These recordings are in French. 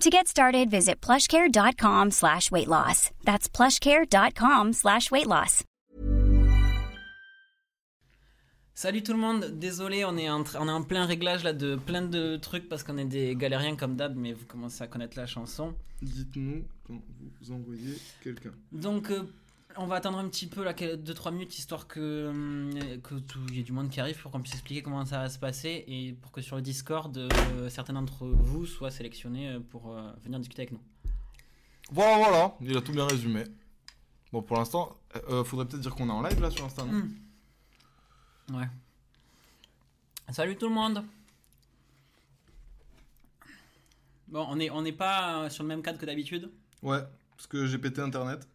To get started, visit plushcare.com slash weight loss. That's plushcare.com slash weight loss. Salut tout le monde, désolé, on est, en on est en plein réglage là de plein de trucs parce qu'on est des galériens comme d'hab, mais vous commencez à connaître la chanson. Dites-nous quand vous envoyez quelqu'un. Donc, euh, on va attendre un petit peu, 2-3 minutes, histoire que qu'il y ait du monde qui arrive pour qu'on puisse expliquer comment ça va se passer et pour que sur le Discord, euh, certains d'entre vous soient sélectionnés euh, pour euh, venir discuter avec nous. Voilà, voilà, il a tout bien résumé. Bon, pour l'instant, faudrait peut-être dire qu'on est en live là sur Insta, non Hmm. Ouais. Salut tout le monde Bon, on n'est on n'est pas sur le même cadre que d'habitude. Ouais, parce que j'ai pété internet.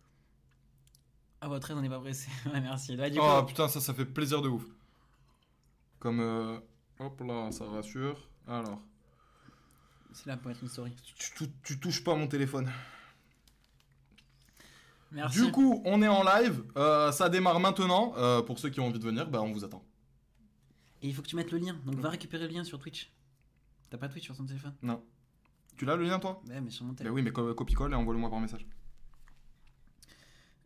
À votre aise, on n'est pas pressé. ouais, merci. Bah, du oh coup, putain, ça, ça fait plaisir de ouf. Comme. euh, Hop là, ça rassure. Alors. c'est là pour être une story. Tu, tu- tu touches pas mon téléphone. Merci. Du coup, on est en live. euh, ça démarre maintenant. Euh, pour ceux qui ont envie de venir, bah, on vous attend. Et il faut que tu mettes le lien. Donc va récupérer le lien sur Twitch. T'as pas Twitch sur ton téléphone? Non. Tu l'as le lien, toi? Ouais, mais sur mon Bah téléphone. oui, mais co- copie-colle et envoie-le-moi par message.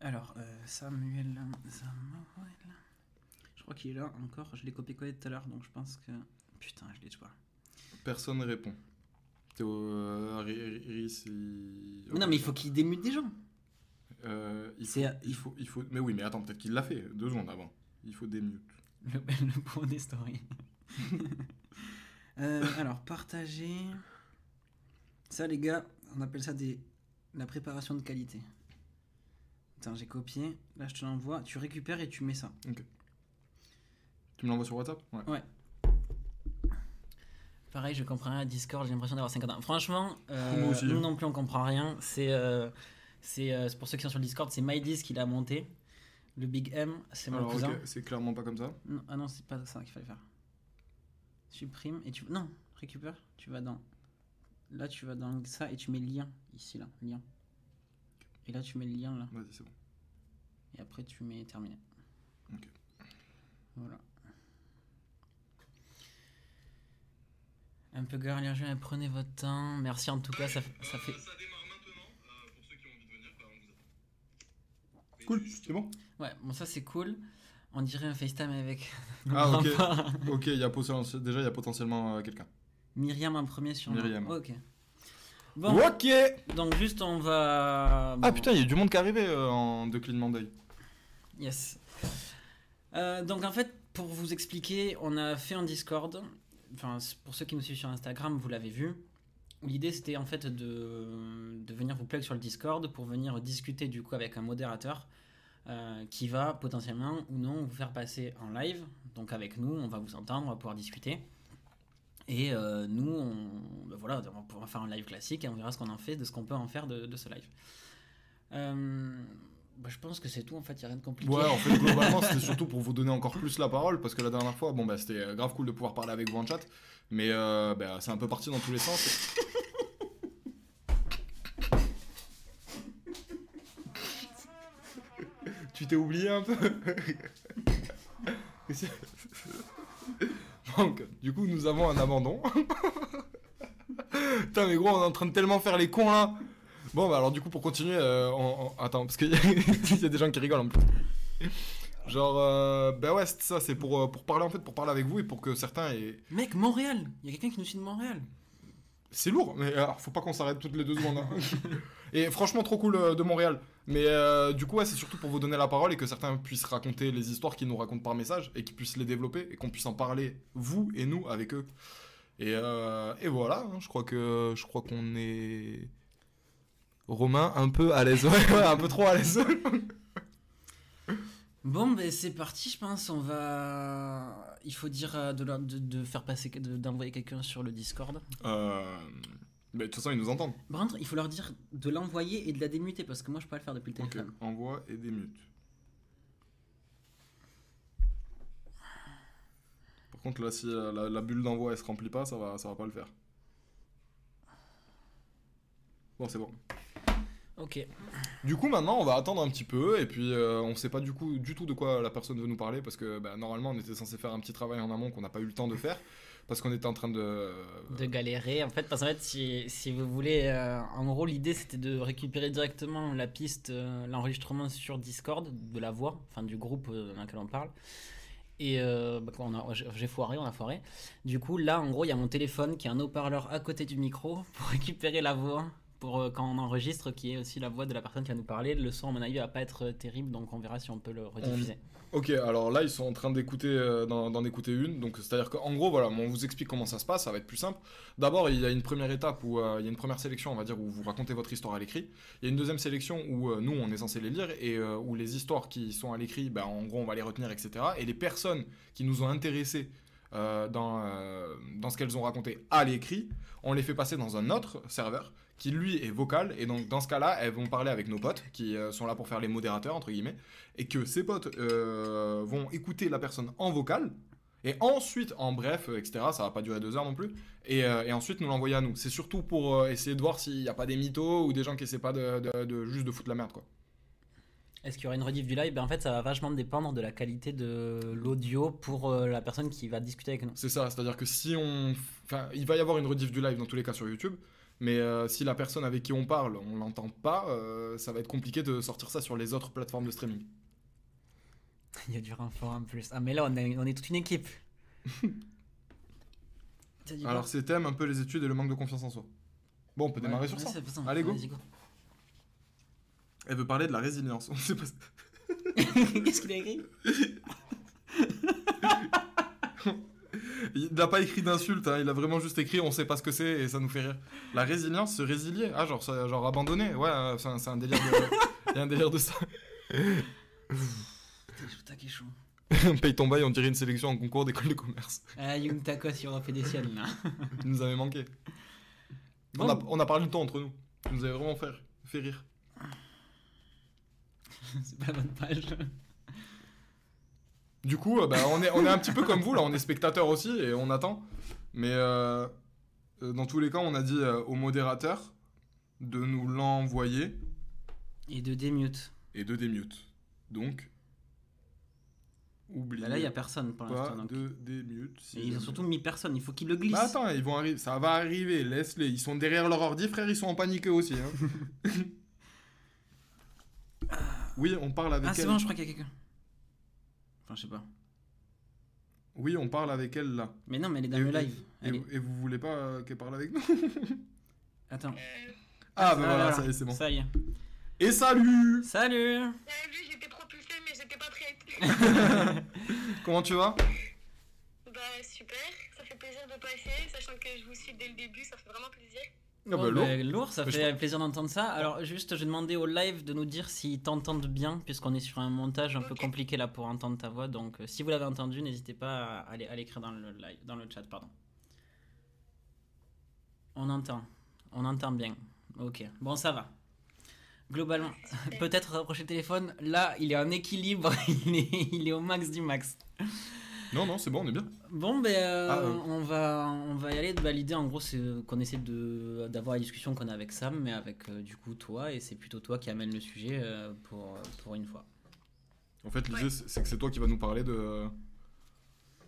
Alors, euh, Samuel, Samuel. Je crois qu'il est là encore. Je l'ai copié-collé tout à l'heure, donc je pense que. Putain, je l'ai pas. Personne ne répond. Théo, euh, Ri- Ri- Riz, il- non, mais il faut qu'il démute des gens. Euh, il, faut, il, faut, il faut. Mais oui, mais attends, peut-être qu'il l'a fait deux secondes avant. Il faut des mutes. Le, le point des stories. Euh, alors, partager. Ça, les gars, on appelle ça des... la préparation de qualité. Attends, j'ai copié. Là, je te l'envoie. Tu récupères et tu mets ça. Tu me l'envoies sur WhatsApp? Ouais. Pareil, je comprends rien à Discord, j'ai l'impression d'avoir 50 ans. Franchement, euh, aussi. nous non plus on comprend rien. C'est euh, c'est euh, c'est pour ceux qui sont sur le Discord, c'est MyDis qui l'a monté. Le Big M, c'est mon Alors, cousin. ok, c'est clairement pas comme ça. Non, ah non, c'est pas ça qu'il fallait faire. Supprime et tu. Non, récupère. Tu vas dans. Là, tu vas dans ça et tu mets lien. Ici, là, lien. Et là, tu mets le lien là. Vas-y, c'est bon. Et après, tu mets terminé. Ok. Voilà. Un peu garder jeu, prenez votre temps. Merci en tout cas, ça, ça fait. démarre maintenant. pour ceux qui ont envie de venir, bah, on vous attend. Cool, c'est bon Ouais, bon, ça c'est cool. On dirait un FaceTime avec. Ah, ok. Ok, il y a déjà, il y a potentiellement euh, quelqu'un. Myriam en premier sur. Myriam. Ok. Bon, Ok donc juste on va. Ah putain, il y a du monde qui est arrivé euh, en deux clignements d'œil. Yes. Euh, donc en fait, pour vous expliquer, on a fait un Discord. Enfin, pour ceux qui nous suivent sur Instagram, vous l'avez vu. L'idée c'était en fait de, de venir vous plug sur le Discord pour venir discuter du coup avec un modérateur euh, qui va potentiellement ou non vous faire passer en live. Donc avec nous, on va vous entendre, on va pouvoir discuter. Et euh, nous, on, ben voilà, on va pouvoir faire un live classique et on verra ce qu'on en fait, de ce qu'on peut en faire de, de ce live. Euh, bah, je pense que c'est tout en fait, il a rien de compliqué. Ouais, en fait, globalement, c'était surtout pour vous donner encore plus la parole, parce que la dernière fois, bon, bah, c'était euh, grave cool de pouvoir parler avec vous en chat, mais euh, bah, c'est un peu parti dans tous les sens. tu t'es oublié un peu Donc, du coup, nous avons un abandon. Putain, mais gros, on est en train de tellement faire les cons là. Bon, bah alors, du coup, pour continuer, euh, attends, parce qu'il y a des gens qui rigolent en plus. Genre, euh, bah ouais, c'est ça, c'est pour, euh, pour parler en fait, pour parler avec vous et pour que certains aient. Mec, Montréal Il y a quelqu'un qui nous suit de Montréal C'est lourd, mais alors, faut pas qu'on s'arrête toutes les deux secondes. hein. et franchement, trop cool euh, de Montréal. Mais euh, du coup, ouais, c'est surtout pour vous donner la parole et que certains puissent raconter les histoires qu'ils nous racontent par message et qu'ils puissent les développer et qu'on puisse en parler, vous et nous, avec eux. Et, euh, et voilà, hein, je crois que je crois qu'on est. Romain, un peu à l'aise, ouais, ouais, un peu trop à l'aise. Bon, ben c'est parti, je pense. On va. Il faut dire euh, de, de, de faire passer, de- d'envoyer quelqu'un sur le Discord. Euh, mais de toute façon, ils nous entendent. Par contre, il faut leur dire de l'envoyer et de la démuter parce que moi je peux pas le faire depuis le téléphone. envoie et démute. Par contre, là, si euh, la, la bulle d'envoi elle se remplit pas, ça va, ça va pas le faire. Bon, c'est bon. Ok. Du coup, maintenant, on va attendre un petit peu et puis euh, on sait pas du coup du tout de quoi la personne veut nous parler parce que bah, normalement, on était censé faire un petit travail en amont qu'on n'a pas eu le temps de faire parce qu'on était en train de. De galérer en fait, parce qu'en fait, si, si vous voulez, euh, en gros, l'idée c'était de récupérer directement la piste, euh, l'enregistrement sur Discord de la voix, enfin du groupe euh, dans lequel on parle. Et euh, bah, j'ai foiré, on a foiré. Du coup, là, en gros, il y a mon téléphone qui est un haut-parleur à côté du micro pour récupérer la voix. Euh, quand on enregistre, qui est aussi la voix de la personne qui va nous parler. Le son, à mon avis, va pas être euh, terrible, donc on verra si on peut le rediffuser. Ok, alors là, ils sont en train d'écouter, euh, une. Donc, c'est-à-dire qu'en gros, voilà, on vous explique comment ça se passe, ça va être plus simple. D'abord, il y a une première étape où euh, il y a une première sélection, on va dire, où vous racontez votre histoire à l'écrit. Il y a une deuxième sélection où euh, nous, on est censé les lire et euh, où les histoires qui sont à l'écrit, ben, en gros, on va les retenir, etc. Et les personnes qui nous ont intéressés euh, euh, dans ce qu'elles ont raconté à l'écrit, on les fait passer dans un autre serveur qui, lui, est vocal. Et donc, dans ce cas-là, elles vont parler avec nos potes qui euh, sont là pour faire les modérateurs, entre guillemets et que ses potes euh, vont écouter la personne en vocal, et ensuite, en bref, etc., ça va pas durer deux heures non plus, et, euh, et ensuite nous l'envoyer à nous. C'est surtout pour essayer de voir s'il n'y a pas des mythos ou des gens qui essaient pas de, de- de- juste de foutre la merde, quoi. Est-ce qu'il y aura une rediff du live? Ben, En fait, ça va vachement dépendre de la qualité de l'audio pour euh, la personne qui va discuter avec nous. C'est ça, c'est-à-dire que si on... Enfin, il va y avoir une rediff du live dans tous les cas sur YouTube, mais euh, si la personne avec qui on parle, on l'entend pas, euh, ça va être compliqué de sortir ça sur les autres plateformes de streaming. Il y a du renfort en plus. Ah, mais là, on est, on est toute une équipe. Alors c'est thème un peu les études et le manque de confiance en soi. Bon, on peut démarrer sur ça. Allez, go. Go. Elle veut parler de la résilience. On sait pas... Qu'est-ce qu'il a écrit? Il n'a pas écrit d'insulte, hein, il a vraiment juste écrit on sait pas ce que c'est et ça nous fait rire. La résilience, se résilier, ah genre, genre abandonner, ouais, euh, c'est un, délire de... Il y a un délire de ça. Putain, est chaud. Paye ton bail, on dirait une sélection en concours d'école de commerce. Ah, Young Takos, il aura fait des siennes là. Il nous avait manqué. Bon. On, a, on a parlé de temps entre nous. Ça nous avait vraiment fait, fait rire. c'est pas la bonne page. Du coup, euh, bah, on, est, on est un petit peu comme vous, là, on est spectateurs aussi et on attend. Mais euh, euh, dans tous les cas, on a dit euh, au modérateur de nous l'envoyer Et de démute. et de démute. Donc, oubliez Bah là, il y a personne pour pas l'instant. donc. de démute. si ils ont surtout mis personne, il faut qu'ils le glissent. Bah attends, ils vont arriver, ça va arriver, laisse-les. Ils sont derrière leur ordi, frère, ils sont en panique eux aussi. hein. oui, on parle avec ah, c'est bon, je crois qu'il y a quelqu'un. Enfin, je sais pas. Oui, on parle avec elle là. Mais non, mais elle est dans Et- le live. Et, Elle est- et vous voulez pas euh, qu'elle parle avec nous Attends. Ah, bah Ah, voilà, là, ça y est, c'est bon. Ça y est. Et salut Salut Salut, j'étais propulsée, mais j'étais pas prête. Comment tu vas? Bah, super, ça fait plaisir de passer, sachant que je vous suis dès le début, ça fait vraiment plaisir. Ah bah, lourd. bah, lourd, ça je fait plaisir d'entendre ça. Alors, juste, j'ai demandé au live de nous dire s'ils t'entendent bien, puisqu'on est sur un montage un peu compliqué là pour entendre ta voix. Donc, euh, si vous l'avez entendu, n'hésitez pas à aller à l'écrire dans le live, dans le chat, pardon. On entend, on entend bien. Ok, bon, ça va. Globalement, peut-être rapprocher le téléphone. Là, il est en équilibre, il est, il est au max du max. Non, non, c'est bon, on est bien. Bon, ben, euh, Ah, euh. on, va, on va y aller. Bah, L'idée, en gros, c'est qu'on essaie de- d'avoir la discussion qu'on a avec Sam, mais avec euh, du coup toi, et c'est plutôt toi qui amène le sujet euh, pour, pour une fois. En fait, l'idée, Ouais. c'est que c'est toi qui vas nous parler de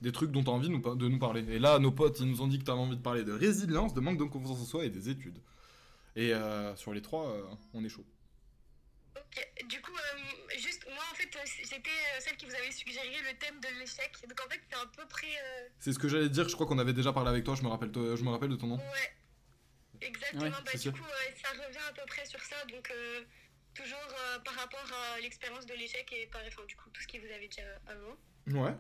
des trucs dont tu as envie nous de nous parler. Et là, nos potes, ils nous ont dit que tu avais envie de parler de résilience, de manque de confiance en soi et des études. Et euh, sur les trois, euh, on est chaud. Ok, du coup, euh, juste, fait, euh, j'étais euh, celle qui vous avait suggéré le thème de l'échec. Donc en fait, c'est à peu près. euh, C'est ce que j'allais dire, je crois qu'on avait déjà parlé avec toi, je me rappelle, te- je me rappelle de ton nom. Ouais, exactement. Ouais, bah, du sûr. coup, euh, ça revient à peu près sur ça. Donc, euh, toujours euh, par rapport à l'expérience de l'échec et par, enfin, du coup, tout ce qui vous avait dit euh, avant. Ouais.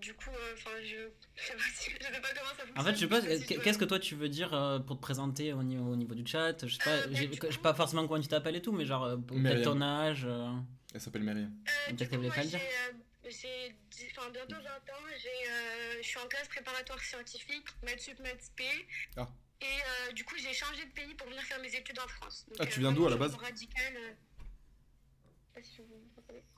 Du coup, euh, enfin, je je sais pas si- je sais pas comment ça fonctionne. En fait, je sais pas, si qu'est-ce que toi tu veux dire euh, pour te présenter au niveau, au niveau du chat? Je sais pas, Euh, bah, je sais coup- pas forcément comment tu t'appelles et tout, mais genre, euh, Mais quel ton âge euh, Elle s'appelle Myriam. Euh, du coup, pas le moi, dire. j'ai, euh, enfin, bientôt 20 ans, j'ai, euh, je suis en classe préparatoire scientifique, maths sup, maths spé. Ah. Et euh, du coup, j'ai changé de pays pour venir faire mes études en France. Donc, Ah, tu euh, viens d'où, à la base changement radical. euh.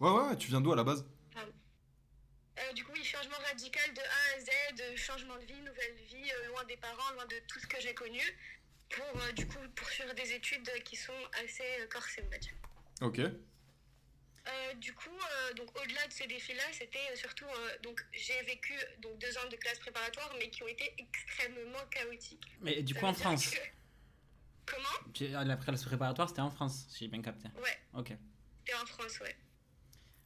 Ouais, ouais, tu viens d'où à la base Euh, du coup, oui, changement radical de A à Z, changement de vie, nouvelle vie, euh, loin des parents, loin de tout ce que j'ai connu, pour euh, du coup poursuivre des études qui sont assez corsées, on va dire. Ok. Euh, du coup, euh, donc au-delà de ces défis-là, c'était euh, surtout euh, donc j'ai vécu donc deux ans de classe préparatoire, mais qui ont été extrêmement chaotiques. Mais du Ça coup, en France, que- Comment la classe préparatoire, c'était en France, si j'ai bien capté. Ouais, Ok. c'était en France, ouais.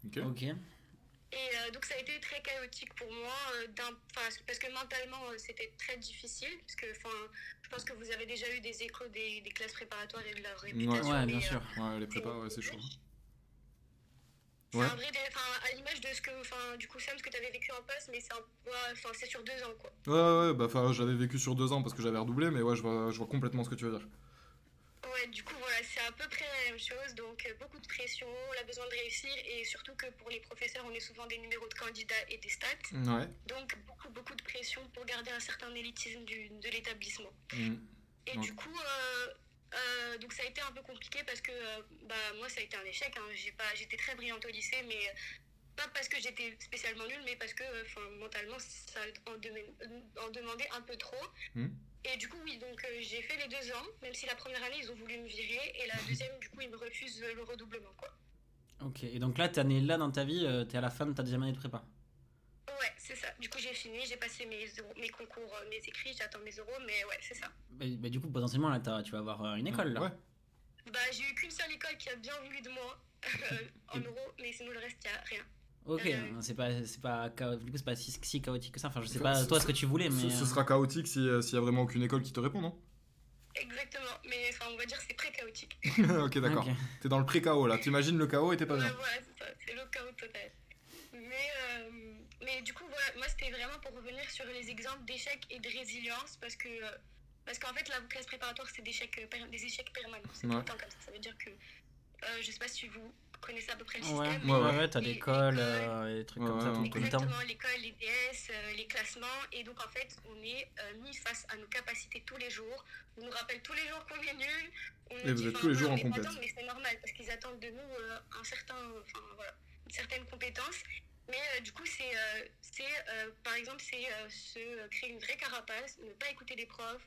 Ok. Ok. Et euh, donc ça a été très chaotique pour moi, euh, parce que mentalement euh, c'était très difficile, parce que enfin, je pense que vous avez déjà eu des échos des, des classes préparatoires et de leur réputation. Ouais, mais, bien euh, sûr. Ouais, les prépas, ouais, c'est chaud. C'est Ouais. un vrai, à l'image de ce que, enfin, du coup Sam, ce que tu avais vécu en poste, mais c'est ouais, sur deux ans quoi. Ouais, ouais, bah, enfin, j'avais vécu sur deux ans parce que j'avais redoublé, mais ouais, je vois, je vois complètement ce que tu veux dire. Ouais, du coup, voilà, c'est à peu près la même chose. Donc, euh, beaucoup de pression, on a besoin de réussir. Et surtout que pour les professeurs, on est souvent des numéros de candidats et des stats. Ouais. Donc, beaucoup, beaucoup de pression pour garder un certain élitisme du- de l'établissement. Mm. Et du coup, euh, euh, donc ça a été un peu compliqué parce que euh, bah, moi, ça a été un échec. hein. J'ai pas- J'étais très brillante au lycée, mais euh, pas parce que j'étais spécialement nulle, mais parce que euh, 'fin, mentalement, ça en, dem- en demandait un peu trop. Mhm. Et du coup, oui, donc euh, j'ai fait les deux ans, même si la première année, ils ont voulu me virer, et la deuxième, du coup, ils me refusent le redoublement, quoi. Ok. Et donc là, t'es né là dans ta vie, euh, t'es à la fin de ta deuxième année de prépa? Ouais, c'est ça. Du coup, j'ai fini, j'ai passé mes, mes concours, euh, mes écrits, j'attends mes euros, mais ouais, c'est ça. Mais, mais du coup, potentiellement, là, tu vas avoir euh, une école là. Ouais. Bah, j'ai eu qu'une seule école qui a bien voulu de moi euh, en euros, mais sinon le reste, il n'y a rien. Ok, Euh, c'est pas, c'est pas, du coup, c'est pas si, si chaotique que ça. Enfin, je sais pas toi ce que tu voulais, mais. Ce, ce sera chaotique si, s'il y a vraiment aucune école qui te répond, non? Exactement, mais enfin, on va dire c'est très chaotique. Ok, d'accord. ok. T'es dans le pré-chaos là. T'imagines le chaos et t'es pas Ouais, bien. voilà, c'est ça, c'est le chaos total. Mais, euh, mais du coup, voilà, moi c'était vraiment pour revenir sur les exemples d'échecs et de résilience parce que. euh, parce qu'en fait, la classe préparatoire, c'est des échecs, euh, des échecs permanents. C'est tout Ouais. le temps comme ça. Ça veut dire que. euh, je sais pas si vous connaissez à peu près le Ouais, système. ouais, ouais, t'as les- l'école, euh, et des trucs Ouais, comme ça ouais, tout, on tout le temps. Exactement, l'école, les DS, euh, les classements. Et donc, en fait, on est euh, mis face à nos capacités tous les jours. On nous rappelle tous les jours qu'on est nul. On Et vous êtes tous les jours en content, Mais c'est normal parce qu'ils attendent de nous euh, un certain, enfin, voilà, une certaine compétence. Mais euh, du coup, c'est, euh, c'est euh, par exemple, c'est euh, se créer une vraie carapace, ne pas écouter les profs.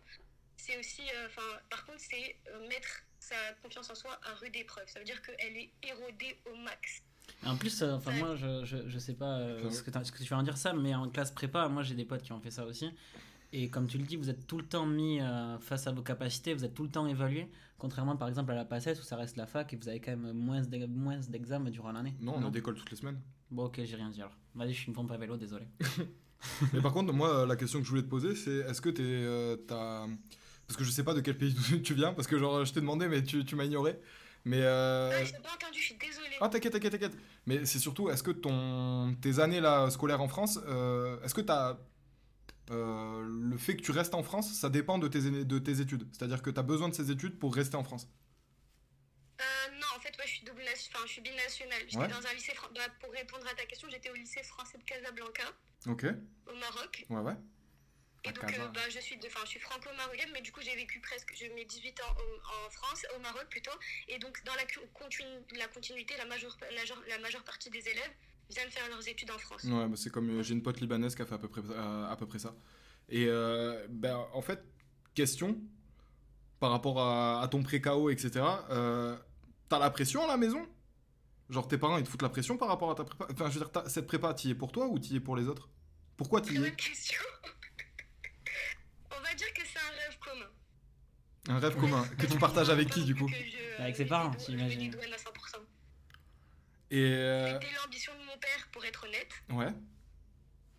C'est aussi, euh, enfin, par contre, c'est euh, mettre sa confiance en soi à rude épreuve. Ça veut dire qu'elle est érodée au max. En plus, enfin moi, je, je, je sais pas euh, ce, que ce que tu vas en dire ça, mais en classe prépa, moi j'ai des potes qui ont fait ça aussi. Et comme tu le dis, vous êtes tout le temps mis euh, face à vos capacités, vous êtes tout le temps évalué, contrairement par exemple à la PACES où ça reste la fac et vous avez quand même moins d'ex- moins d'examens durant l'année. Non, on a des cols toutes les semaines. Bon, ok, j'ai rien dit alors. Vas-y, je suis une pompe à vélo, désolé. Mais par contre, moi, la question que je voulais te poser, c'est est-ce que t'es. euh, t'as- Parce que je sais pas de quel pays tu viens, parce que genre, je t'ai demandé, mais tu, tu m'as ignoré. Mais. euh, Ah, je n'ai pas entendu, je suis désolée. Ah, t'inquiète, t'inquiète, t'inquiète. Mais c'est surtout, est-ce que ton, tes années là, scolaires en France, euh, est-ce que t'as. euh, le fait que tu restes en France, ça dépend de tes, de tes études? C'est-à-dire que t'as besoin de ces études pour rester en France? Euh, non, en fait, ouais, je suis double nation- enfin, je suis binationale. J'étais Ouais. dans un lycée, bah, pour répondre à ta question, j'étais au lycée français de Casablanca, Ok. au Maroc. Ouais, ouais. Et À donc, euh, bah, je suis, de- enfin, je suis franco-marocaine, mais du coup, j'ai vécu presque, je mets 18 ans au- en France, au Maroc plutôt. Et donc, dans la, cu- continu- la continuité, la majeure, la, genre- la majeure partie des élèves viennent faire leurs études en France. Ouais, bah, c'est comme euh, j'ai une pote libanaise qui a fait à peu près, à, à peu près ça. Et euh, ben, en fait, question par rapport à, à ton pré-KO, etc. Euh, T'as la pression à la maison? Genre tes parents ils te foutent la pression par rapport à ta prépa Enfin, je veux dire, cette prépa, t'y es pour toi ou t'y es pour les autres? Pourquoi t'y bonne es? question. On va dire que c'est un rêve commun. Un rêve commun que tu partages avec qui du coup? Je, Avec ses parents, j'imagine. Je me dédouane à 100%. Et euh, C'était l'ambition de mon père, pour être honnête. ouais,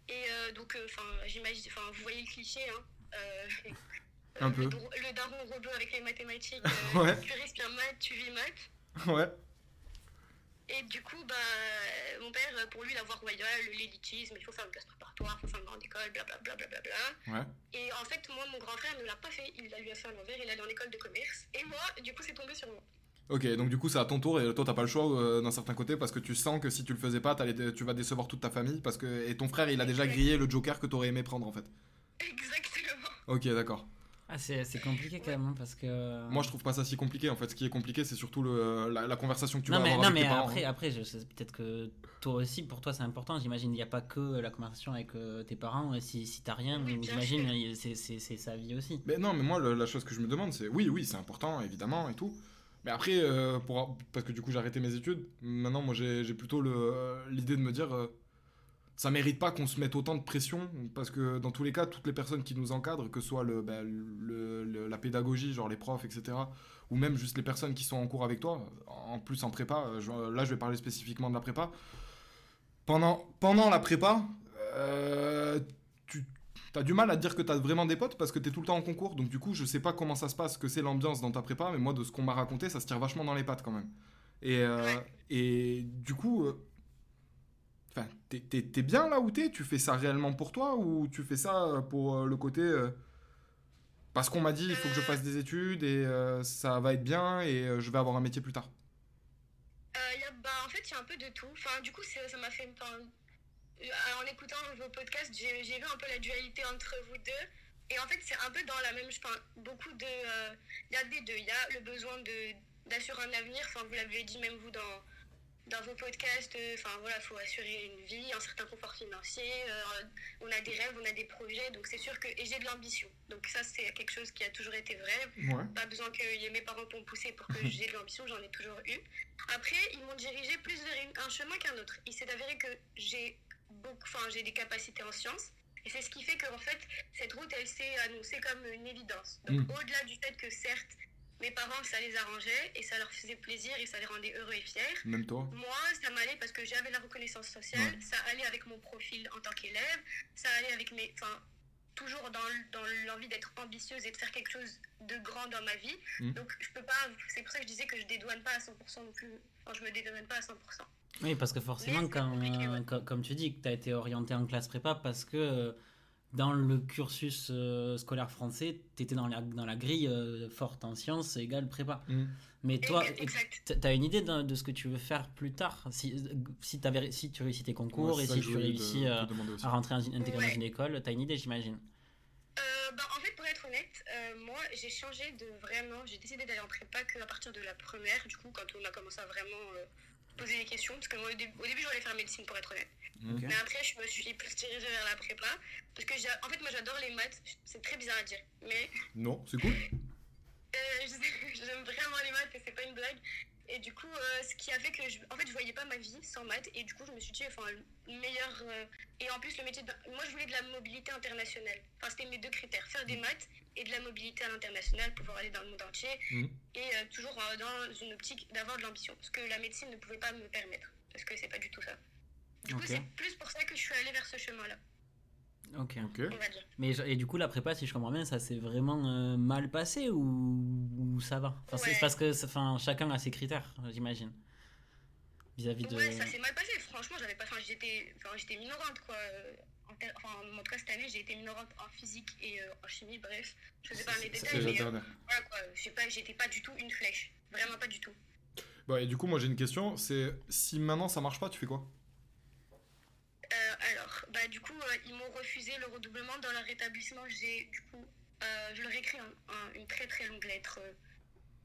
Et euh, donc, euh, enfin, j'imagine, enfin, vous voyez le cliché, hein. euh, Un peu. Le, le daron robot avec les mathématiques. euh, Ouais. Tu respires maths, tu vis maths. ouais. Et du coup, bah, mon père, pour lui, la voie royale, l'élitisme, il faut faire une classe préparatoire, il faut faire une grande école, blablabla. Bla, bla, bla, bla. Ouais. Et en fait, moi, mon grand frère ne l'a pas fait, il a lui a fait à l'envers, il est allé en école de commerce. Et moi, du coup, c'est tombé sur moi. Ok, donc du coup c'est à ton tour et toi t'as pas le choix euh, d'un certain côté parce que tu sens que si tu le faisais pas, tu vas décevoir toute ta famille parce que et ton frère il a déjà grillé le Joker que t'aurais aimé prendre en fait. Exactement. Ok, d'accord. Ah, c'est compliqué quand même, hein, parce que. Moi je trouve pas ça si compliqué en fait. Ce qui est compliqué c'est surtout le, la, la conversation que tu non, vas mais, avoir non, avec mais tes parents. après, hein. après je sais peut-être que toi aussi, pour toi, c'est important. J'imagine il n'y a pas que la conversation avec euh, tes parents. Si, si t'as rien, Oui, j'imagine c'est- sa vie aussi. Mais non, mais moi le- la chose que je me demande c'est oui, oui, c'est important évidemment et tout. Mais après, euh, pour, parce que du coup j'ai arrêté mes études, maintenant moi j'ai j'ai plutôt le- euh, l'idée de me dire euh, ça mérite pas qu'on se mette autant de pression parce que dans tous les cas, toutes les personnes qui nous encadrent, que ce soit le, bah, le- le- la pédagogie, genre les profs, etc., ou même juste les personnes qui sont en cours avec toi, en plus en prépa, euh, je- là je vais parler spécifiquement de la prépa, pendant, pendant la prépa, euh, tu as du mal à te dire que tu as vraiment des potes parce que tu es tout le temps en concours, donc du coup je sais pas comment ça se passe, que c'est l'ambiance dans ta prépa, mais moi de ce qu'on m'a raconté, ça se tire vachement dans les pattes quand même. Et, euh, et du coup... Enfin, t'es- bien là où t'es? Tu fais ça réellement pour toi ou tu fais ça euh, pour euh, le côté euh, parce qu'on m'a dit il faut que je fasse des études et ça va être bien et je vais avoir un métier plus tard? Bah, en fait, il y a un peu de tout. Enfin, du coup, ça m'a fait. en écoutant vos podcasts, j'ai vu un peu la dualité entre vous deux. Et en fait, c'est un peu dans la même. Enfin, beaucoup de. Il y a des deux. Il y a le besoin d'assurer un avenir. Enfin, vous l'avez dit même vous dans, dans vos podcasts. euh, Enfin, voilà, il faut assurer une vie, un certain confort financier. euh, on a des rêves, on a des projets. Donc, c'est sûr que. Et j'ai de l'ambition. Donc, ça, c'est quelque chose qui a toujours été vrai Ouais. pas besoin que y ait mes parents pour me pousser pour que j'ai de l'ambition, j'en ai toujours eu. Après, ils m'ont dirigé plus vers un chemin qu'un autre. Il s'est avéré que j'ai beaucoup, enfin, j'ai des capacités en sciences. Et c'est ce qui fait qu'en fait, cette route, elle s'est annoncée comme une évidence. Donc, Mm. au-delà du fait que certes, mes parents, ça les arrangeait et ça leur faisait plaisir et ça les rendait heureux et fiers. Même toi. Moi, ça m'allait parce que j'avais la reconnaissance sociale, Ouais. ça allait avec mon profil en tant qu'élève, ça allait avec mes. Enfin, toujours dans, l'envie d'être ambitieuse et de faire quelque chose de grand dans ma vie. Mhm. Donc, je peux pas. C'est pour ça que je disais que je dédouane pas à 100% non plus. Enfin, je me dédouane pas à 100%. Oui, parce que forcément, quand, ouais. comme tu dis, que tu as été orienté en classe prépa parce que euh, dans le cursus euh, scolaire français, tu étais dans la, dans la grille euh, forte en sciences égale prépa. Mm. Mais toi, tu as une idée de, de ce que tu veux faire plus tard? Si, si, t'avais- si tu réussis tes concours Ouais, et si tu réussis euh, aussi. à rentrer en, intégrer Ouais. dans une école, tu as une idée, j'imagine? Euh, bah, en fait, pour être honnête, euh, moi, j'ai changé de vraiment. J'ai décidé d'aller en prépa qu'à partir de la première, du coup, quand on a commencé à vraiment euh, poser des questions. Parce que moi, au, dé- au début, je voulais faire médecine, pour être honnête. Mais après, je me suis plus dirigée vers la prépa. Parce que, j'ai- en fait, moi, j'adore les maths. C'est très bizarre à dire. Mais Non, c'est cool. euh, j'aime vraiment les maths et c'est pas une blague. Et du coup, euh, ce qui a fait que je, en fait, je voyais pas ma vie sans maths. Et du coup, je me suis dit, enfin, le meilleur. euh, et en plus, le métier. de- moi, je voulais de la mobilité internationale. Enfin, c'était mes deux critères faire des maths et de la mobilité à l'international, pouvoir aller dans le monde entier. Mhm. Et euh, toujours dans une optique d'avoir de l'ambition. Ce que la médecine ne pouvait pas me permettre. Parce que c'est pas du tout ça. Du coup, c'est plus pour ça que je suis allée vers ce chemin-là, Ok. Ok. on va dire. Mais et du coup, la prépa, si je comprends bien, ça s'est vraiment euh, mal passé ou, ou ça va? Enfin, c'est- Ouais. C'est parce que enfin, chacun a ses critères, j'imagine. Vis-à-vis de. Ouais, ça s'est mal passé. Franchement, j'avais pas. Enfin, j'étais, enfin, j'étais minorante, quoi. Euh, En, ter- enfin, en tout cas, cette année, j'ai été minorante en physique et euh, en chimie. Bref, je sais pas les détails, mais euh, dernière. voilà, quoi. Je sais pas, j'étais pas du tout une flèche. Vraiment pas du tout. Bah, et du coup, moi j'ai une question c'est si maintenant ça marche pas, tu fais quoi Euh, alors, bah, du coup, euh, euh, le redoublement dans leur établissement. J'ai, du coup, euh, je leur ai écrit un- un- une très très longue lettre. euh,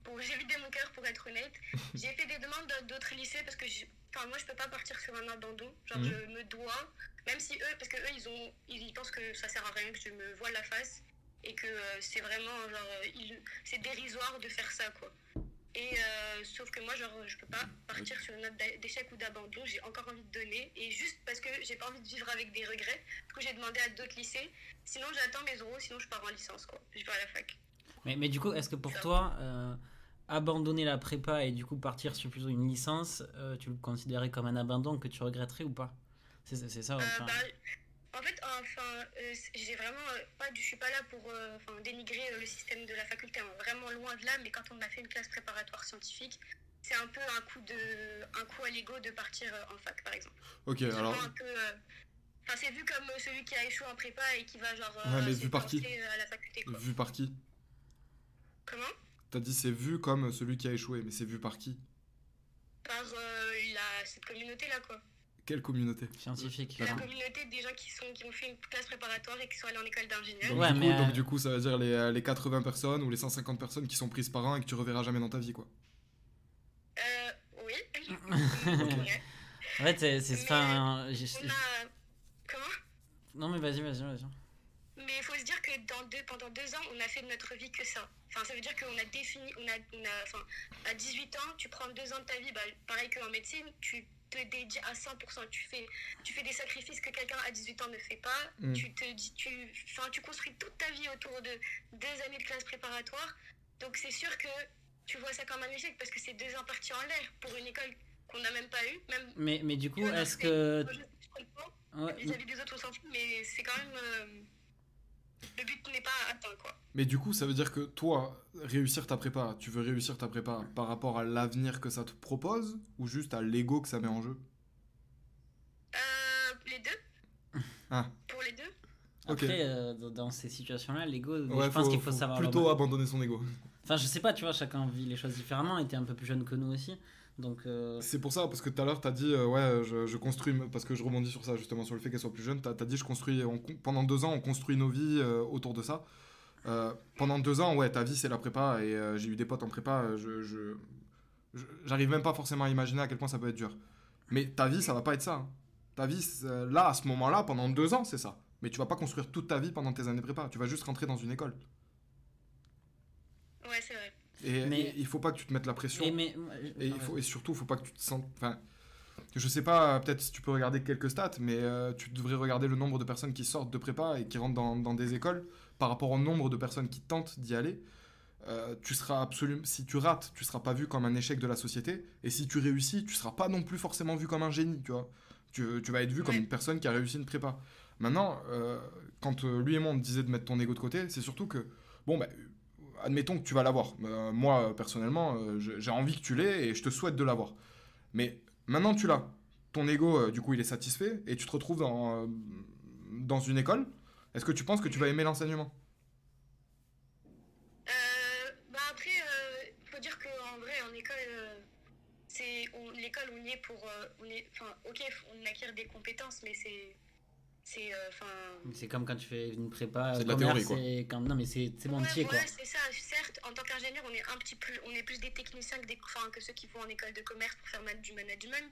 pour, j'ai vidé mon cœur pour être honnête. J'ai fait des demandes d'autres lycées parce que enfin, moi je peux pas partir sur un abandon. Genre Mhm. je me dois, même si eux, parce que eux ils ont, ils, pensent que ça sert à rien que je me voile la face et que euh, c'est vraiment genre, ils- c'est dérisoire de faire ça quoi. Et euh, sauf que moi, genre, je peux pas partir sur une note d'échec ou d'abandon. J'ai encore envie de donner. Et juste parce que j'ai pas envie de vivre avec des regrets, du coup, j'ai demandé à d'autres lycées. Sinon, j'attends mes euros, sinon je pars en licence, quoi. Je vais à la fac. Mais, mais du coup, est-ce que pour toi, euh, abandonner la prépa et du coup partir sur plutôt une licence, euh, tu le considérais comme un abandon que tu regretterais ou pas? C'est ça Euh, enfin, bah, en fait, enfin, euh, j'ai vraiment euh, pas, du- je suis pas là pour euh, enfin, dénigrer euh, le système de la faculté, hein, vraiment loin de là. Mais quand on a fait une classe préparatoire scientifique, c'est un peu un coup de, un coup à l'ego de partir en fac, par exemple. Ok, C'est alors. Enfin, c'est vu comme celui qui a échoué en prépa et qui va genre Ouais, mais se vu par qui à la faculté quoi. Vu par qui Comment T'as dit c'est vu comme celui qui a échoué, mais c'est vu par qui Par euh, la, cette communauté là quoi. Quelle communauté scientifique. La communauté des gens qui, sont, qui ont fait une classe préparatoire et qui sont allés en école d'ingénieur. donc, Ouais, mais, coup, euh, donc du coup, ça veut dire les, euh, les 80 personnes ou les 150 personnes qui sont prises par an et que tu reverras jamais dans ta vie, quoi. Euh, oui. Ouais. En fait, c'est. c'est- a. Comment? Non, mais vas-y, vas-y, vas-y. Mais il faut se dire que dans deux, pendant deux ans, on a fait de notre vie que ça. Enfin, ça veut dire qu'on a défini, on a, on a, enfin, à 18 ans, tu prends deux ans de ta vie, bah, pareil qu'en médecine, tu te dédies à 100%. Tu fais, tu fais des sacrifices que quelqu'un à 18 ans ne fait pas. Mm. Tu, te dis, tu, enfin, tu construis toute ta vie autour de deux années de classe préparatoire. Donc c'est sûr que tu vois ça comme un échec parce que c'est deux ans partis en l'air pour une école qu'on n'a même pas eue. Même, Mais, mais du coup, est-ce que. Vis-à-vis des autres, on s'en fout, mais c'est quand même. euh, le but n'est pas atteint, quoi. Mais du coup, ça veut dire que toi, réussir ta prépa, tu veux réussir ta prépa par rapport à l'avenir que ça te propose ou juste à l'ego que ça met en jeu? Euh, les deux Ah. Pour les deux Ok. Après, euh, dans- ces situations-là, l'ego, Ouais, je pense qu'il faut, savoir. plutôt abandonner son ego. Enfin, je sais pas, tu vois, chacun vit les choses différemment. Il était un peu plus jeune que nous aussi. Donc. euh, C'est pour ça, parce que tout à l'heure, t'as dit, euh, ouais, je, je construis, parce que je rebondis sur ça, justement, sur le fait qu'elle soit plus jeune, t'as as dit, je construis, on con- pendant deux ans, on construit nos vies euh, autour de ça. Euh, pendant deux ans, ouais, ta vie, c'est la prépa, et euh, j'ai eu des potes en prépa, je, je- je- j'arrive même pas forcément à imaginer à quel point ça peut être dur. Mais ta vie, ça va pas être ça. hein. Ta vie, là, à ce moment-là, pendant deux ans, c'est ça. Mais tu vas pas construire toute ta vie pendant tes années prépa, tu vas juste rentrer dans une école. Ouais, c'est vrai. Et, Mais- et il faut pas que tu te mettes la pression. Et, mais, Et, il faut, et surtout, faut pas que tu te sentes. Enfin, je sais pas, peut-être si tu peux regarder quelques stats, mais euh, tu devrais regarder le nombre de personnes qui sortent de prépa et qui rentrent dans, dans des écoles par rapport au nombre de personnes qui tentent d'y aller. Euh, tu seras absolument. Si tu rates, tu seras pas vu comme un échec de la société. Et si tu réussis, tu seras pas non plus forcément vu comme un génie, tu vois. Tu, tu vas être vu comme une personne qui a réussi une prépa. Maintenant, euh, quand lui et moi on te disait de mettre ton ego de côté, c'est surtout que, bon, bah, admettons que tu vas l'avoir. Euh, moi, personnellement, euh, j'ai envie que tu l'aies et je te souhaite de l'avoir. Mais maintenant, tu l'as. Ton ego, euh, du coup, il est satisfait et tu te retrouves dans, dans une école. Est-ce que tu penses que tu vas aimer l'enseignement? Bah après, il faut dire qu'en vrai, en école, c'est l'école, on y est pour. on est, enfin, ok, on acquiert des compétences, mais c'est. C'est. euh, Enfin. C'est comme quand tu fais une prépa. C'est de la théorie, quoi. Quand... Non, mais c'est c'est mon Ouais, métier, quoi. c'est ça. Certes, en tant qu'ingénieur, on est un petit plus, on est plus des techniciens que, des, enfin, que ceux qui vont en école de commerce pour faire du management.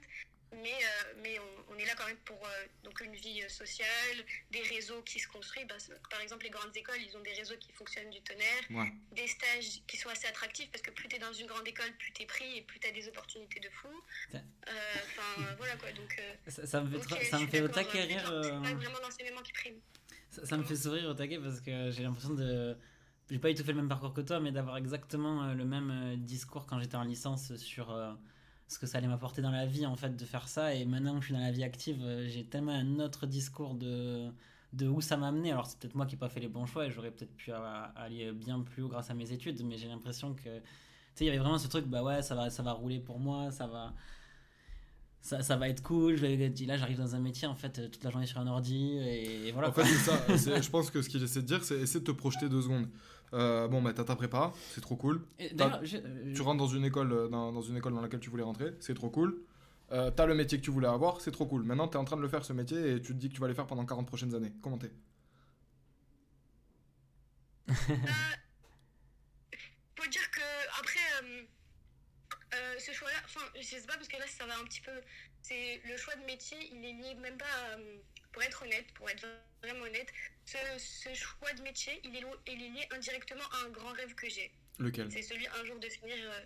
Mais, euh, mais on, on est là quand même pour euh, donc une vie euh, sociale, des réseaux qui se construisent. Bah, par exemple, les grandes écoles, ils ont des réseaux qui fonctionnent du tonnerre, Ouais. des stages qui sont assez attractifs parce que plus tu es dans une grande école, plus tu es pris et plus tu as des opportunités de fou. Ça- Enfin, voilà quoi. Donc, Ça, ça me fait, ça me fait au taquet rire. C'est pas vraiment l'enseignement qui prime. Ça, ça me fait sourire au taquet parce que j'ai l'impression de. J'ai pas du tout fait le même parcours que toi, mais d'avoir exactement le même discours quand j'étais en licence sur ce que ça allait m'apporter dans la vie, en fait, de faire ça. Et maintenant que je suis dans la vie active, euh, j'ai tellement un autre discours de, de où ça m'a amené. Alors, c'est peut-être moi qui n'ai pas fait les bons choix et j'aurais peut-être pu aller bien plus haut grâce à mes études, mais j'ai l'impression que. Tu sais, il y avait vraiment ce truc, bah ouais, ça va, ça va rouler pour moi, ça va. Ça, ça va être cool, je vais, là j'arrive dans un métier en fait toute la journée sur un ordi et, et voilà En quoi. fait, c'est ça. Je pense que ce qu'il essaie de dire, c'est essayer de te projeter deux secondes. Euh, bon, bah, t'as ta prépa, c'est trop cool. Et D'ailleurs, je- euh, Tu rentres dans une école, euh, dans, dans une école dans laquelle tu voulais rentrer, c'est trop cool. Euh, t'as le métier que tu voulais avoir, c'est trop cool. Maintenant, t'es en train de le faire ce métier et tu te dis que tu vas le faire pendant 40 prochaines années. Comment t'es? Euh, faut dire que après euh, euh, ce choix-là, enfin je sais pas parce que là ça va un petit peu, c'est le choix de métier, il est lié même pas, à, euh, pour être honnête, pour être vraiment honnête, ce, ce choix de métier, il est, lo- il est lié indirectement à un grand rêve que j'ai. Lequel? C'est celui un jour de finir euh,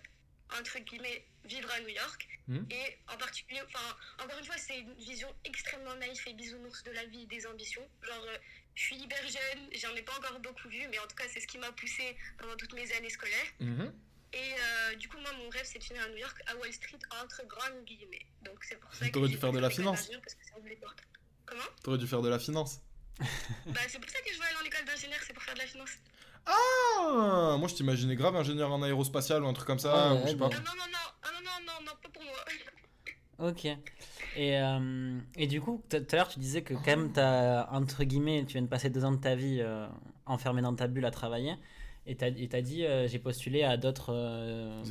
entre guillemets vivre à New York. Mhm. Et en particulier, enfin encore une fois, c'est une vision extrêmement naïf et bisounours de la vie et des ambitions. Genre, euh, je suis hyper jeune, j'en ai pas encore beaucoup vu, mais en tout cas, c'est ce qui m'a poussé pendant toutes mes années scolaires. Mhm. Et euh, du coup, moi, mon rêve, c'est de finir à New York, à Wall Street, entre grandes guillemets. Donc, c'est pour ça que. T'aurais dû faire de la finance. parce que ça ouvre les portes. Comment T'aurais dû faire de la finance. Bah, c'est pour ça que je veux aller en école d'ingénieur, c'est pour faire de la finance. Ah Moi, je t'imaginais grave ingénieur en aérospatial ou un truc comme ça, Ah ou ouais, je sais bah. pas. Non, non, non, non, ah, non, non, non, non, pas pour moi. Ok. Et, euh, et du coup, tout à l'heure, tu disais que quand même, t'as, entre guillemets, tu viens de passer deux ans de ta vie euh, enfermé dans ta bulle à travailler. Et t'as, et t'as dit, euh, j'ai postulé à d'autres euh,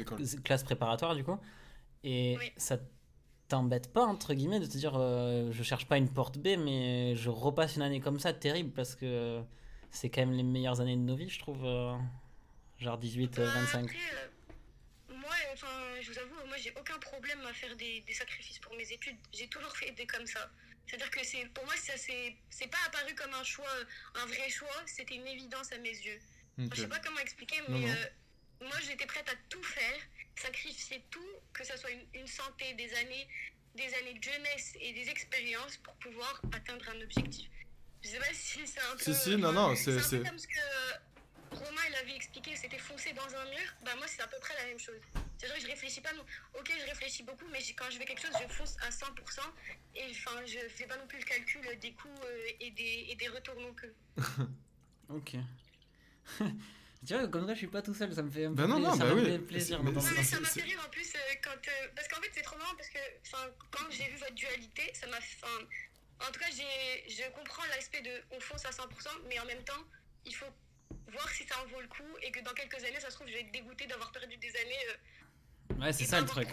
classes préparatoires, du coup. Et Oui. ça t'embête pas, entre guillemets, de te dire, euh, je cherche pas une porte B, mais je repasse une année comme ça, terrible, parce que c'est quand même les meilleures années de nos vies, je trouve. euh, genre 18, euh, Bah, 25. Après, euh, moi, enfin, je vous avoue, moi, j'ai aucun problème à faire des, des sacrifices pour mes études. J'ai toujours fait des comme ça. C'est-à-dire que c'est, pour moi, ça c'est, c'est pas apparu comme un choix, un vrai choix. C'était une évidence à mes yeux. Ok. Je sais pas comment expliquer, Non, mais non. euh, moi, j'étais prête à tout faire, sacrifier tout, que ce soit une, une santé, des années, des années de jeunesse et des expériences pour pouvoir atteindre un objectif. Je sais pas si c'est un peu. Si, si, non, non, c'est- c'est- comme ce que euh, Romain il avait expliqué, c'était foncer dans un mur. Bah, moi, c'est à peu près la même chose. C'est-à-dire que je réfléchis pas. Non. Ok, je réfléchis beaucoup, mais quand je veux quelque chose, je fonce à 100%. Et enfin, je fais pas non plus le calcul des coûts euh, et, des, et des retours non plus. Ok. tu vois, comme ça, je suis pas tout seul, ça me fait un Bah peu non, pla- non, ça bah me oui. fait plaisir Mais- Non, ça. m'a fait rire en plus euh, quand. euh, parce qu'en fait, c'est trop marrant parce que quand j'ai vu votre dualité, ça m'a. En tout cas, j'ai- je comprends l'aspect de on fonce à 100%, mais en même temps, il faut voir si ça en vaut le coup et que dans quelques années, ça se trouve, je vais être dégoûtée d'avoir perdu des années euh, Ouais, c'est ça le truc.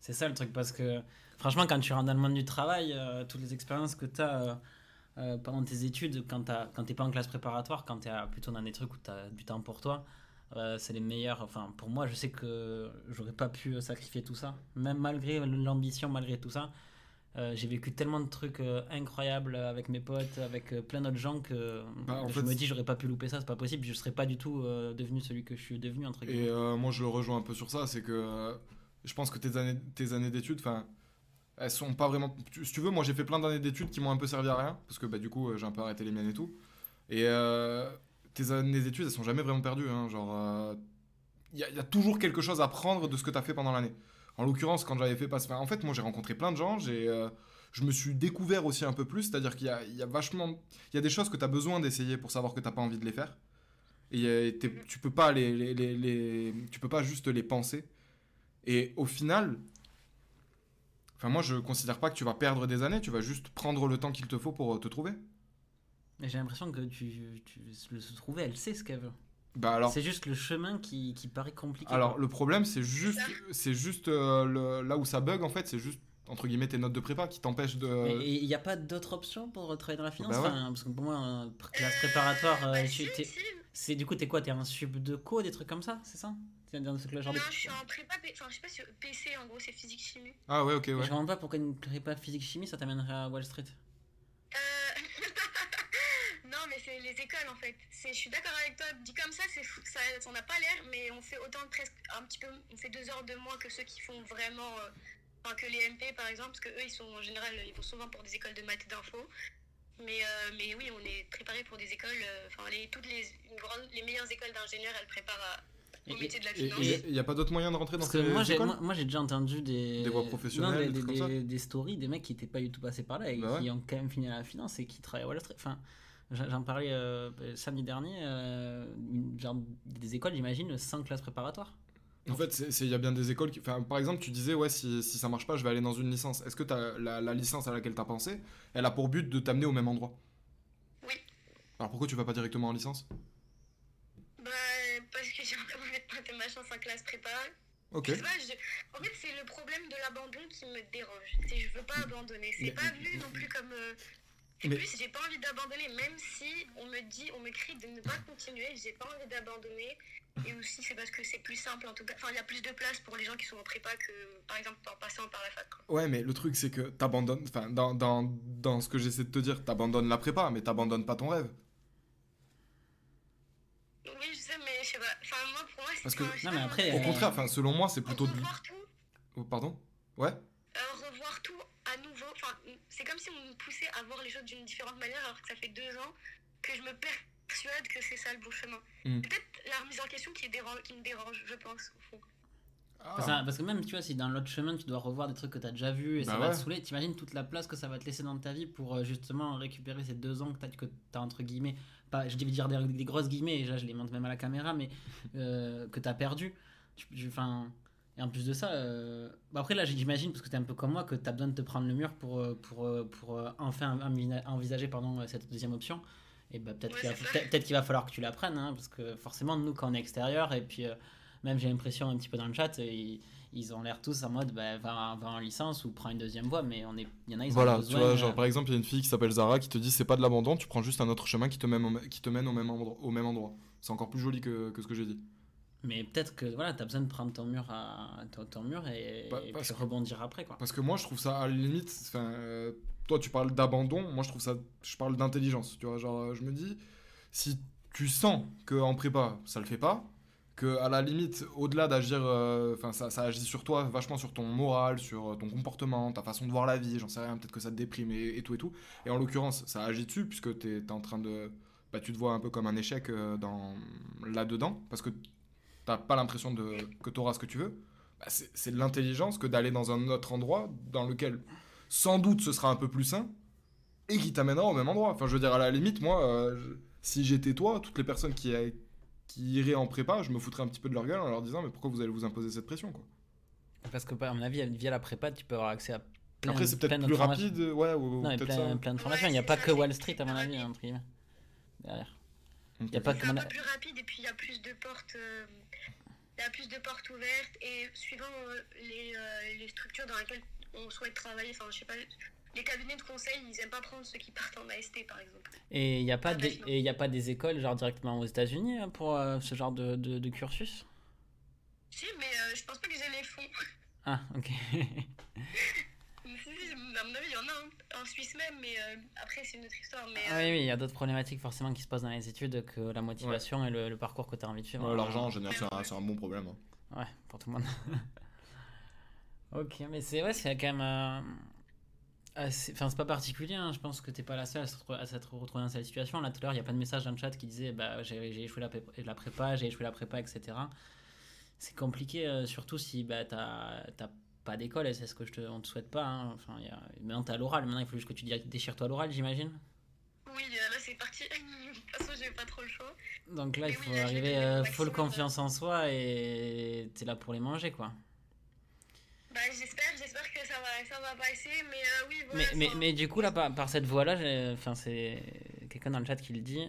C'est ça le truc parce que franchement quand tu rentres dans le monde du travail, euh, toutes les expériences que tu as pendant tes études, quand t'es pas en classe préparatoire, quand tu es plutôt dans des trucs où tu as du temps pour toi, euh, c'est les meilleurs. Enfin pour moi je sais que j'aurais pas pu euh, sacrifier tout ça, même malgré l'ambition, malgré tout ça. Euh, j'ai vécu tellement de trucs euh, incroyables avec mes potes, avec euh, plein d'autres gens que Bah, je fait, me dis j'aurais pas pu louper ça, c'est pas possible, je serais pas du tout euh, devenu celui que je suis devenu entre guillemets. Et euh, moi, je le rejoins un peu sur ça, c'est que euh, je pense que tes années, tes années d'études, enfin, elles sont pas vraiment. Si tu veux, moi, j'ai fait plein d'années d'études qui m'ont un peu servi à rien, parce que bah, du coup, euh, j'ai un peu arrêté les miennes et tout. Et euh, tes années d'études, elles sont jamais vraiment perdues. hein, genre, il y, a- y a toujours quelque chose à prendre de ce que tu as fait pendant l'année. En l'occurrence, quand j'avais fait passe. en fait, moi, j'ai rencontré plein de gens, j'ai. euh, je me suis découvert aussi un peu plus, c'est-à-dire qu'il y y a vachement. Il y a des choses que tu as besoin d'essayer pour savoir que tu pas envie de les faire. Et euh, tu peux pas les- tu peux pas juste les penser. Et au final, enfin moi je considère pas que tu vas perdre des années, tu vas juste prendre le temps qu'il te faut pour euh, te trouver. Mais j'ai l'impression que tu, tu le se trouver, elle sait ce qu'elle veut. Bah alors, C'est juste le chemin qui, qui paraît compliqué. alors le problème c'est juste, c'est juste euh, le- là où ça bug en fait, c'est juste entre guillemets tes notes de prépa qui t'empêchent de. Et il n'y a pas d'autre option pour travailler dans la finance? Bah ouais. Enfin, Parce que pour moi, classe préparatoire, euh, bah, tu- si. C'est du coup, t'es quoi? T'es un sub de co, des trucs comme ça C'est ça? Genre Non, de... je suis en prépa, P- enfin, je sais pas si PC, en gros, c'est physique-chimie. Ah ouais ok Je ouais. comprends pas pourquoi une prépa physique-chimie, ça t'amènerait à Wall Street. Euh... non, mais c'est les écoles en fait. Je suis d'accord avec toi. Dit comme ça, c'est fou- ça, ça n'a pas l'air, mais on fait autant de presque un petit peu, on fait deux heures de moins que ceux qui font vraiment, euh, enfin que les MP par exemple, parce que eux ils sont en général, ils vont souvent pour des écoles de maths et d'info. Mais, euh, mais oui, on est préparé pour des écoles, euh, enfin les, toutes les, une grande, les meilleures écoles d'ingénieurs, elles préparent à- au Et- métier de la finance. il n'y a pas d'autre moyen de rentrer dans Parce que ces moi, j'ai, écoles moi, moi, j'ai déjà entendu des... Des voies professionnelles, Non, des, des trucs des- comme ça des- des stories, des mecs qui n'étaient pas du tout passés par là et Bah qui ouais. ont quand même fini à la finance et qui travaillent à Wall Street. Enfin, j'en j'en parlais euh, samedi dernier, euh, une- genre des écoles, j'imagine, sans classe préparatoire. En fait, il y a bien des écoles qui. Par exemple, tu disais, ouais, si, si ça marche pas, je vais aller dans une licence. Est-ce que t'as, la, la licence à laquelle tu as pensé, elle a pour but de t'amener au même endroit? Oui. Alors pourquoi tu vas pas directement en licence? Bah, parce que j'ai encore envie de tenter ma chance en classe prépa. Ok. Je sais pas, je- En fait, c'est le problème de l'abandon qui me dérange. C'est je veux pas abandonner. C'est pas vu non plus comme. euh, Et Mais- plus, j'ai pas envie d'abandonner, même si on me dit, on me crie de ne pas continuer, j'ai pas envie d'abandonner. Et aussi, c'est parce que c'est plus simple en tout cas. Enfin, il y a plus de place pour les gens qui sont en prépa que, par exemple, en passant par la fac. quoi. Ouais, mais le truc, c'est que t'abandonnes. Enfin, dans, dans, dans ce que j'essaie de te dire, t'abandonnes la prépa, mais t'abandonnes pas ton rêve. Oui, je sais, mais je sais pas. Enfin, moi, pour moi, c'est Parce que- Non, mais après, moi, Au Euh, contraire, enfin, selon moi, c'est plutôt de. revoir tout, Oh, pardon? Ouais euh, revoir tout à nouveau. Enfin, c'est comme si on me poussait à voir les choses d'une différente manière, alors que ça fait deux ans que je me persuade que c'est ça le bon chemin. Hmm. Peut-être la remise en question qui, dérange, qui me dérange, je pense, au fond. Ah. Parce, que- parce que même, tu vois, si dans l'autre chemin, tu dois revoir des trucs que tu as déjà vus et ça Bah va ouais. te saouler, t'imagines toute la place que ça va te laisser dans ta vie pour euh, justement récupérer ces deux ans que tu as, que t'as, entre guillemets, pas, je vais dire des, des grosses guillemets, et là je les montre même à la caméra, mais euh, que tu as perdu. Tu- tu- Enfin, et en plus de ça, euh, bah après là j'imagine, parce que tu es un peu comme moi, que tu as besoin de te prendre le mur pour, euh, pour, euh, pour, euh, enfin envi- envisager pardon, cette deuxième option. Et bah, peut-être Ouais, qu'il va, falloir que tu l'apprennes, hein, parce que forcément, nous, quand on est extérieur, et puis euh, même j'ai l'impression un petit peu dans le chat, ils, ils ont l'air tous en mode bah, va, va en licence ou prends une deuxième voie, mais on est, il y en a, ils ont Voilà, besoin. tu vois, euh, genre par exemple, il y a une fille qui s'appelle Zara qui te dit c'est pas de l'abandon, tu prends juste un autre chemin qui te mène au, qui te mène au, même, endroit, au même endroit. C'est encore plus joli que, que ce que j'ai dit. Mais peut-être que voilà, tu as besoin de prendre ton mur, à, ton, ton mur et, Bah, et parce puis que- rebondir après. Quoi. Parce que moi, je trouve ça à la limite. euh, toi, tu parles d'abandon. Moi, je trouve ça. Je parle d'intelligence. Tu vois, genre, je me dis, si tu sens que en prépa, ça le fait pas, que à la limite, au-delà d'agir, euh, enfin, ça, ça agit sur toi, vachement sur ton moral, sur euh, ton comportement, ta façon de voir la vie. J'en sais rien. Peut-être que ça te déprime et, et tout et tout. Et en l'occurrence, ça agit dessus puisque t'es es en train de. Bah, tu te vois un peu comme un échec euh, dans là-dedans parce que t'as pas l'impression de que t'auras ce que tu veux. Bah, c'est de l'intelligence que d'aller dans un autre endroit dans lequel sans doute ce sera un peu plus sain et qui t'amènera au même endroit. Enfin, je veux dire, à la limite, moi, euh, je- si j'étais toi, toutes les personnes qui, a- qui iraient en prépa, je me foutrais un petit peu de leur gueule en leur disant, mais pourquoi vous allez vous imposer cette pression, quoi? Parce que, à mon avis, via la prépa, tu peux avoir accès à plein Après, c'est peut-être plus rapide, ouais, ou, Non, plein, ça. plein de formations. Il n'y a pas que Wall Street, à mon avis, entre guillemets. Derrière. Il y a pas C'est un peu plus rapide et puis il y a plus de portes. euh, Il y a plus de portes ouvertes et suivant euh, les, euh, les structures dans lesquelles on souhaite travailler, enfin je sais pas, les cabinets de conseil, ils aiment pas prendre ceux qui partent en AST par exemple. Et il n'y a, pas Ah, des- et il y a pas des écoles, genre directement aux États-Unis, hein, pour euh, ce genre de, de, de cursus? Si, mais euh, je pense pas que j'ai les fonds. Ah, ok. À mon avis, il y en a un, en Suisse même, mais euh, après c'est une autre histoire. Mais, Ah euh, oui, oui, il y a d'autres problématiques forcément qui se passent dans les études que la motivation et le, le parcours que tu as envie de suivre. Ouais, L'argent, en général, c'est un, c'est un bon problème. hein. Ouais, pour tout le monde. ok, mais c'est ouais, c'est quand même. euh, assez- Enfin, c'est pas particulier, hein, je pense que t'es pas la seule à s'être à s'être retrouvée dans cette situation. Là, tout à l'heure, il y a pas de message dans le chat qui disait bah, j'ai j'ai échoué la, pré- la prépa, j'ai échoué la prépa, etc. C'est compliqué, euh, surtout si bah, t'as t'as pas d'école, c'est ce que je te, on te souhaite pas. hein. Enfin, il y a... Maintenant, t'as l'oral, maintenant il faut juste que tu dé- déchires-toi l'oral, j'imagine. Oui, euh, là c'est parti. de toute façon, j'ai pas trop le choix. Donc là, il oui, faut là, arriver euh, full confiance en soi et t'es là pour les manger, quoi. Bah, j'espère, j'espère que ça va, ça va passer, mais euh, oui, Mais, voilà. mais, mais du coup, là, par, par cette voie-là, enfin, c'est quelqu'un dans le chat qui le dit.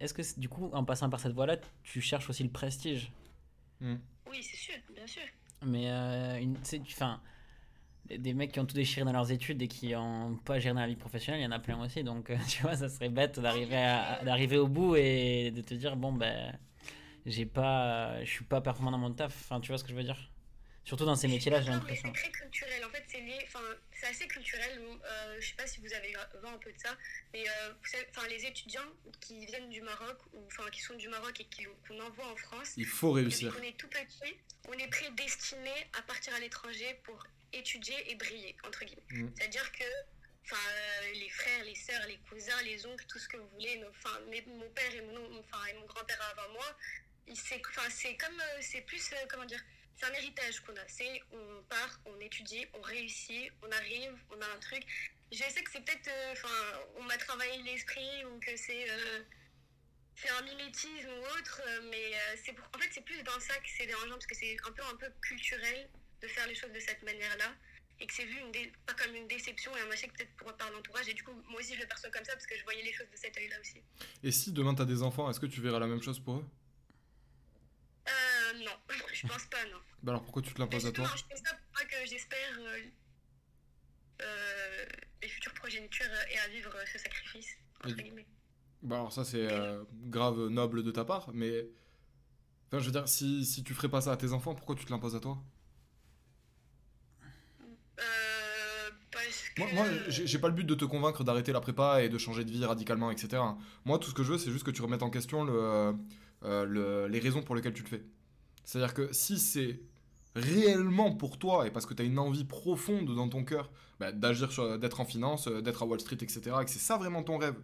Est-ce que, du coup, en passant par cette voie-là, tu cherches aussi le prestige? Oui, c'est sûr, bien sûr. Mais, euh, une, enfin, des- mecs qui ont tout déchiré dans leurs études et qui n'ont pas géré dans la vie professionnelle, il y en a plein aussi. Donc, euh, tu vois, ça serait bête d'arriver au bout et de te dire, bon, ben, j'ai pas, je suis pas performant dans mon taf. Enfin, tu vois ce que je veux dire? Surtout dans ces métiers-là, j'ai l'impression. C'est très culturel. En fait, c'est lié. Enfin, c'est assez culturel. Euh, je sais pas si vous avez vu un peu de ça, mais euh, vous savez, enfin, les étudiants qui viennent du Maroc ou enfin qui sont du Maroc et qu'on envoie en France, Il faut réussir. qu'on est tout petit, on est prédestiné à partir à l'étranger pour étudier et briller entre guillemets. Mm. C'est-à-dire que Enfin, euh, les frères, les sœurs, les cousins, les oncles, tout ce que vous voulez. Enfin, mon père et mon, on- enfin, et mon grand-père avant moi, c'est enfin, c'est comme, euh, c'est plus, euh, comment dire, c'est un héritage qu'on a. C'est, on part, on étudie, on réussit, on arrive, on a un truc. Je sais que c'est peut-être, euh, enfin, on m'a travaillé l'esprit ou que c'est, euh, c'est un mimétisme ou autre, euh, mais c'est en fait, c'est plus dans ça que c'est dérangeant parce que c'est un peu, un peu culturel de faire les choses de cette manière-là et que c'est vu pas comme une déception et un échec peut-être pour par l'entourage et du coup moi aussi je le perçois comme ça parce que je voyais les choses de cet œil-là aussi. Et si demain t'as des enfants, est-ce que tu verras la même chose pour eux? Non, je pense pas, non. Bah alors pourquoi tu te l'imposes à toi je fais ça pour pas que j'espère euh, euh, les futures progénitures aient à vivre ce sacrifice. Entre Et- guillemets. Bah alors ça c'est euh, grave noble de ta part, mais... Enfin je veux dire, si, si tu ferais pas ça à tes enfants, pourquoi tu te l'imposes à toi? Euh, parce que. Moi, moi j'ai pas le but de te convaincre d'arrêter la prépa et de changer de vie radicalement, etc. Moi, tout ce que je veux, c'est juste que tu remettes en question le, euh, le- les raisons pour lesquelles tu le fais. C'est-à-dire que si c'est réellement pour toi et parce que tu as une envie profonde dans ton cœur bah, d'agir, d'être en finance, euh, d'être à Wall Street, etc., et que c'est ça vraiment ton rêve,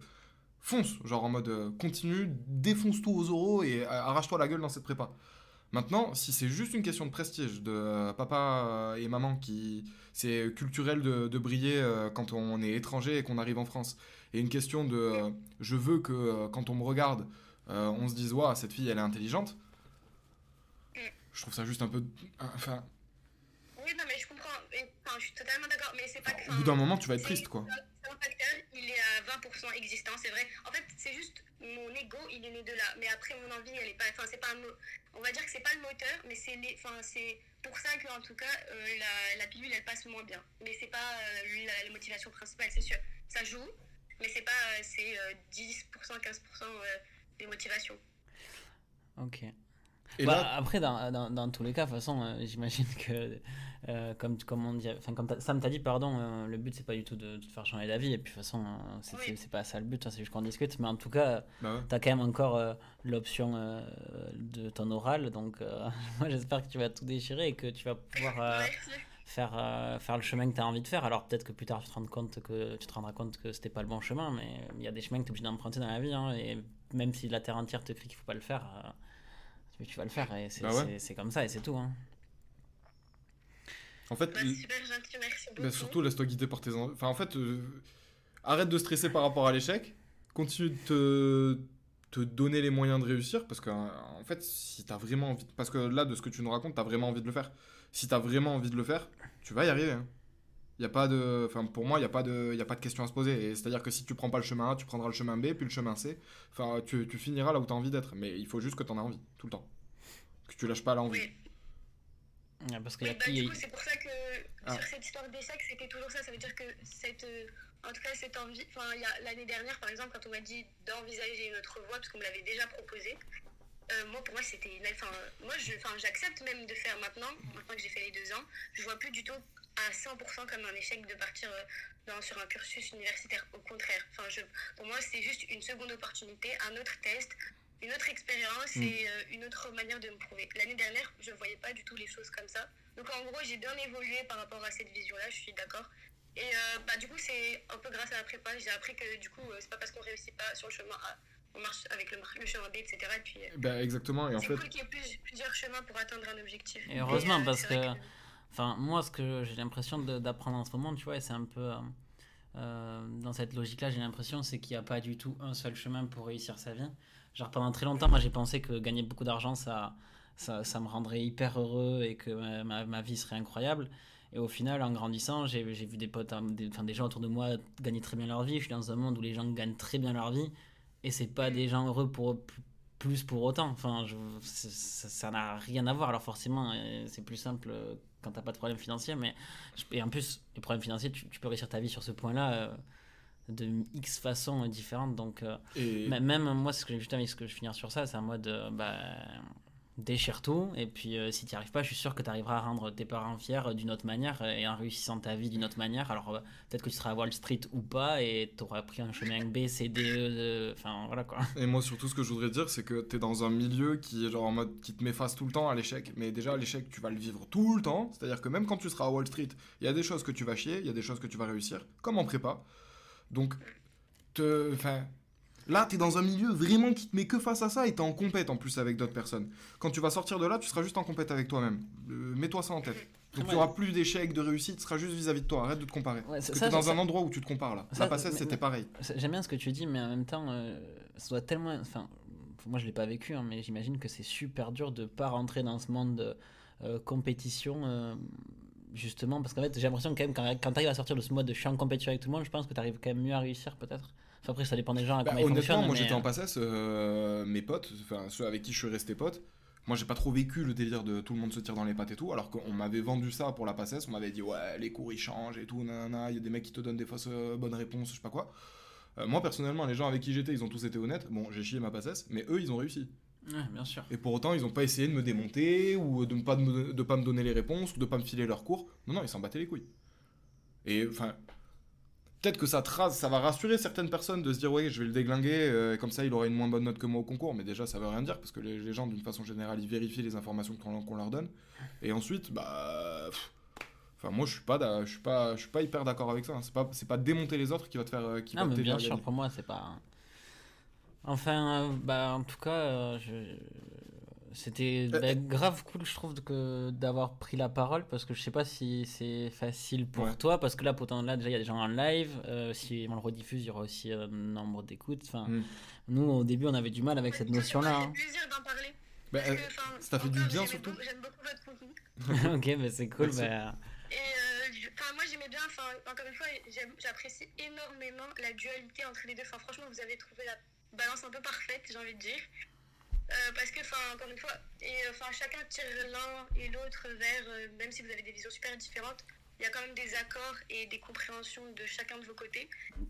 fonce, genre en mode euh, continue, défonce tout aux euros et euh, arrache-toi la gueule dans cette prépa. Maintenant, si c'est juste une question de prestige, de papa et maman qui, c'est culturel de, briller quand on est étranger et qu'on arrive en France. Et une question de je veux que quand on me regarde, on se dise waouh, cette fille elle est intelligente. Je trouve ça juste un peu. Enfin, Oui, non, mais je comprends. Enfin, je suis totalement d'accord. Mais c'est pas que. au bout d'un moment, tu vas être triste quoi. C'est un facteur, il est à 20% existant, c'est vrai. En fait, c'est juste mon ego, il est né de là. Mais après, mon envie, elle est pas. Enfin, c'est pas un mot. On va dire que c'est pas le moteur, mais c'est les. Enfin, c'est pour ça que, en tout cas, euh, la, la pilule, elle passe moins bien. Mais c'est pas euh, la, la motivation principale, c'est sûr. Ça joue, mais c'est pas. euh, c'est euh, 10%, 15% euh, des motivations. Ok. Et Bah, là, Après, dans, dans, dans tous les cas, de toute façon, euh, j'imagine que, euh, comme, comme, on dit, enfin, comme t'as- Sam t'a dit, pardon, euh, le but c'est pas du tout de, de te faire changer d'avis, et puis de toute façon, euh, c'est Oui. c'est- c'est pas ça le but, hein, c'est juste qu'on discute, mais en tout cas, bah ouais. t'as quand même encore euh, l'option euh, de ton oral, donc euh, moi j'espère que tu vas tout déchirer et que tu vas pouvoir euh, faire, euh, faire le chemin que tu as envie de faire. Alors peut-être que plus tard tu te, rends compte que, tu te rendras compte que c'était pas le bon chemin, mais il y a des chemins que tu es obligé d'emprunter dans la vie, hein, et même si la terre entière te crie qu'il faut pas le faire, euh, tu, vas le faire, et c'est Bah ouais. c'est- comme ça, et c'est tout. Hein. En fait, Bah, super gentil, merci beaucoup. bah, surtout laisse-toi guider par tes envies. Enfin, en fait, euh, arrête de stresser par rapport à l'échec. Continue de te, te donner les moyens de réussir parce que, en fait, si t'as vraiment envie. Parce que là, de ce que tu nous racontes, t'as vraiment envie de le faire. Si t'as vraiment envie de le faire, tu vas y arriver. hein. Y a pas de, enfin pour moi, il y a pas de, y a pas de question à se poser. Et c'est-à-dire que si tu prends pas le chemin A, tu prendras le chemin B, puis le chemin C. Enfin, tu, tu finiras là où t'as envie d'être. Mais il faut juste que t'en aies envie tout le temps, que tu lâches pas l'envie. Oui. Ouais, Parce qu'il y Oui, a bah, qui. du coup, c'est pour ça que Ah. sur cette histoire d'échec, c'était toujours ça. Ça veut dire que cette, euh, en tout cas, cette envie. Enfin, il l'année dernière, par exemple, quand on m'a dit d'envisager une autre voie, parce qu'on me l'avait déjà proposé. Euh, moi, pour moi, c'était. une- Enfin, moi, je, enfin, j'accepte même de faire maintenant. Maintenant que j'ai fait les deux ans, je vois plus du tout à 100% comme un échec de partir euh, dans- sur un cursus universitaire. Au contraire. Enfin, je, pour moi, c'est juste une seconde opportunité, un autre test, une autre expérience Mm. et euh, une autre manière de me prouver. L'année dernière, je ne voyais pas du tout les choses comme ça. Donc en gros, j'ai bien évolué par rapport à cette vision-là, je suis d'accord. Et euh, bah, du coup, c'est un peu grâce à la prépa, j'ai appris que du coup, euh, c'est pas parce qu'on réussit pas sur le chemin A, on marche avec le, le chemin B, etc. Et puis, Bah, exactement. Et en fait, cool qu'il y ait plus- plusieurs chemins pour atteindre un objectif. Et heureusement, euh, parce que- Enfin, moi, ce que j'ai l'impression d'apprendre en ce moment, tu vois, et c'est un peu. euh, dans cette logique-là, j'ai l'impression c'est qu'il n'y a pas du tout un seul chemin pour réussir sa vie. Genre, pendant très longtemps, moi, j'ai pensé que gagner beaucoup d'argent, ça, ça, ça me rendrait hyper heureux et que ma, ma- ma vie serait incroyable. Et au final, en grandissant, j'ai j'ai vu des potes, hein, des, enfin, des gens autour de moi gagner très bien leur vie. Je suis dans un monde où les gens gagnent très bien leur vie et c'est pas des gens heureux pour plus pour autant. Enfin, je- ça n'a rien à voir. Alors forcément, euh, c'est plus simple euh, quand t'as pas de problème financier, mais et en plus, les problèmes financiers, tu, tu peux réussir ta vie sur ce point-là euh, de X façons différentes. Donc, euh, et, même moi, ce que juste avec ce que je finir sur ça, c'est un mode euh, bah, déchire tout. Et puis, euh, si tu n'y arrives pas, je suis sûr que tu arriveras à rendre tes parents fiers euh, d'une autre manière et en réussissant ta vie d'une autre manière. Alors, euh, peut-être que tu seras à Wall Street ou pas et tu auras pris un chemin B, C, D, E. Enfin, voilà quoi. Et moi, surtout, ce que je voudrais dire, c'est que t'es dans un milieu qui est genre en mode qui te met face tout le temps à l'échec. Mais déjà, l'échec, tu vas le vivre tout le temps. C'est-à-dire que même quand tu seras à Wall Street, il y a des choses que tu vas chier, il y a des choses que tu vas réussir, comme en prépa. Donc, te, enfin, là, t'es dans un milieu vraiment qui te met que face à ça et t'es en compète en plus avec d'autres personnes. Quand tu vas sortir de là, tu seras juste en compète avec toi-même. Euh, Mets-toi ça en tête. Donc, tu auras plus d'échecs, de réussite, ce sera juste vis-à-vis de toi. Arrête de te comparer. Ouais, Parce ça, t'es dans ça- un endroit où tu te compares là. ça, la passette, c'était pareil. J'aime bien ce que tu dis, mais en même temps, euh, ça doit tellement. Enfin, moi je l'ai pas vécu, hein, mais j'imagine que c'est super dur de pas rentrer dans ce monde de euh, compétition. Justement, parce qu'en fait, j'ai l'impression que quand même, quand, quand tu arrives à sortir de ce mode de je suis en compétition avec tout le monde, je pense que tu arrives quand même mieux à réussir, peut-être. Enfin, après, ça dépend des gens, à Bah, comment ils honnêtement, moi mais, j'étais en euh, passesse, euh, mes potes, enfin ceux avec qui je suis resté pote, Moi, j'ai pas trop vécu le délire de tout le monde se tire dans les pattes et tout, alors qu'on m'avait vendu ça pour la passesse. On m'avait dit, ouais, les cours ils changent et tout, nanana. Il y a des mecs qui te donnent des fausses euh, bonnes réponses, je sais pas quoi. Euh, moi, personnellement, les gens avec qui j'étais, ils ont tous été honnêtes. Bon, j'ai chié ma passesse, mais eux, ils ont réussi. Ouais, bien sûr. Et pour autant, ils ont pas essayé de me démonter ou de ne pas, me- de pas me donner les réponses ou de pas me filer leurs cours. Non, non, ils s'en battaient les couilles. Et enfin, peut-être que ça, ça va rassurer certaines personnes de se dire, ouais, je vais le déglinguer, euh, comme ça il aura une moins bonne note que moi au concours. Mais déjà, ça veut rien dire parce que les, les gens, d'une façon générale, ils vérifient les informations qu'on leur donne. Et ensuite, bah. Enfin, moi, je suis pas, je suis pas, je suis pas hyper d'accord avec ça. hein. C'est pas, c'est pas démonter les autres qui va te faire, euh, qui Non, va mais te bien faire sûr, gagner. pour moi, c'est pas. Enfin, euh, bah, en tout cas, euh, je- c'était Euh, bah, grave cool, je trouve, que d'avoir pris la parole parce que je sais pas si c'est facile pour Ouais. toi parce que là, pourtant, là, déjà, il y a des gens en live. euh, si on le rediffuse, il y aura aussi un nombre d'écoutes. Enfin, Mm. nous, au début, on avait du mal avec cette notion-là. Ça hein. fait plaisir d'en parler. Bah, euh, que, ça t'a fait du bien, surtout J'aime beaucoup votre contenu. ok, bah, c'est cool. Merci. bah, Et euh, moi j'aimais bien, enfin, encore une fois, j'apprécie énormément la dualité entre les deux. Enfin, franchement, vous avez trouvé la balance un peu parfaite, j'ai envie de dire. Euh, parce que, enfin, encore une fois, et, euh, enfin, chacun tire l'un et l'autre vers, euh, même si vous avez des visions super différentes, il y a quand même des accords et des compréhensions de chacun de vos côtés.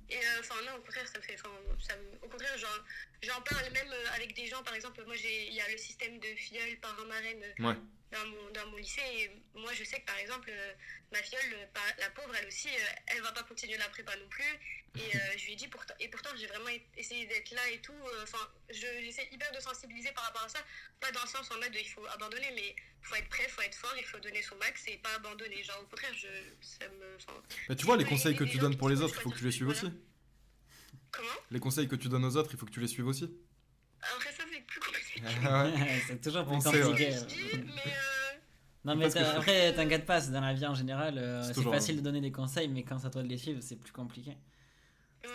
Et enfin, non, au contraire, ça me fait, ça au contraire, j'en- parle même avec des gens, par exemple, moi, j'ai- il y a le système de filleul par un marraine Ouais. Dans mon, dans mon lycée. Et moi, je sais que par exemple, euh, ma filleule, euh, la pauvre, elle aussi, euh, elle va pas continuer la prépa non plus. Et euh, je lui ai dit, pourtant, et pourtant, j'ai vraiment essayé d'être là et tout. Enfin, je- j'essaie hyper de sensibiliser par rapport à ça. Pas dans le sens en mode il faut abandonner, mais il faut être prêt, il faut être fort, il faut donner son max et pas abandonner. Genre, au contraire, je, ça me. enfin, Bah, tu vois, les conseils que tu donnes pour les autres, il faut que tu les suives aussi. Comment? Les conseils que tu donnes aux autres, il faut que tu les suives aussi. Après, ça, c'est plus compliqué. c'est toujours plus On ouais. compliqué. Je mais. euh, Non mais je- après t'inquiète pas, c'est dans la vie en général, euh, C'est facile de donner des conseils, mais quand c'est à toi de les suivre, c'est plus compliqué.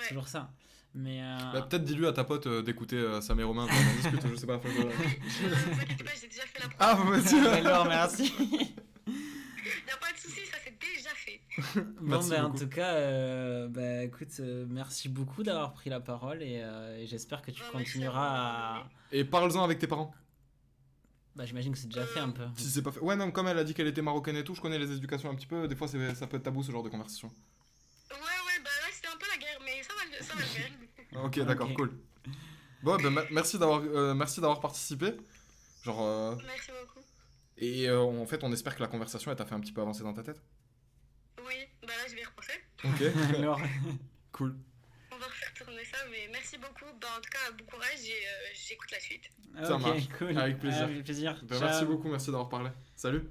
C'est toujours ça. Mais euh, Bah, Peut-être dis-lui à ta pote euh, d'écouter euh, Sam et Romain, on en discute, je sais pas. inquiétez pas, j'ai déjà fait la Ah, vas-y. alors merci. Il n'y a pas de souci, ça c'est déjà fait. bon Merci bah, en tout cas, euh, bah écoute, euh, merci beaucoup d'avoir pris la parole et, euh, et j'espère que tu merci continueras à. Et parle-en avec tes parents. Bah j'imagine que c'est déjà fait un peu. Si c'est pas fait. Ouais, non, comme elle a dit qu'elle était marocaine et tout, je connais les éducations un petit peu. Des fois, c'est- ça peut être tabou ce genre de conversation. Ouais, ouais, bah là c'était un peu la guerre, mais ça va, le- ça va le faire. Ok, d'accord, cool. Bon, bah, me- merci d'avoir euh, merci d'avoir participé. Genre, euh, Merci beaucoup. et euh, en fait, on espère que la conversation elle t'a fait un petit peu avancer dans ta tête. Oui, bah là je vais y repenser. Ok, Alors, cool. On va refaire tourner ça, mais merci beaucoup. Bah en tout cas, bon courage et euh, j'écoute la suite. Ça marche. cool. Avec plaisir. Avec plaisir. Bah, merci beaucoup, merci d'avoir parlé. Salut.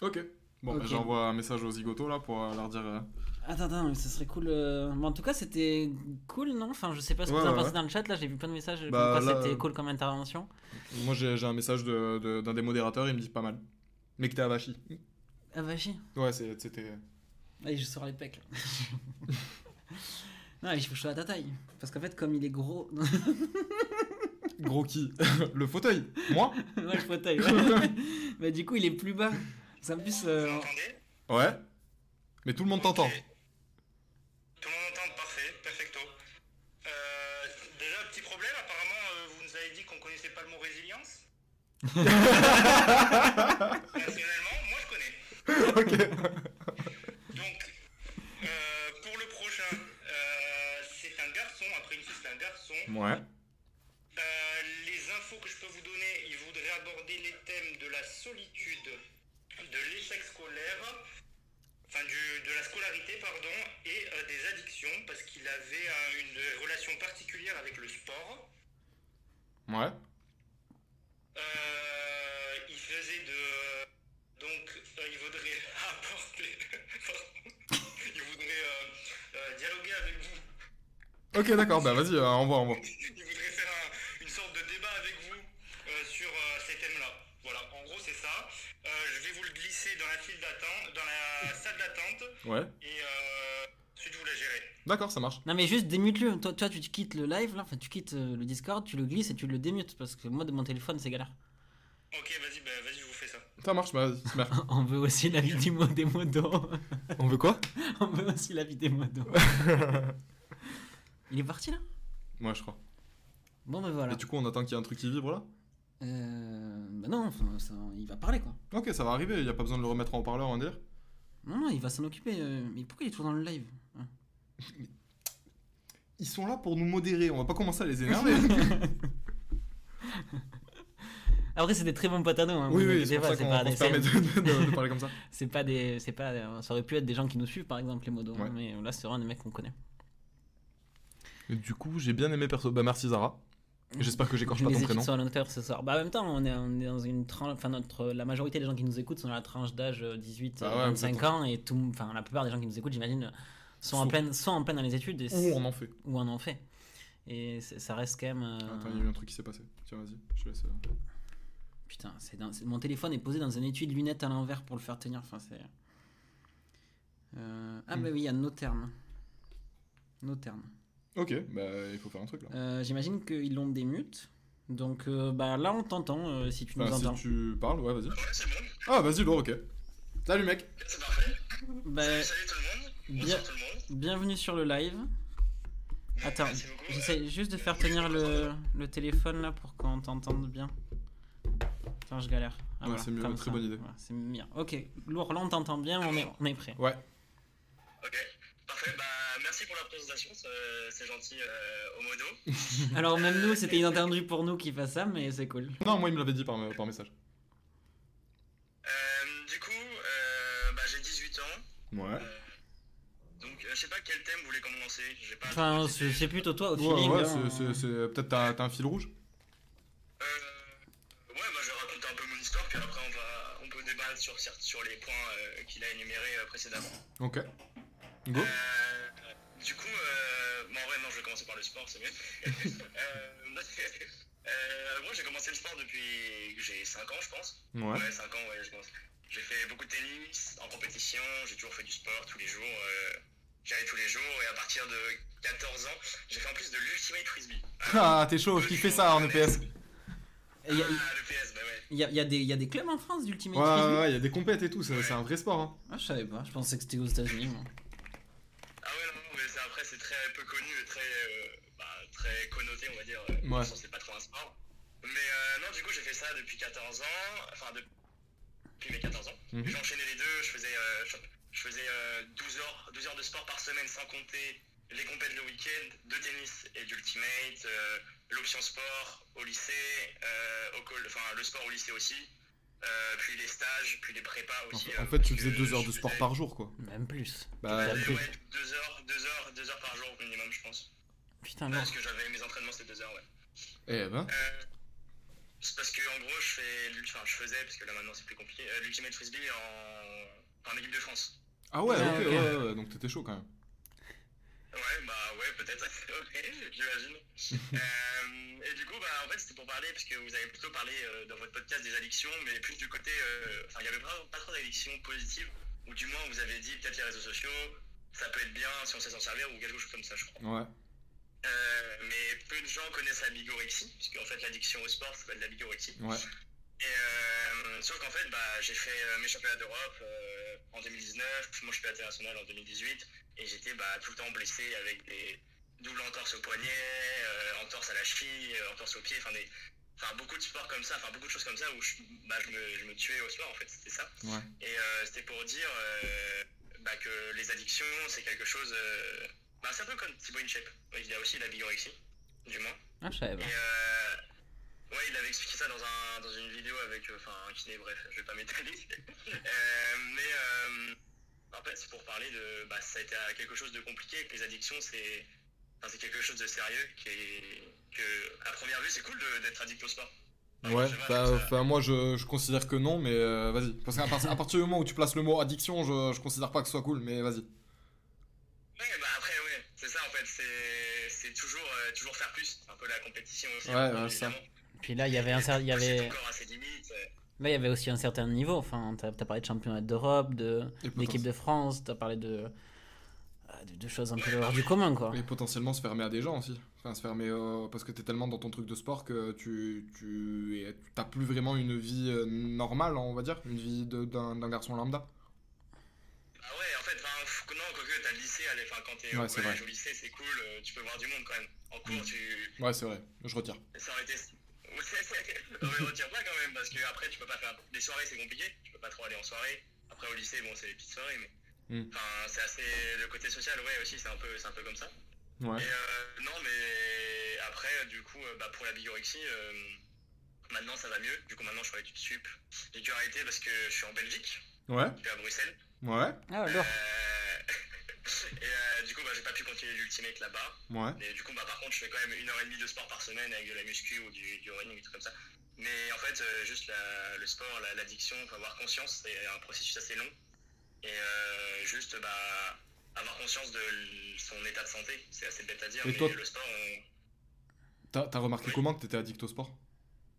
Ok. Bon, bah, j'envoie un message aux zigotos là pour euh, leur dire. euh, Attends, attends, mais ce serait cool. euh, bon, en tout cas, c'était cool, non? Enfin, je sais pas ce que Ouais, vous en ouais, pensez ouais. dans le chat. Là, j'ai vu plein de messages. comme Bah, quoi là, c'était euh, cool comme intervention. Moi, j'ai un message de- de- d'un des modérateurs, il me dit pas mal. Mais que t'es Avachi. Vas-y. Ouais, c'était. Allez, je sors les pecs. là. non, il faut que je sois à ta taille. Parce qu'en fait, comme il est gros. Gros qui? Le fauteuil Moi? Ouais, le fauteuil. Mais du coup, il est plus bas. C'est en plus. euh, Vous m'entendez Ouais. Mais tout le monde t'entend. Tout le monde entend, parfait, perfecto. Euh, déjà, petit problème, apparemment, euh, vous nous avez dit qu'on connaissait pas le mot résilience. Personnellement, moi je connais. ok. Donc, euh, pour le prochain, euh, c'est un garçon, après une fille, c'est un garçon. Ouais. Euh, les infos que je peux vous donner, il voudrait aborder les thèmes de la solitude, de l'échec scolaire, enfin du- de la scolarité, pardon, et euh, des addictions, parce qu'il avait euh, une relation particulière avec le sport. Ouais. Euh, il faisait de... Donc, il voudrait apporter... il voudrait dialoguer avec vous Ok, d'accord, bah vas-y, envoie, envoie. Il voudrait faire un- une sorte de débat avec vous euh, sur euh, ces thèmes-là. Voilà, en gros c'est ça. Euh, je vais vous le glisser dans la file d'attente, dans la salle d'attente, Ouais. et euh, ensuite vous la gérez. D'accord, ça marche. Non, mais juste démute-le. Toi, toi, tu quittes le live, là. Enfin, tu quittes euh, le Discord, tu le glisses et tu le démutes. Parce que moi, de mon téléphone, c'est galère. Ok, vas-y, bah, vas-y, je vous fais ça. Ça marche, bah vas-y, super. On veut aussi la vie du mot des modos. On veut quoi? On veut aussi la vie des modos. Il est parti là? Moi, je crois. Bon, ben voilà. Et du coup, on attend qu'il y ait un truc qui vibre là? Euh, bah non, enfin, ça- il va parler quoi. Ok, ça va arriver, il n'y a pas besoin de le remettre en haut-parleur, on va dire. Non, non, il va s'en occuper. euh, mais pourquoi il est toujours dans le live hein Ils sont là pour nous modérer, on va pas commencer à les énerver. Après, c'est des très bons potes à nous. Hein, oui, oui, c'est pas, ça des- se permet de, c'est- de- de parler comme ça. C'est pas des. C'est pas. Ça aurait pu être des gens qui nous suivent, par exemple, les modos. Ouais. Mais là, c'est vraiment des mecs qu'on connaît. Et du coup, j'ai bien aimé perso. Bah, merci Zara. J'espère que j'écorche pas les ton prénom. sur l'auteur ce soir. Bah, en même temps, on est, on est dans une tranche. Enfin, notre, la majorité des gens qui nous écoutent sont dans la tranche d'âge euh, 18 Ah euh, ouais, 25 vous êtes- ans. Et tout, enfin, la plupart des gens qui nous écoutent, j'imagine, sont, en Sont- pleine, sont en pleine dans les études. Et Ou on en fait. ou en ont fait. Et ça reste quand même. euh, Attends, il y a eu un truc qui s'est passé. Tiens, vas-y, je te laisse. euh. Putain, dans- mon téléphone est posé dans un étui de lunettes à l'envers pour le faire tenir. Enfin, c'est. Euh, Ah, Hmm. bah oui, il y a nos termes. Nos termes. Ok, bah, il faut faire un truc là. Euh, J'imagine qu'ils l'ont des mutes. Donc, euh, bah là, on t'entend euh, si tu nous Enfin, entends. si tu parles, ouais, vas-y. Ouais, c'est bon. Ah, vas-y, lourd, ok. Salut, mec. C'est parfait. Bah, Salut, salut tout le monde. bien- Bonsoir tout le monde. bienvenue sur le live. Attends, Merci beaucoup. j'essaie juste de faire tenir le, le téléphone là pour qu'on t'entende bien. Attends, je galère. Ah, Ouais, voilà, c'est mieux, comme très ça. bonne idée. Voilà, c'est bien. Ok, lourd, là on t'entend bien, on est, on est prêt. Ouais. Ok, parfait. Bah, merci pour la présentation, c'est gentil euh, au modo. Alors même nous, c'était inattendu pour nous qu'il fasse ça, mais c'est cool. Non, moi, il me l'avait dit par, par message. Euh, du coup, euh, bah, j'ai 18 ans. Ouais. Euh, donc, euh, je sais pas quel thème vous voulez commencer. J'ai pas Enfin, c'est plutôt toi au Ouais, feeling. ouais, hein. peut-être t'as t'as un fil rouge Euh, ouais, bah, je vais raconter un peu mon histoire, puis après, on, va, on peut débattre sur, sur les points euh, qu'il a énumérés euh, précédemment. Ok. Go. Euh, du coup, euh, bon, en vrai, non, je vais commencer par le sport, c'est mieux. euh, euh, moi, j'ai commencé le sport depuis que j'ai 5 ans, je pense. Ouais. 5 ans, ouais, je pense. J'ai fait beaucoup de tennis en compétition, j'ai toujours fait du sport tous les jours. euh, J'y allais tous les jours, et à partir de 14 ans, j'ai fait en plus de l'Ultimate Frisbee. Ah, t'es chaud, qui fait ça en EPS Et Il y, a- Ah, le PS, bah ouais. il y a- il y a des- il y a des clubs en France d'Ultimate Ouais, Frisbee? ouais, ouais, il y a des compètes et tout, c'est c'est un vrai sport. Hein. Ah, je savais pas, je pensais que c'était aux États-Unis. moi. Ah ouais, non, mais c'est- après, c'est très peu connu et très, euh, bah, très connoté, on va dire. Ouais. Ouais. C'est pas trop un sport. Mais euh, non, du coup, j'ai fait ça depuis 14 ans. Enfin, de- depuis mes 14 ans. Mhm. J'enchaînais les deux. Je faisais, euh, je, je faisais euh, 12, heures, 12 heures de sport par semaine sans compter les compètes le week-end, de tennis et d'ultimate, euh, l'option sport au lycée, euh, au col- enfin, le sport au lycée aussi. Euh, puis les stages, puis les prépas En aussi. fait, euh, en fait, tu faisais deux heures de sport faisais- par jour, quoi. Même plus. Bah, plus. ouais, deux heures, deux heures, deux heures par jour minimum, je pense. Putain, non. Parce que j'avais mes entraînements, c'était deux heures, ouais. eh ben. Euh, c'est parce que en gros, je fais, enfin, je faisais, parce que là maintenant c'est plus compliqué, euh, l'ultimate frisbee en, en équipe de France. Ah ouais, Ah, ok, ouais, ouais, donc t'étais chaud quand même. Ouais, bah ouais, peut-être, j'imagine. Euh, et du coup, bah en fait, c'était pour parler, parce que vous avez plutôt parlé euh, dans votre podcast des addictions, mais plus du côté, euh, enfin, il y avait pas, pas trop d'addictions positives, ou du moins vous avez dit peut-être les réseaux sociaux, ça peut être bien si on sait s'en servir, ou quelque chose comme ça, je crois. Ouais. Mais peu de gens connaissent la bigorexie, puisque en fait l'addiction au sport s'appelle la bigorexie. Ouais. Et sauf qu'en fait, bah, j'ai fait mes championnats d'Europe en 2019, mon championnat international en 2018, et j'étais bah, tout le temps blessé avec des doubles entorses au poignet, euh, entorses à la cheville, euh, entorses au pied, enfin des, enfin beaucoup de sports comme ça, enfin beaucoup de choses comme ça où je, bah, je, me, je me tuais au sport en fait, c'était ça. Ouais. Et euh, c'était pour dire euh, bah, que les addictions, c'est quelque chose. bah, c'est un peu comme Thibaut InShape. Il y a aussi la bigorexie, du moins. Ah, je savais pas. Et euh, ouais, il avait expliqué ça dans, un, dans une vidéo avec euh, enfin, un kiné, bref, je vais pas m'étaler. Euh, mais euh, en fait, c'est pour parler de. Bah, ça a été quelque chose de compliqué, que les addictions, c'est. Enfin, c'est quelque chose de sérieux qui est. Que, à première vue, c'est cool d'être addict au sport. Enfin, Ouais, bah, ça- moi je, je considère que non, mais euh, vas-y. Parce qu'à part- partir du moment où tu places le mot addiction, je, je considère pas que ce soit cool, mais vas-y. Ouais, bah après, ouais, c'est ça en fait, c'est c'est toujours, euh, toujours faire plus, c'est un peu la compétition aussi. Ouais, hein, ouais, ça. Puis là, il y avait un cer- il y Pousser avait, là, il y avait aussi un certain niveau. Enfin, t'as as parlé de championnat d'Europe, de Et d'équipe de France, t'as parlé de, euh, de de choses un peu hors du commun, quoi. Et potentiellement se fermer à des gens aussi. Enfin, se fermer euh, parce que t'es tellement dans ton truc de sport que tu, tu t'as plus vraiment une vie euh, normale, on va dire, une vie de- d'un garçon lambda. Ah ouais, en fait, non, quoique, t'as le lycée allez, quand t'es Ouais, au collège, au lycée, c'est cool, euh, tu peux voir du monde quand même. En cours, Mm. tu. Ouais, c'est vrai, je retire. Ça aurait été. non, mais retire pas quand même, parce que après, tu peux pas faire. Les soirées, c'est compliqué, tu peux pas trop aller en soirée. Après, au lycée, bon, c'est les petites soirées, mais. Mm. Enfin, c'est assez. Le côté social, ouais, aussi, c'est un, peu... c'est un peu comme ça. Ouais. Et euh, non, mais après, du coup, euh, bah, pour la bigorexie, euh, maintenant ça va mieux. Du coup, maintenant je fais études sup. J'ai dû arrêter parce que je suis en Belgique, Ouais, je suis à Bruxelles. ouais, Ah, alors Euh, et euh, du coup, bah, j'ai pas pu continuer l'ultimate là-bas. ouais. Mais du coup, bah, par contre, je fais quand même une heure et demie de sport par semaine avec de la muscu ou du, du running, des trucs comme ça. Mais en fait, euh, juste la- le sport, la- l'addiction, avoir conscience, c'est un processus assez long. Et euh, juste, bah, avoir conscience de son état de santé, c'est assez bête à dire, Et mais toi- le sport, on, T'as t'as remarqué comment que t'étais addict au sport?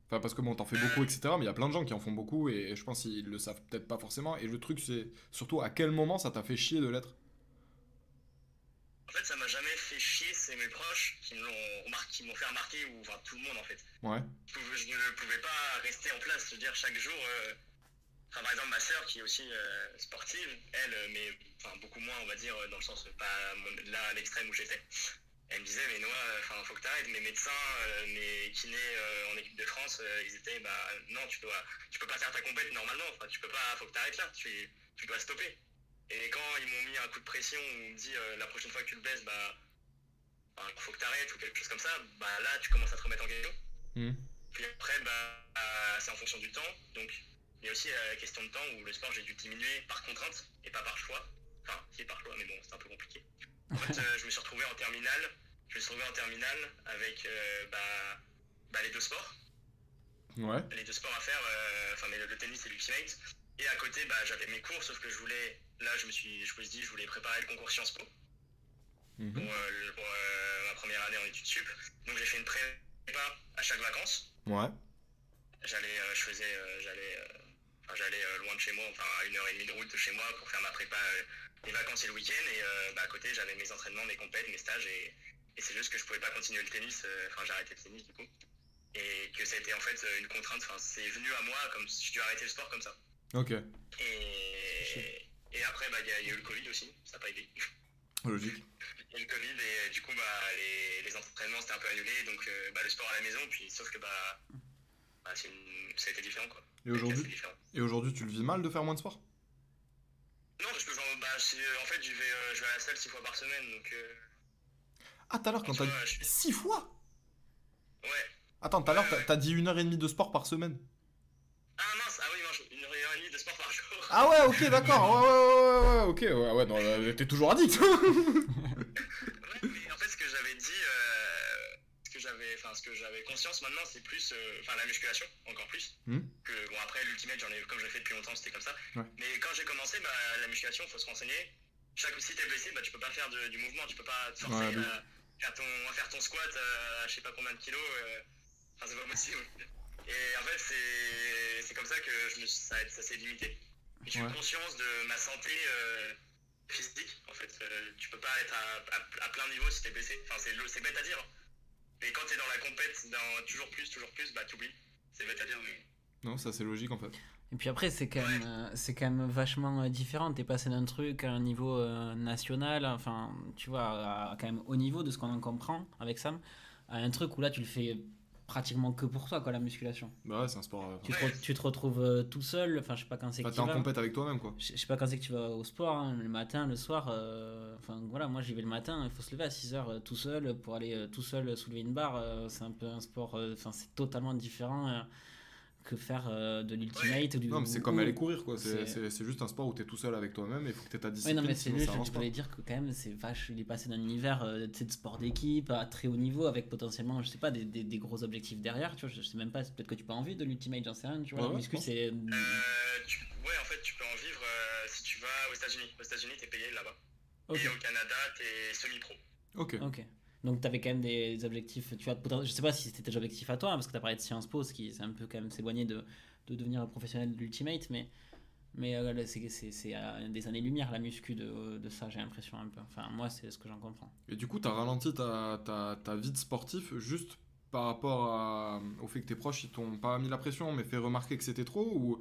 Enfin, parce que bon, t'en fais beaucoup, etc. Mais il y a plein de gens qui en font beaucoup et je pense qu'ils le savent peut-être pas forcément. Et le truc, c'est surtout à quel moment ça t'a fait chier de l'être? En fait, ça m'a jamais fait chier, c'est mes proches qui me l'ont remarqué, qui m'ont fait remarquer, ou enfin tout le monde en fait. Ouais, Je, ne pouvais pas rester en place, je veux dire, chaque jour. euh, Enfin, par exemple, ma sœur qui est aussi euh, sportive, elle, euh, mais enfin, beaucoup moins, on va dire, dans le sens pas mon- là à l'extrême où j'étais. Elle me disait, mais Noah, enfin, faut que t'arrêtes. Mes médecins, euh, mes kinés euh, en équipe de France, ils étaient, bah non, tu dois, tu peux pas faire ta compète normalement. Enfin, tu peux pas, faut que t'arrêtes là. Tu, tu dois stopper. Et quand ils m'ont mis un coup de pression, où on me dit, euh, la prochaine fois que tu le baisses, bah, enfin, faut que t'arrêtes ou quelque chose comme ça, bah là, tu commences à te remettre en question. Mhm. Puis après, bah, euh, c'est en fonction du temps. Donc, il y a aussi euh, la question de temps où le sport, j'ai dû diminuer par contrainte et pas par choix. Enfin, si par choix, mais bon, c'est un peu compliqué. En fait, euh, je me suis retrouvé en terminale. Je me suis retrouvé en terminale avec euh, bah, bah, les deux sports. ouais, Les deux sports à faire, euh, enfin, mais le, le tennis et l'ultimate. Et à côté, bah, j'avais mes cours, sauf que je voulais, là, je me suis, je me suis dit, je voulais préparer le concours Sciences Po. Mhm. pour, euh, le- pour, euh, ma première année en études sup. Donc, j'ai fait une prépa à chaque vacances. Ouais, j'allais euh, je faisais j'allais j'allais loin de chez moi enfin à une heure et demie de route de chez moi pour faire ma prépa les vacances et le week-end. Et bah, à côté j'avais mes entraînements mes compètes mes stages et, et c'est juste que je pouvais pas continuer le tennis enfin j'ai arrêté le tennis du coup. Et que c'était en fait une contrainte enfin c'est venu à moi comme si je dû arrêter le sport comme ça ok, et et après bah il y, a- il y a eu le Covid aussi ça n'a pas aidé logique. il y a eu le Covid et du coup bah les, les entraînements c'était un peu annulé donc euh, bah, le sport à la maison puis sauf que bah, bah une- ça a été différent quoi Et aujourd'hui. Et aujourd'hui, tu le vis mal de faire moins de sport? Non, parce que genre, bah, c'est- en fait, je vais, euh, je vais à la salle six fois par semaine, donc euh, Ah, tout à l'heure, quand t'as dit suis- 6 fois? Ouais. Attends, tout à l'heure, t'as- dit une heure et demie de sport par semaine. Ah non, par jour. Ah ouais, ok, d'accord. Ouais, ouais, ouais, ok. Ouais, ouais, non, euh, t'es toujours addict. Ouais, mais en fait, ce que j'avais dit, euh, ce que j'avais, enfin, ce que j'avais conscience maintenant, c'est plus, euh, enfin, la musculation, encore plus. Hmm. Que bon, après l'ultimate, j'en ai, comme je l'ai fait depuis longtemps, c'était comme ça. Ouais. Mais quand j'ai commencé, bah, la musculation, faut se renseigner. Chaque si t'es blessé, bah, tu peux pas faire de- du mouvement, tu peux pas te forcer à, faire ton, à faire ton squat euh, à je sais pas combien de kilos. euh, Enfin, c'est pas possible. Et en fait, c'est, c'est comme ça que je me, ça, ça s'est limité. J'ai eu Ouais. conscience de ma santé euh, physique. En fait, Euh, tu peux pas être à, à- à plein niveau si t'es blessé. Enfin, c'est, bête à dire. Mais quand t'es dans la compète, dans toujours plus, toujours plus, bah t'oublies. C'est bête à dire, mais. non, ça c'est logique en fait. Et puis après, c'est quand, même, euh, c'est quand même vachement différent. T'es passé d'un truc à un niveau euh, national, enfin, tu vois, à, à quand même haut niveau de ce qu'on en comprend avec Sam, à un truc où là, tu le fais pratiquement que pour toi, quoi, la musculation. Bah ouais, c'est un sport. euh, Tu, te, tu retrouves euh, tout seul, enfin, je sais pas quand c'est que t'es tu en compète avec toi-même quoi. Je sais pas quand c'est que tu vas au sport, hein, le matin, le soir. euh, Enfin voilà, moi j'y vais le matin, il faut se lever à 6h tout seul pour aller tout seul soulever une barre. c'est un peu un sport, enfin c'est totalement différent que faire euh, de l'ultimate ou du. Non, mais c'est comme ou- aller courir quoi. C'est- juste un sport où t'es tout seul avec toi-même et il faut que t'aies ta Oui, discipline. non, mais c'est sinon lui, ça je avance pas. voulais dire que quand même, c'est vache, il est passé d'un univers euh, tu sais, de sport d'équipe à très haut niveau avec potentiellement, je sais pas, des, des, des gros objectifs derrière. Tu vois, je, je sais même pas, peut-être que tu peux en vivre de l'ultimate, j'en sais rien. Tu vois, Ouais, ouais, muscu, c'est. Euh, tu- ouais, en fait, tu peux en vivre euh, si tu vas aux États-Unis. Aux États-Unis, t'es payé là-bas. Ok. Et au Canada, t'es semi-pro. Ok. Ok. Donc, tu avais quand même des objectifs. Tu as, poten- je sais pas si c'était tes objectifs à toi, hein, parce que tu as parlé de Sciences Po, ce qui c'est un peu quand même s'éloigner de, de devenir un professionnel de l'Ultimate, mais, mais euh, c'est, des années-lumière la muscu de, de ça, j'ai l'impression un peu. Enfin, moi, c'est ce que j'en comprends. Et du coup, t'as ralenti ta, ta, ta vie de sportif juste par rapport au fait que tes proches ils t'ont pas mis la pression mais fait remarquer que c'était trop ou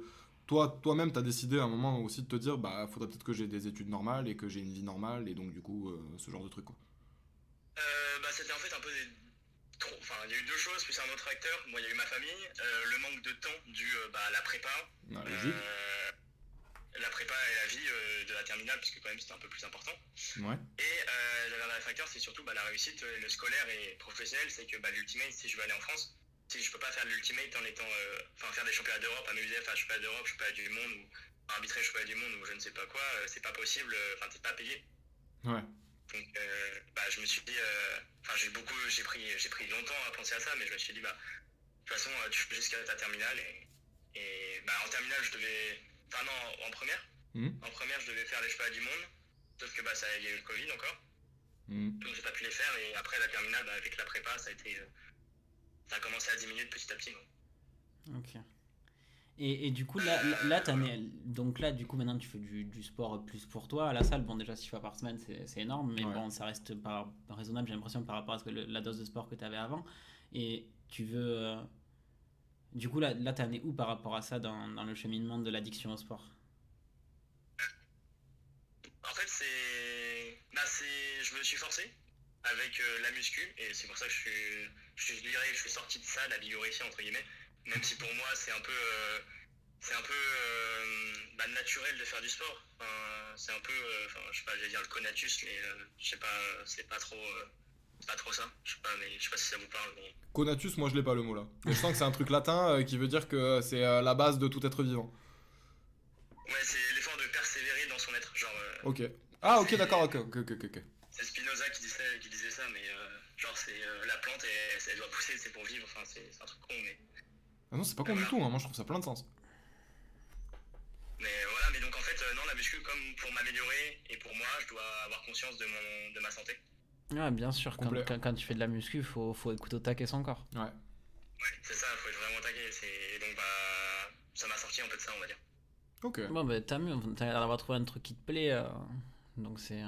toi, toi-même, t'as décidé à un moment aussi de te dire, bah, faudrait peut-être que j'ai des études normales et que j'ai une vie normale, et donc, du coup, euh, ce genre de truc. Euh, bah, c'était en fait un peu des... trop- Enfin, il y a eu deux choses, plus un autre facteur. Moi, il y a eu ma famille, euh, le manque de temps dû euh, bah, à la prépa. La prépa et la vie euh, de la terminale, puisque quand même c'était un peu plus important. Ouais. Et euh, le dernier facteur, c'est surtout bah, la réussite, euh, le scolaire et professionnel, c'est que bah, l'ultimate, si je veux aller en France, si je peux pas faire de l'ultimate en étant, enfin faire des championnats d'Europe, amuser, faire championnat d'Europe, championnat du monde ou arbitrer championnat du monde ou je ne sais pas quoi, c'est pas possible, enfin t'es pas payé. Ouais. Donc euh, bah, je me suis dit, euh, enfin j'ai beaucoup, j'ai pris, j'ai pris longtemps à penser à ça, mais je me suis dit bah de toute façon euh, tu fais jusqu'à ta terminale et, et bah en terminale je devais, enfin non en première, Mhm. en première je devais faire les championnats du monde, sauf que bah ça il y a eu le Covid encore. Mhm. Donc j'ai pas pu les faire et après la terminale bah, avec la prépa ça a été euh, ça a commencé à diminuer de petit à petit. quoi. Ok. Et, et du coup, là, là, là, donc là, du coup, maintenant, tu fais du, du sport plus pour toi à la salle. Bon, déjà, six fois par semaine, c'est énorme, mais Ouais. bon, ça reste pas raisonnable, j'ai l'impression, par rapport à ce que le- la dose de sport que tu avais avant. Et tu veux. euh, Du coup, là, là t'en es où par rapport à ça dans, dans le cheminement de l'addiction au sport? En fait c'est, bah c'est, je me suis forcé avec euh, la muscu et c'est pour ça que je suis, je, je dirais que je suis sorti de ça, la bigorexie entre guillemets. Même si pour moi c'est un peu, euh, c'est un peu euh, bah, naturel de faire du sport. Enfin, c'est un peu, euh, enfin je sais pas, j'allais dire le conatus, mais je sais pas, c'est pas trop, pas trop ça. Je sais pas, mais je sais pas si ça vous parle. Mais... Conatus, moi, je l'ai pas le mot là. Mais je sens que c'est un truc latin qui veut dire que c'est la base de tout être vivant. Ouais, c'est l'effort de persévérer dans son être. Genre, euh, Ok. Ah, ok, d'accord, ok, ok, ok, ok. c'est Spinoza qui disait, qui disait ça, mais euh, genre c'est euh, la plante, elle, elle doit pousser, c'est pour vivre. Enfin, c'est un truc con, mais. Ah non, c'est pas con du tout, hein. moi je trouve ça plein de sens. Mais voilà, mais donc en fait, euh, non, la muscu, comme pour m'améliorer et pour moi, je dois avoir conscience de, mon, de ma santé. Ouais, bien sûr, quand, Complet. quand, quand tu fais de la muscu, faut, faut écouter au taquet son corps. Ouais. Ouais, c'est ça, faut être vraiment c'est- Et donc, bah, ça m'a sorti un peu de ça, on va dire. Ok. Bon, bah, t'as mieux, t'as l'air d'avoir trouvé un truc qui te plaît, euh, donc c'est. euh,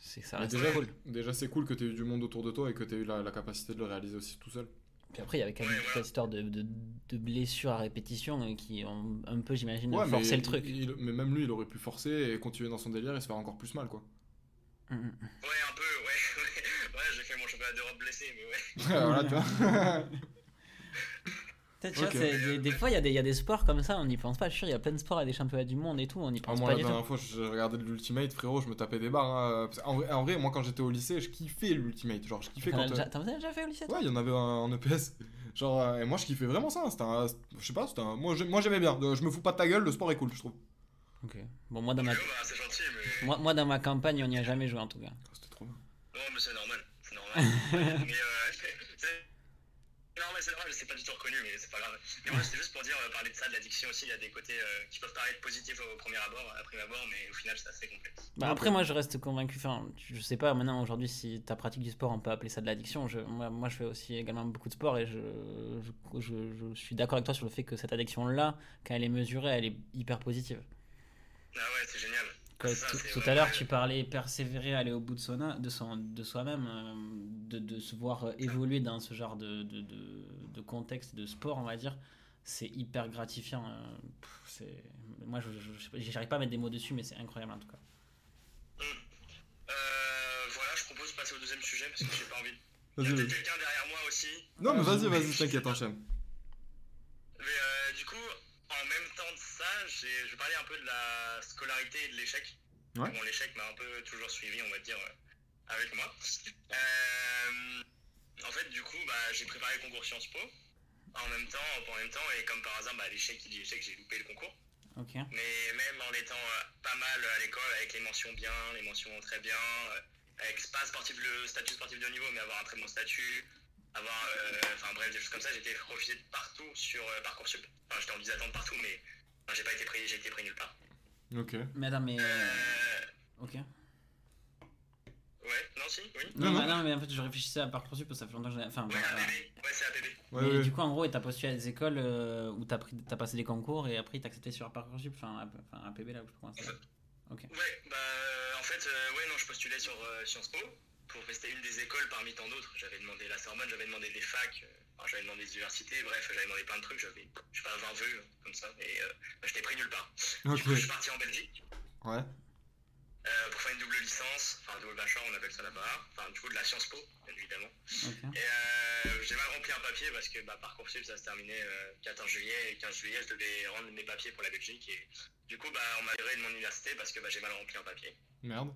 c'est ça reste déjà, cool. déjà c'est cool que tu aies eu du monde autour de toi et que tu aies eu la, la capacité de le réaliser aussi tout seul. Puis après, il y avait quand même Ouais, toute voilà. cette histoire de, de, de blessures à répétition euh, qui ont un peu, j'imagine, Ouais, mais, forcé le truc. il- mais même lui, il aurait pu forcer et continuer dans son délire et se faire encore plus mal, quoi. Mm, mm. Ouais, un peu, ouais. ouais, j'ai fait mon championnat d'Europe blessé, mais ouais. voilà, tu vois. Tu vois, des, des fois, il y, a des- il y a des sports comme ça, on n'y pense pas. Je suis sûr, il y a plein de sports et des championnats du monde et tout, on n'y Ah, pense moi, pas la du tout. dernière fois, je regardais de l'Ultimate, frérot, je me tapais des barres. hein. En, vrai, en vrai, moi, quand j'étais au lycée, je kiffais l'Ultimate. Genre, je kiffais quand. déjà, t'en as déjà fait au lycée Ouais, il y en avait un en EPS. Genre, euh, et moi, je kiffais vraiment ça. C'était un. Je sais pas, c'était un. Moi, j'ai- moi, j'aimais bien. Euh, Je me fous pas de ta gueule, le sport est cool, je trouve. Ok. Bon, moi dans, ma, gentil, mais. moi, moi, dans ma campagne, on n'y a jamais joué en tout cas. Ah, C'était trop bien. Non, mais c'est normal, c'est normal. mais euh, c'est normal, c'est pas du tout reconnu, mais c'est pas grave. Mais moi, c'était juste pour dire, euh, parler de ça, de l'addiction aussi, il y a des côtés euh, qui peuvent paraître positifs au premier abord, à prime abord, mais au final, c'est assez complexe. Bah, après, moi, je reste convaincu. Enfin, je sais pas maintenant aujourd'hui si ta pratique du sport, on peut appeler ça de l'addiction. Je, moi, moi, je fais aussi également beaucoup de sport et je, je, je- je suis d'accord avec toi sur le fait que cette addiction-là, quand elle est mesurée, elle est hyper positive. Ah ouais, c'est génial. Ça, tout, tout à l'heure, tu parlais persévérer, aller au bout de, son, de, son, de soi-même, euh, de, de se voir euh, évoluer dans ce genre de, de, de, de contexte, de sport, on va dire. C'est hyper gratifiant. euh, pff, c'est- moi, je je- j'arrive pas à mettre des mots dessus, mais c'est incroyable en tout cas. Euh, voilà, je propose de passer au deuxième sujet parce que j'ai pas envie. Il y Vas-y, a vas-y. quelqu'un derrière moi aussi. Non, mais vas-y, vas-y, t'inquiète, enchaîne. Mais euh, du coup, en même temps de ça, j'ai- je vais parler un peu de la scolarité et de l'échec. Ouais. Bon, l'échec m'a un peu toujours suivi, on va dire, euh, avec moi. Euh, en fait, du coup, bah, j'ai préparé le concours Sciences Po. En même temps, en même temps, et comme par hasard, bah, l'échec qui dit échec, j'ai loupé le concours. Mais même en étant euh, pas mal à l'école, avec les mentions bien, les mentions très bien, euh, avec pas sportif, le statut sportif de haut niveau, mais avoir un très bon statut, avoir, enfin bref, des choses comme ça, été refusé de partout sur Parcoursup. Enfin, j'étais en liste d'attente partout, mais j'ai pas été pris, j'ai été pris nulle part. Ok. Mais attends, mais. euh, Euh, Ok. ouais, non, si, oui. Non, Non, mais, non. mais en fait, je réfléchissais à Parcoursup parce que ça fait longtemps que j'en ai. Enfin, Ouais, c'est APB. Ouais, et ouais. du coup, en gros, t'as postulé à des écoles euh, où t'as, pris, t'as passé des concours et après t'as accepté sur Parcoursup, enfin, AP, enfin APB là, où je ça s'appelle. Ok. Ouais, bah en fait, euh, ouais, non, je postulais sur euh, Sciences Po. Pour c'était une des écoles parmi tant d'autres. J'avais demandé la Sorbonne, j'avais demandé des facs, euh, j'avais demandé des universités, bref, j'avais demandé plein de trucs, j'avais, je sais pas, 20 vœux, comme ça, et euh, bah, je t'ai pris nulle part. Du coup, je suis parti en Belgique Ouais. euh, pour faire une double licence, enfin double bachelor, on appelle ça là-bas, enfin du coup de la Sciences Po, bien évidemment. Et euh, j'ai mal rempli un papier parce que bah, Parcoursup ça se terminait euh, 14 juillet et 15 juillet je devais rendre mes papiers pour la Belgique et du coup bah, on m'a viré de mon université parce que bah, j'ai mal rempli un papier. Merde.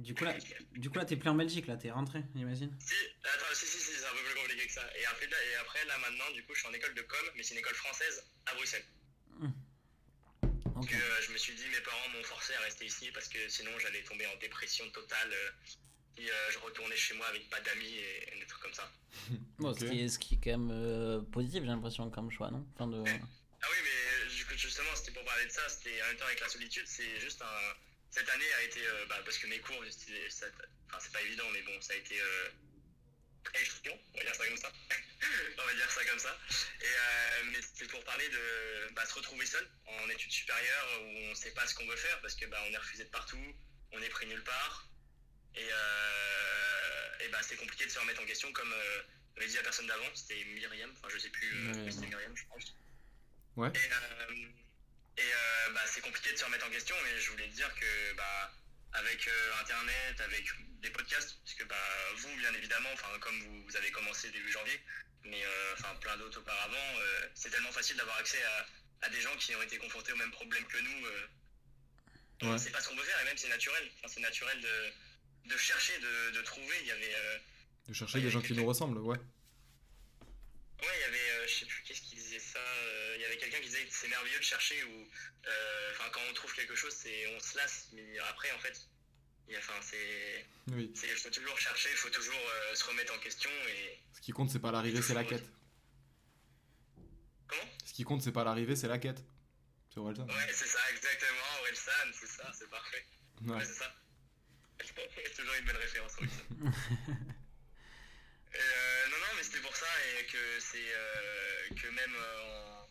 Du coup là, du coup là, t'es plus en Belgique là, t'es rentré, j'imagine. Si, attends, si, si, si, c'est un peu plus compliqué que ça. Et après, là, et après, là maintenant, du coup, je suis en école de com, mais c'est une école française à Bruxelles. Euh, je me suis dit, mes parents m'ont forcé à rester ici parce que sinon j'allais tomber en dépression totale euh, si euh, je retournais chez moi avec pas d'amis et, et des trucs comme ça. Bon, Ok. ce, qui est, ce qui est quand même euh, positif, j'ai l'impression, comme choix, non? Enfin, de... Ah oui, mais justement, c'était pour parler de ça, c'était en même temps avec la solitude, c'est juste un. Cette année a été. euh, bah, parce que mes cours, enfin, c'est pas évident, mais bon, ça a été. Euh, très chiant, on va dire ça comme ça. on va dire ça comme ça. Et, euh, mais c'était pour parler de bah, se retrouver seul en études supérieures où on sait pas ce qu'on veut faire parce que bah, on est refusé de partout, on est pris nulle part. Et, euh, et bah, c'est compliqué de se remettre en question comme. Avait dit la personne d'avant, c'était Myriam, enfin je sais plus, c'était. Myriam, je pense. Ouais. Et, et euh, bah, c'est compliqué de se remettre en question, mais je voulais te dire que bah, avec euh, Internet, avec des podcasts, parce que bah, vous, bien évidemment, enfin, comme vous, vous avez commencé début janvier, mais euh, enfin, plein d'autres auparavant, c'est tellement facile d'avoir accès à, à des gens qui ont été confrontés au même problème que nous. Ouais. C'est pas ce qu'on veut faire, et même c'est naturel. Enfin, c'est naturel de, de chercher, de, de trouver. Il y avait. euh, De chercher des gens qui nous ressemblent, ouais. Ouais, il y avait, euh, je sais plus qu'est-ce qui disait ça. euh, Il y avait quelqu'un qui disait que c'est merveilleux de chercher ou, euh, enfin, quand on trouve quelque chose, c'est, on se lasse. Mais après, en fait, il y a- enfin, c'est, Oui. il faut toujours chercher, il faut toujours se remettre en question et. Ce qui compte, c'est pas l'arrivée, c'est la quête. Comment? Ce qui compte, c'est pas l'arrivée, c'est la quête. C'est ça Ouais, c'est ça, exactement. Orelsan, c'est ça, c'est parfait. Ouais, Ouais. c'est ça. toujours une belle référence, Orelsan. Euh, non, non, mais c'était pour ça et que c'est euh, que même euh,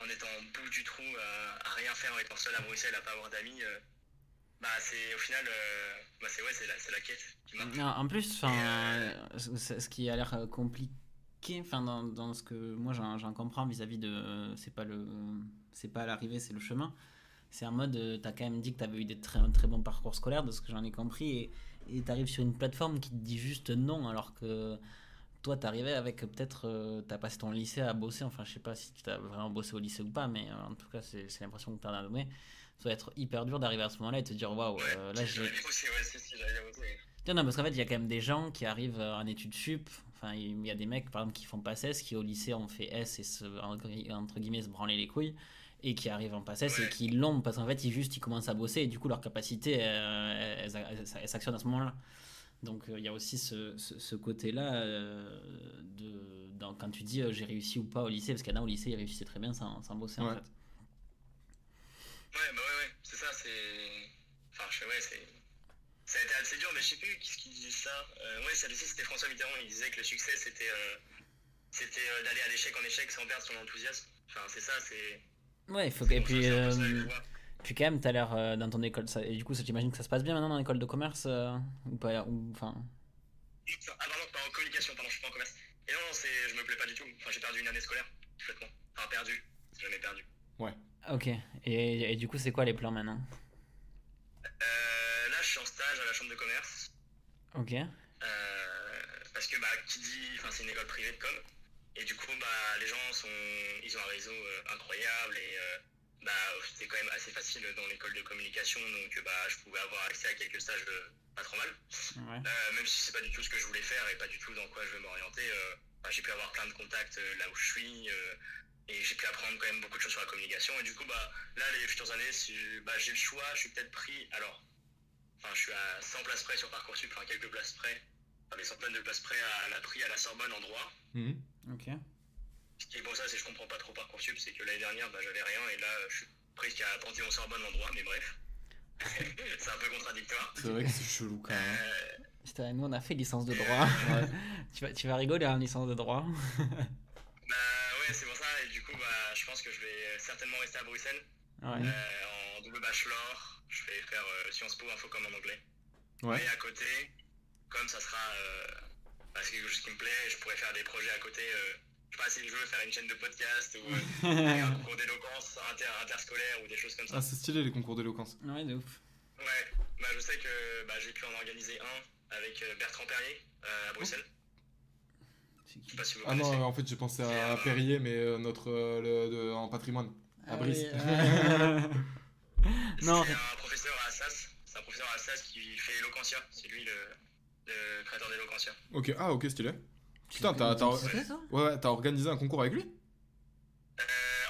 en, en étant au bout du trou, à, à rien faire, en étant seul à Bruxelles, à pas avoir d'amis, bah c'est au final, bah c'est ouais, c'est la, la quête qui. Non, en plus, ce qui a l'air compliqué, enfin, dans, dans ce que moi j'en comprends vis-à-vis de, c'est pas le, c'est pas l'arrivée, c'est le chemin. C'est en mode, t'as quand même dit que t'avais eu des très, un très bons parcours scolaires, de ce que j'en ai compris, et et t'arrives sur une plateforme qui te dit juste non, alors que toi t'arrivais avec peut-être, euh, t'as passé ton lycée à bosser, enfin, je sais pas si tu as vraiment bossé au lycée ou pas, mais euh, en tout cas, c'est l'impression que t'en as donné. Ça doit être hyper dur d'arriver à ce moment-là et te dire, waouh, euh, là j'ai. Non, non, parce qu'en fait, il y a quand même des gens qui arrivent euh, en études sup. Enfin, il y a des mecs, par exemple, qui font pas S, qui au lycée ont fait S et se, entre guillemets se branler les couilles, et qui arrivent en passe S et qui l'ont parce qu'en fait, ils juste ils commencent à bosser et du coup, leur capacité, euh, elles, elles- elles s'actionnent à ce moment-là. Donc, euh, il y a aussi ce, ce, ce côté-là euh, de dans- quand tu dis euh, j'ai réussi ou pas au lycée, parce qu'il y en a au lycée, ils réussissaient très bien sans, sans bosser en fait. Ouais, bah ouais, ouais, c'est ça, c'est. Enfin, je sais, ouais, c'est. Ça a été assez dur, mais je sais plus qui ce qui disait ça. Euh, ouais, ça aussi, c'était François Mitterrand, il disait que le succès, c'était. euh, C'était euh, d'aller à l'échec en échec sans perdre son enthousiasme. Enfin, c'est ça, c'est. Ouais, il faut que- et puis. euh. Puis quand même, t'as l'air euh, dans ton école, ça, et du coup, ça, j'imagine que ça se passe bien maintenant dans l'école de commerce euh, ou pas, ou enfin. Ah, pardon, pas en communication, pardon, je suis pas en commerce. Et non, non, c'est, je me plais pas du tout. Enfin, j'ai perdu une année scolaire, complètement. Enfin, perdu, jamais perdu. Ok. Et, et du coup, c'est quoi les plans maintenant? Euh, là, je suis en stage à la chambre de commerce. Ok. Euh, parce que, bah, qui dit. Enfin, c'est une école privée de com. Et du coup, bah, les gens sont. Ils ont un réseau euh, incroyable et. euh, bah, c'était quand même assez facile dans l'école de communication, donc bah, je pouvais avoir accès à quelques stages euh, pas trop mal. Ouais. Euh, même si c'est pas du tout ce que je voulais faire et pas du tout dans quoi je veux m'orienter, euh, bah, j'ai pu avoir plein de contacts euh, là où je suis euh, et j'ai pu apprendre quand même beaucoup de choses sur la communication. Et du coup, bah, là, les futures années, si bah, j'ai le choix, je suis peut-être pris. Alors, enfin, je suis à 100 places près sur Parcoursup, enfin quelques places près, enfin, des centaines de places près à la prix à la Sorbonne en droit. Mhm. Ok. Ce qui est pour ça, c'est que je comprends pas trop Parcoursup, c'est que l'année dernière, bah, j'avais rien et là, je suis pris qu'à Panthéon Sorbonne en droit, mais bref. c'est un peu contradictoire. C'est vrai que c'est chelou quand même. Euh, Putain, nous on a fait licence de droit. tu, vas, tu vas rigoler en licence de droit. Bah ouais, c'est pour ça, et du coup, bah, je pense que je vais certainement rester à Bruxelles, Ouais. euh, en double bachelor. Je vais faire euh, Sciences Po Infocom en anglais. Ouais. Et à côté, comme ça sera euh, bah, c'est quelque chose qui me plaît, je pourrais faire des projets à côté. euh, je sais pas si je veux faire une chaîne de podcast ou euh, un concours d'éloquence inter interscolaire ou des choses comme ça. Ah, c'est stylé les concours d'éloquence. Ouais, de ouf. Ouais, bah, je sais que bah, j'ai pu en organiser un avec euh, Bertrand Perrier euh, à Bruxelles. C'est Je sais pas si vous Ah connaissez. non, en fait, j'ai pensé à euh, Perrier, mais euh, notre euh, le- de- en patrimoine. À Ah Brice. oui, euh, non, C'est un professeur à Assas. C'est un professeur à Assas qui fait Eloquentia. C'est lui le, le créateur d'Eloquentia. Ok, ah ok, stylé. Putain, t'as ça ouais, ouais, t'as organisé un concours avec lui? Euh,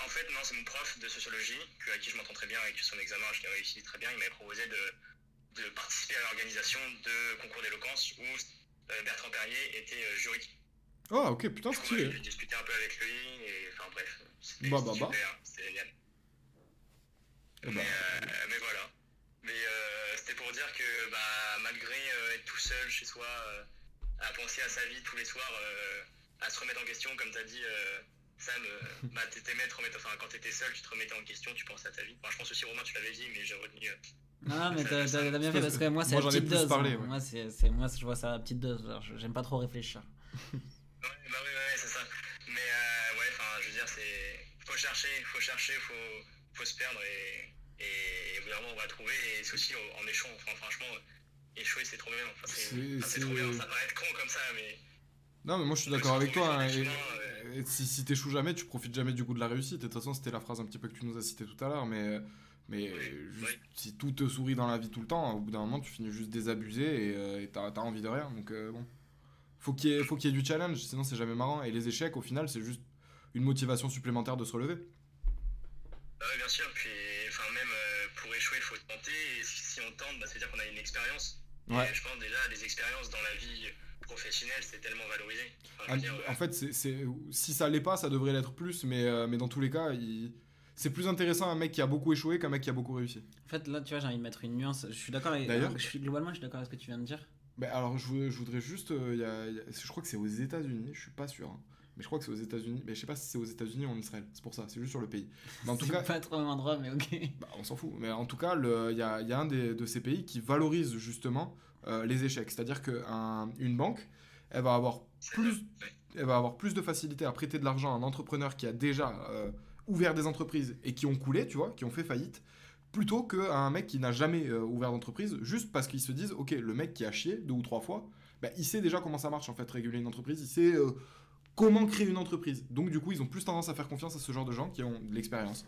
en fait, non, c'est mon prof de sociologie, avec qui je m'entends très bien et que son examen, je l'ai réussi très bien. Il m'avait proposé de, de participer à l'organisation de concours d'éloquence où euh, Bertrand Perrier était euh, jury. Ah ok, putain, stylé. j'ai discuté un peu avec lui et enfin bref, c'était Bah, bah, super, bah. c'était génial. Eh Mais, euh, mais voilà. Mais euh, c'était pour dire que bah, malgré euh, être tout seul chez soi, euh, à penser à sa vie tous les soirs, euh, à se remettre en question, comme tu as dit, euh, Sam, euh, bah, te remettre, enfin, quand t'étais seul, tu te remettais en question, tu pensais à ta vie. Enfin, je pense aussi, Romain, tu l'avais dit, mais j'ai retenu. euh, Non, mais t'as bien fait parce que moi, c'est la petite dose. parlé, hein. ouais. Moi, c'est moi, je vois ça à la petite dose. J'aime pas trop réfléchir. Ouais, bah oui, ouais, ouais, c'est ça. Mais euh, ouais, enfin, je veux dire, c'est. Faut chercher, faut chercher, faut, faut se perdre et. Et au bout d'un moment, on va trouver. Et c'est aussi en échouant. Enfin, franchement, échouer, c'est trop bien. Enfin, c'est trop bien. Ça paraît être con comme ça, mais. Non, mais moi je suis d'accord avec toi. hein, et- et si si t'échoues jamais, tu profites jamais du goût de la réussite. Et de toute façon, c'était la phrase un petit peu que tu nous as citée tout à l'heure. Mais, mais Oui, juste, oui. si tout te sourit dans la vie tout le temps, au bout d'un moment, tu finis juste désabusé et euh, et t'as envie de rien. Donc euh, bon. Faut qu'il y, qu'il y ait du challenge, sinon c'est jamais marrant. Et les échecs, au final, c'est juste une motivation supplémentaire de se relever. Bah ouais, bien sûr. Puis, il faut tenter. Et si, si on tente, bah, ça veut dire qu'on a une expérience. Ouais. Et je pense déjà, les expériences dans la vie professionnelle, c'est tellement valorisé. Enfin, Ah, dire, En fait, c'est si ça l'est pas, ça devrait l'être plus. Mais, euh, mais dans tous les cas, il- c'est plus intéressant un mec qui a beaucoup échoué qu'un mec qui a beaucoup réussi. En fait, là, tu vois, j'ai envie de mettre une nuance. Je suis d'accord avec. D'ailleurs- je suis, globalement, je suis d'accord avec ce que tu viens de dire. Ben alors, je, voudrais- je voudrais juste. euh, y a- y a- je crois que c'est aux États-Unis, je suis pas sûr. hein. Mais je crois que c'est aux États-Unis. Mais je sais pas si c'est aux États-Unis ou en Israël. C'est pour ça, c'est juste sur le pays. Mais en tout cas, pas trop un endroit, mais ok. bah, on s'en fout. Mais en tout cas, il y a, y a un des, de ces pays qui valorise justement euh, les échecs. C'est-à-dire qu'une banque, elle va avoir plus, elle va avoir plus de facilité à prêter de l'argent à un entrepreneur qui a déjà euh, ouvert des entreprises et qui ont coulé, tu vois, qui ont fait faillite, plutôt qu'à un mec qui n'a jamais euh, ouvert d'entreprise, juste parce qu'ils se disent, ok, le mec qui a chié deux ou trois fois, bah, il sait déjà comment ça marche en fait, réguler une entreprise, il sait euh, comment créer une entreprise. Donc du coup, ils ont plus tendance à faire confiance à ce genre de gens qui ont de l'expérience.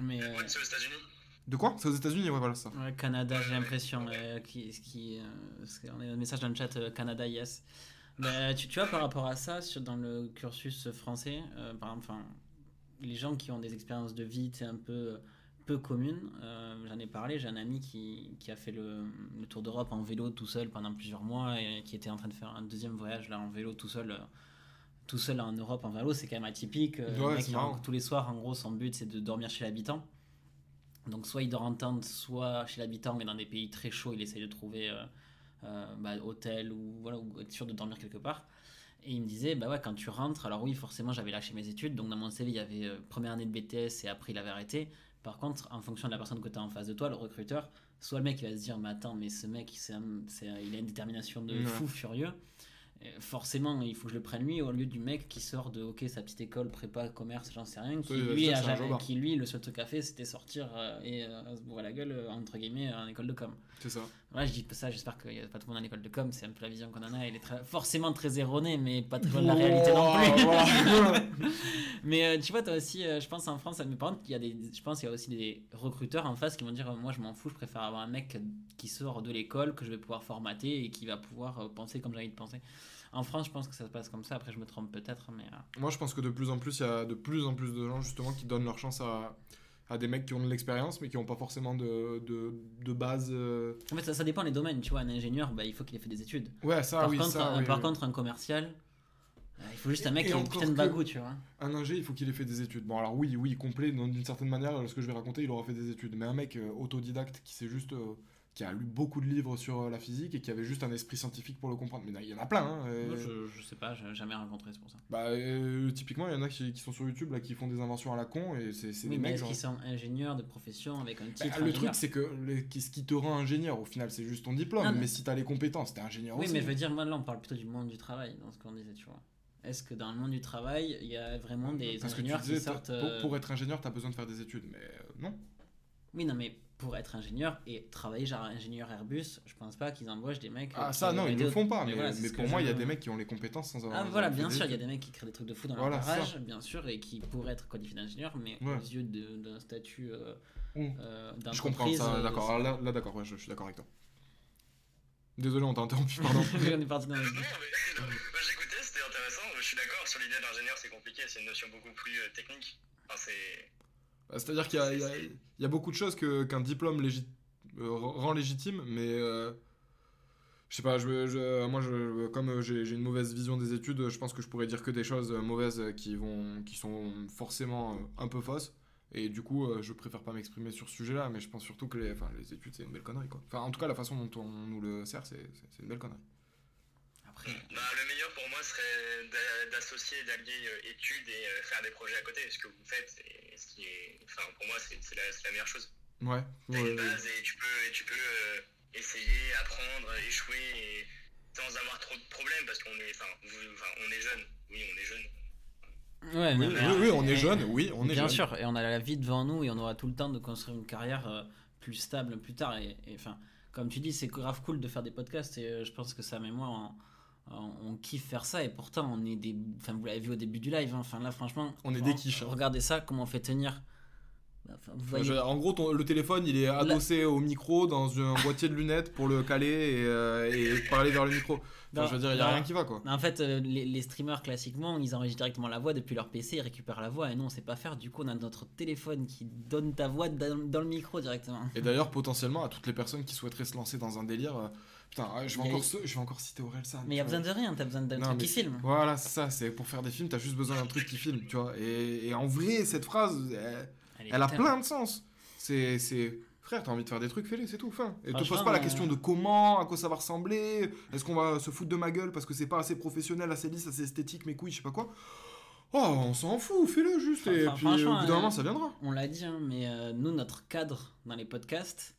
Mais. euh, Ouais, c'est aux États-Unis. De quoi? C'est aux États-Unis, ouais, voilà ça. Ouais, Canada, j'ai l'impression. euh, qui, qui, euh, qu'on a un message dans le chat euh, Canada, yes. Bah, tu, tu vois, par rapport à ça, sur, dans le cursus français, euh, par exemple, enfin, les gens qui ont des expériences de vie un peu, peu communes, euh, j'en ai parlé, j'ai un ami qui, qui a fait le, le tour d'Europe en vélo tout seul pendant plusieurs mois et qui était en train de faire un deuxième voyage là en vélo tout seul. euh, tout seul en Europe en vélo, c'est quand même atypique. Euh, Ouais, le mec, tous les soirs, en gros, son but c'est de dormir chez l'habitant. Donc soit il dort en tente, soit chez l'habitant, mais dans des pays très chauds, il essaye de trouver bah, hôtel ou, voilà, ou être sûr de dormir quelque part. Et il me disait, bah ouais, quand tu rentres, alors oui, forcément, j'avais lâché mes études, donc dans mon CV, il y avait euh, première année de BTS et après, il avait arrêté. Par contre, en fonction de la personne que tu as en face de toi, le recruteur, soit le mec il va se dire, mais attends, mais ce mec, c'est il a une détermination de fou furieux. Et forcément, il faut que je le prenne lui au lieu du mec qui sort de ok sa petite école prépa commerce j'en sais rien qui Oui, lui a qui le seul truc à fait c'était sortir euh, et euh, se bourrer la gueule euh, entre guillemets en école de com C'est ça. Ouais, je dis ça, j'espère qu'il n'y a pas tout le monde en école de com, c'est un peu la vision qu'on en a, elle est très- forcément très erronée, mais pas très loin de la réalité non plus. mais euh, tu vois, toi aussi, euh, je pense en France, mais par contre, il y a des, je pense qu'il y a aussi des recruteurs en face qui vont dire, euh, moi je m'en fous, je préfère avoir un mec qui sort de l'école, que je vais pouvoir formater et qui va pouvoir euh, penser comme j'ai envie de penser. En France, je pense que ça se passe comme ça, après je me trompe peut-être, mais... euh, Moi, je pense que de plus en plus, il y a de plus en plus de gens justement qui donnent leur chance à, à des mecs qui ont de l'expérience, mais qui n'ont pas forcément de, de, de base. euh. En fait, ça, ça dépend des domaines, tu vois, un ingénieur, bah, il faut qu'il ait fait des études. Ouais, ça, par oui, contre, ça, un, oui, par oui. contre, un commercial, euh, il faut juste un mec Et qui a une putain de bagou, tu vois. Un ingé, il faut qu'il ait fait des études. Bon, alors oui, oui, complet, d'une certaine manière, ce que je vais raconter, il aura fait des études. Mais un mec euh, autodidacte qui sait juste euh, qui a lu beaucoup de livres sur euh, la physique et qui avait juste un esprit scientifique pour le comprendre. Mais il y en a plein. Hein, et- Moi, je, je sais pas, j'ai jamais rencontré, c'est pour ça. Bah, euh, typiquement, il y en a qui, qui sont sur YouTube là, qui font des inventions à la con et c'est Oui, des mais mecs. genre- qu'ils sont ingénieurs de profession avec un Bah, titre le ingénieur truc, c'est que les- ce qui te rend ingénieur, au final, c'est juste ton diplôme. Non, non. mais si t'as les compétences, t'es ingénieur Oui, aussi. mais je veux dire, moi là, on parle plutôt du monde du travail, dans ce qu'on disait, tu vois. Est-ce que dans le monde du travail, il y a vraiment des Parce que tu ingénieurs qui disais, sortent. pour, euh, pour être ingénieur, t'as besoin de faire des études. Mais euh, non. Oui, non, mais pour être ingénieur et travailler genre ingénieur Airbus, je pense pas qu'ils embauchent des mecs. Ah, euh, ça, qui non, ils des- le font pas. Mais, voilà, c'est mais ce pour moi, il y a des mecs qui ont les compétences sans avoir. Ah voilà, bien sûr, il y a des mecs qui créent des trucs de fou dans Voilà, leur ça. garage, bien sûr, et qui pourraient être qualifiés d'ingénieurs, mais Ouais. aux yeux d'un statut euh, Mm. euh, Je comprends ça, euh, d'accord. Là, là, d'accord, ouais, je, je suis d'accord avec toi. Désolé, on t'a interrompu, pardon. on est parti dans moi, j'écoutais, c'était intéressant. Je suis d'accord sur l'idée d'ingénieur, c'est compliqué, c'est une notion beaucoup plus euh, technique. Enfin, c'est. Bah, C'est-à-dire qu'il y, a- beaucoup de choses qu'un diplôme euh, rend légitime, mais euh, je sais pas, moi, comme euh, j'ai une mauvaise vision des études, je pense que je pourrais dire que des choses mauvaises qui, vont, qui sont forcément un peu fausses. Et du coup, je préfère pas m'exprimer sur ce sujet-là, mais je pense surtout que les, les études, c'est une belle connerie. Quoi. Enfin, en tout cas, la façon dont on nous le sert, c'est une belle connerie. Après, Bah, le meilleur pour moi serait d'a- d'associer, d'allier euh, études et euh, faire des projets à côté. Ce que vous faites, c'est ce qui est. Enfin, pour moi, c'est la, meilleure chose. Ouais, T'as ouais, une base et tu peux, et tu peux euh, essayer, apprendre, échouer et sans avoir trop de problèmes parce qu'on est, enfin, on est jeune. Oui, on est jeune. ouais, oui, mais- oui, oui, on est jeune, oui, on est Bien jeune. sûr, et on a la vie devant nous et on aura tout le temps de construire une carrière euh, plus stable plus tard. Et et, enfin, comme tu dis, c'est grave cool de faire des podcasts et euh, je pense que Sam et moi, on, on- kiffe faire ça. Et pourtant, on est des. Enfin, vous l'avez vu au début du live. hein, Enfin, là, franchement, On est des quiches, hein. Regardez ça, comment on fait tenir. Bah, Enfin, vous voyez. Je- en gros, ton- le téléphone, il est adossé au micro dans un boîtier de lunettes pour le caler et, euh, et parler vers le micro. Enfin, Non, je veux dire, il n'y a non. rien qui va, quoi. En fait, euh, les, les streamers classiquement, ils enregistrent directement la voix depuis leur PC, ils récupèrent la voix et nous on sait pas faire. Du coup, on a notre téléphone qui donne ta voix dans, dans le micro directement. Et d'ailleurs, potentiellement, à toutes les personnes qui souhaiteraient se lancer dans un délire, euh, putain, je vais, encore, ce- je vais encore citer Aurel San. Mais il y a besoin de rien, t'as besoin d'un truc mais qui filme. Voilà, c'est ça, c'est pour faire des films, t'as juste besoin d'un truc qui filme, tu vois. Et, et en vrai, cette phrase, elle, Elle, est elle a plein de sens. C'est, c'est, frère, t'as envie de faire des trucs, fais-les, c'est tout, fin. Et te pose pas la euh, question de comment, à quoi ça va ressembler, est-ce qu'on va se foutre de ma gueule parce que c'est pas assez professionnel, assez lisse, assez esthétique, mes couilles, je sais pas quoi. Oh, on s'en fout, fais-le juste, et Enfin, puis au franchement, bout d'un euh, moment, ça viendra. On l'a dit, hein, mais euh, nous, notre cadre dans les podcasts,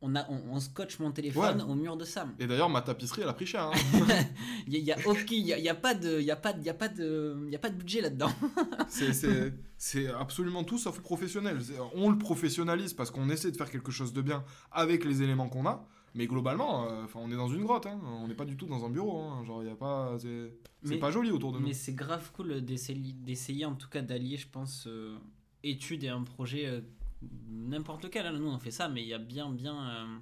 on, a, on, on scotche mon téléphone Ouais. au mur de Sam. Et d'ailleurs, ma tapisserie, elle a pris cher. hein. Il y a, y a aucun- il y a, il y a pas de, il y a pas, de- il y a pas de, y a pas de budget là-dedans. C'est- c'est c'est absolument tout sauf professionnel. On le professionnalise parce qu'on essaie de faire quelque chose de bien avec les éléments qu'on a. Mais globalement, euh, enfin, on est dans une grotte. hein. On n'est pas du tout dans un bureau. hein. Genre, il a pas. C'est pas joli autour de nous. Mais c'est grave cool d'essayer, d'essayer en tout cas d'allier, je pense, euh, études et un projet euh, n'importe lequel. hein. Nous, on fait ça, mais il y a bien, bien euh,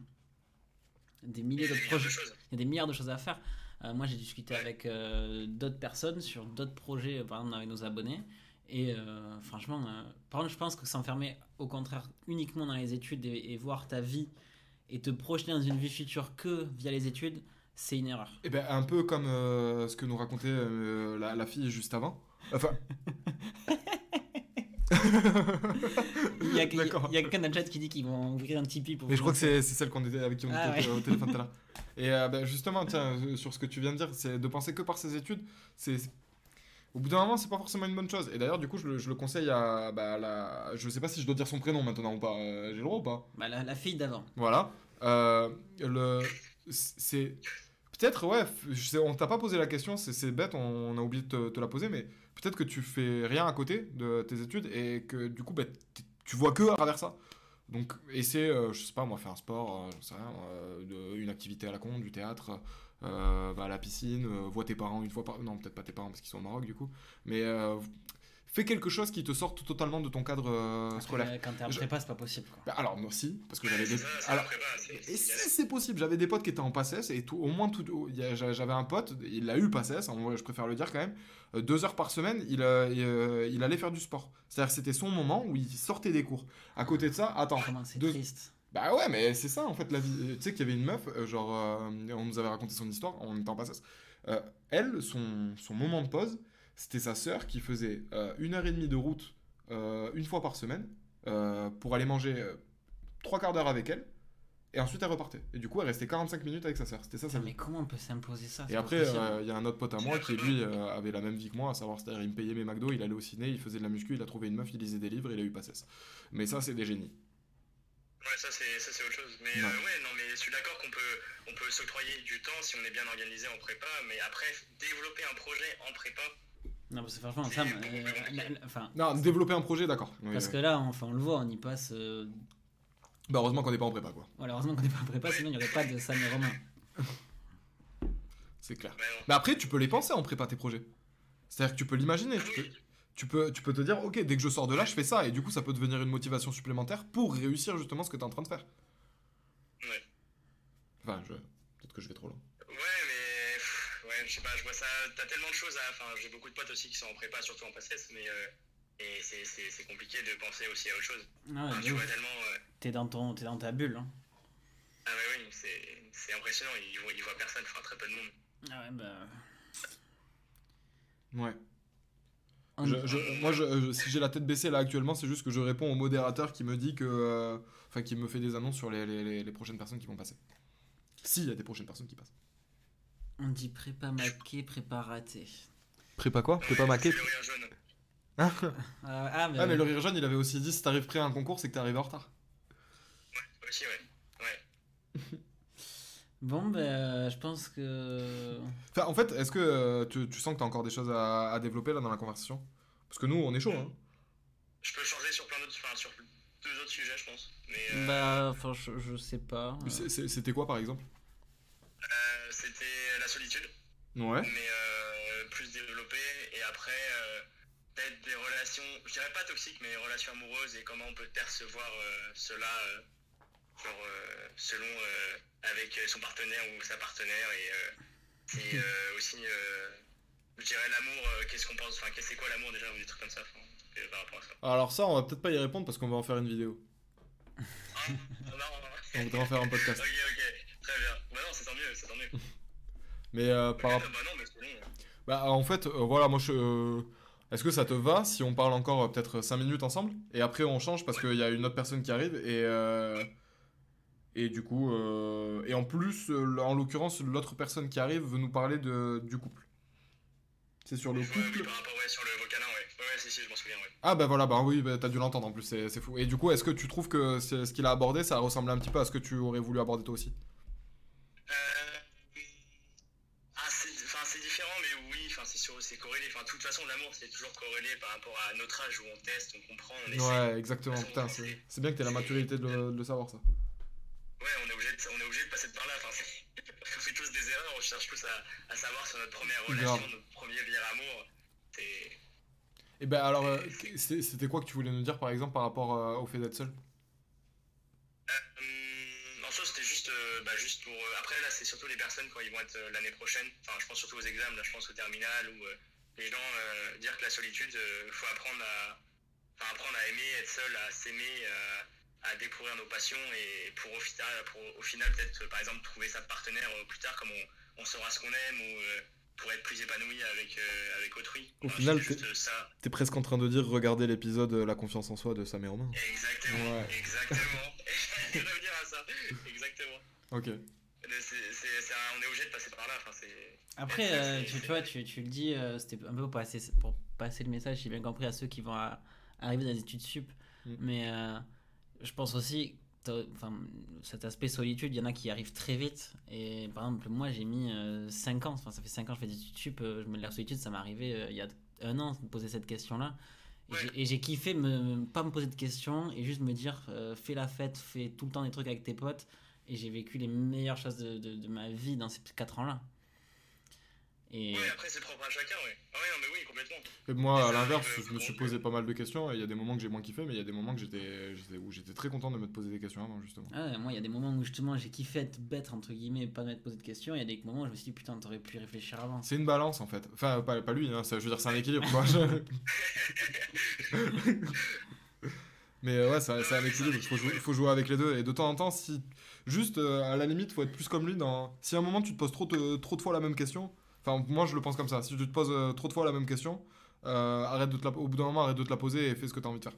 des milliers de projets. choses. Il y a des milliards de choses à faire. Euh, moi, j'ai discuté avec euh, d'autres personnes sur d'autres projets, par exemple avec nos abonnés. Et euh, franchement, euh, par contre, je pense que s'enfermer au contraire uniquement dans les études et, et voir ta vie et te projeter dans une vie future que via les études, c'est une erreur. Et ben, un peu comme euh, ce que nous racontait euh, la, la fille juste avant. Enfin, Il y a, a- quelqu'un dans le chat qui dit qu'ils vont ouvrir un Tipeee pour mais je crois que c'est celle qu'on était avec qui on Ah était au- ouais. au téléphone tout à l'heure. Et euh, ben, justement, tiens, euh, sur ce que tu viens de dire, c'est de penser que par ses études, c'est au bout d'un moment, c'est pas forcément une bonne chose. Et d'ailleurs, du coup, je le, je le conseille à bah, la. Je sais pas si je dois dire son prénom maintenant ou pas. euh, J'ai le droit ou pas? Bah, la, la fille d'avant. Voilà. Euh, le, c'est peut-être ouais. f- Je sais, on t'a pas posé la question. C'est c'est bête. On, on a oublié de te, te la poser, mais peut-être que tu fais rien à côté de tes études et que du coup, bah, tu vois que à travers ça. Donc, essaie, euh, je sais pas, moi, faire un sport, euh, j'en sais rien, euh, une activité à la con, du théâtre, euh, va à la piscine, vois tes parents une fois par... Non, peut-être pas tes parents parce qu'ils sont au Maroc, du coup. Mais fais quelque chose qui te sorte totalement de ton cadre euh, Après, scolaire. Quand t'es en Je- prépa, c'est pas possible. Quoi. Bah, alors, non, si, parce que j'avais des... ça, Alors, prépa, et c'est- si c'est possible, j'avais des potes qui étaient en PACES et tout, au moins tout, a- j'avais un pote, il l'a eu vrai je préfère le dire quand même, euh, deux heures par semaine, il, euh, il, il allait faire du sport. C'est-à-dire que c'était son moment où il sortait des cours. À côté de ça, attends, Comment c'est deux- triste. bah ouais, mais c'est ça en fait la vie. Tu sais qu'il y avait une meuf, genre, euh, on nous avait raconté son histoire, on était en passage. Euh, elle, son, son moment de pause, c'était sa sœur qui faisait euh, une heure et demie de route euh, une fois par semaine euh, pour aller manger euh, trois quarts d'heure avec elle. Et ensuite, elle repartait. Et du coup, elle restait 45 minutes avec sa sœur. C'était ça sa Mais vie. comment on peut s'imposer ça? Et après, euh, il y a un autre pote à moi qui, lui, euh, avait la même vie que moi, à savoir, c'est-à-dire, il me payait mes McDo, il allait au ciné, il faisait de la muscu, il a trouvé une meuf, il lisait des livres, il a eu passesse. Mais ça, c'est des génies. Ouais, ça c'est ça, c'est autre chose. Mais Ouais. euh, ouais, non, mais je suis d'accord qu'on peut, on peut s'octroyer du temps si on est bien organisé en prépa, mais après, développer un projet en prépa, Non, parce que franchement, Sam, euh, la- la- enfin, Non, développer un projet, d'accord. Oui, parce oui. que là, enfin, on le voit, on y passe. euh, Bah, heureusement qu'on n'est pas en prépa, quoi. Voilà, heureusement qu'on n'est pas en prépa, sinon il n'y aurait pas de Sam et Romain. C'est clair. non. Mais après, tu peux les penser en prépa, tes projets. C'est-à-dire que tu peux l'imaginer. Tu peux, tu, peux, tu peux te dire, ok, dès que je sors de là, je fais ça. Et du coup, ça peut devenir une motivation supplémentaire pour réussir justement ce que tu es en train de faire. Ouais. Enfin, je... peut-être que je vais trop loin. Ouais, mais ouais, je sais pas, je vois ça. T'as tellement de choses à. Enfin, j'ai beaucoup de potes aussi qui sont en prépa, surtout en PACES, mais euh, et c'est- c'est c'est compliqué de penser aussi à autre chose. Ah ouais, Enfin, tu vois tellement. euh, T'es dans, ton, t'es dans ta bulle. Hein. Ah ouais, oui, c'est c'est impressionnant. Ils voient, ils voient personne, enfin très peu de monde. Ah ouais, bah. Ouais. Je- je- moi, je, je- si j'ai la tête baissée là actuellement, c'est juste que je réponds au modérateur qui me dit que. euh, Enfin, qui me fait des annonces sur les, les- les- les prochaines personnes qui vont passer. S'il y a des prochaines personnes qui passent. On dit prépa maqué, prépa raté. Prépa quoi? Prépa maqué Le rire jaune. Ah, Ah, ah, mais, Ah, mais le rire jaune, il avait aussi dit si t'arrives prêt à un concours, c'est que t'es arrivé en retard. Aussi, ouais. Ouais. Bon, ben, je pense que. Enfin, en fait, est-ce que euh, tu, tu sens que t'as encore des choses à, à développer là dans la conversation? Parce que nous, on est chaud, hein. Je peux changer sur plein d'autres. Enfin, sur deux autres sujets, je pense. Mais euh, Bah, enfin, je, je sais pas. C'était quoi par exemple euh, c'était la solitude. Ouais. mais euh, plus développé et après euh, peut-être des relations, je dirais pas toxiques, mais des relations amoureuses et comment on peut percevoir euh, cela genre, euh, selon euh, avec son partenaire ou sa partenaire et euh, aussi je dirais l'amour, qu'est-ce qu'on pense, enfin qu'est-ce c'est quoi l'amour déjà ou des trucs comme ça enfin, par rapport à ça. Alors ça, on va peut-être pas y répondre parce qu'on va en faire une vidéo. Ah, non, non, non. On voudrait en faire un podcast. ok ok, très bien. Bah non c'est tant mieux, c'est tant mieux. Mais euh, par bah rapport... non mais c'est long. Bah en fait, euh, voilà, moi je... euh, Est-ce que ça te va si on parle encore euh, peut-être 5 minutes ensemble? Et après on change parce qu'il y a une autre personne qui arrive et... euh, Et du coup... euh, Et en plus, euh, en l'occurrence, l'autre personne qui arrive veut nous parler de... du couple. C'est sur le Ouais, oui, couple... par rapport ouais, sur le vocalin, ouais. Ouais, ouais, si, si, je m'en souviens, ouais. Ah bah voilà, bah oui, bah, t'as dû l'entendre en plus, c'est c'est fou. Et du coup, est-ce que tu trouves que c'est- ce qu'il a abordé, ça ressemble un petit peu à ce que tu aurais voulu aborder toi aussi Euh, ah, c'est enfin, c'est différent, mais oui, enfin, c'est sûr- c'est corrélé. Enfin, de toute façon, l'amour, c'est toujours corrélé par rapport à notre âge où on teste, on comprend, on essaie. Ouais, exactement, putain, c'est c'est bien que t'aies la maturité de le, de le savoir ça. Ouais, on est obligé de, on est obligé de passer par là. Enfin, on fait tous des erreurs, on cherche tous à, à savoir sur notre première relation, Grave. notre premier vieux amour. Et ben alors, euh, c'était quoi que tu voulais nous dire par exemple par rapport euh, au fait d'être seul? Euh, en soi, c'était juste, bah, juste pour. après, là, c'est surtout les personnes quand ils vont être l'année prochaine. Enfin, je pense surtout aux examens, là, je pense au terminal, euh, les gens euh, dire que la solitude, il faut apprendre à, enfin, apprendre à aimer, être seul, à s'aimer, à, à découvrir nos passions et pour au final, pour, au final peut-être, euh, par exemple, trouver sa partenaire euh, plus tard, comme on, on saura ce qu'on aime ou euh, pour être plus épanoui avec, euh, avec autrui. Au Enfin, final, euh, ça. T'es presque en train de dire regardez l'épisode euh, La confiance en soi de Sam et Romain. Exactement, Ouais. exactement. Revenir à ça. Exactement. Ok. Mais c'est- c'est- c'est un- on est obligé de passer par là. Enfin, c'est- Après, euh, tu, tu vois, tu, tu le dis, euh, c'était un peu pour passer, pour passer le message, j'ai bien compris, à ceux qui vont à- arriver dans les études sup. Mm. Mais euh, je pense aussi, enfin, cet aspect solitude, il y en a qui arrivent très vite. Et par exemple, moi, j'ai mis 5 ans, enfin, ça fait 5 ans que je fais des études sup, je me la solitude, ça m'est arrivé il y a un an de me poser cette question-là. Et j'ai- Et j'ai kiffé me, pas me poser de questions et juste me dire, euh, fais la fête, fais tout le temps des trucs avec tes potes. Et j'ai vécu les meilleures choses de, de- de ma vie dans ces 4 ans-là. Et Ouais, après, c'est propre à chacun, ouais. Ah ouais, non, mais oui, complètement. Et moi, à l'inverse, arrive, je me suis euh, posé pas mal de questions. Il y a des moments que j'ai moins kiffé, mais il y a des moments que j'étais, j'étais- où j'étais très content de me poser des questions avant, justement. Ah ouais, moi, il y a des moments où justement j'ai kiffé être bête, entre guillemets, et pas m'être posé de questions. Il y a des moments où je me suis dit, putain, t'aurais pu y réfléchir avant. C'est une balance en fait. Enfin, pas, pas lui, hein, ça, je veux dire, c'est un équilibre. quoi. Mais euh, ouais, c'est c'est un équilibre. Il faut, jouer- faut jouer avec les deux. Et de temps en temps, si. Juste, euh, à la limite, faut être plus comme lui. Dans... Si à un moment tu te poses trop, de- trop de fois la même question. Enfin, moi je le pense comme ça. Si tu te poses euh, trop de fois la même question, euh, arrête de te la... au bout d'un moment, arrête de te la poser et fais ce que tu as envie de faire.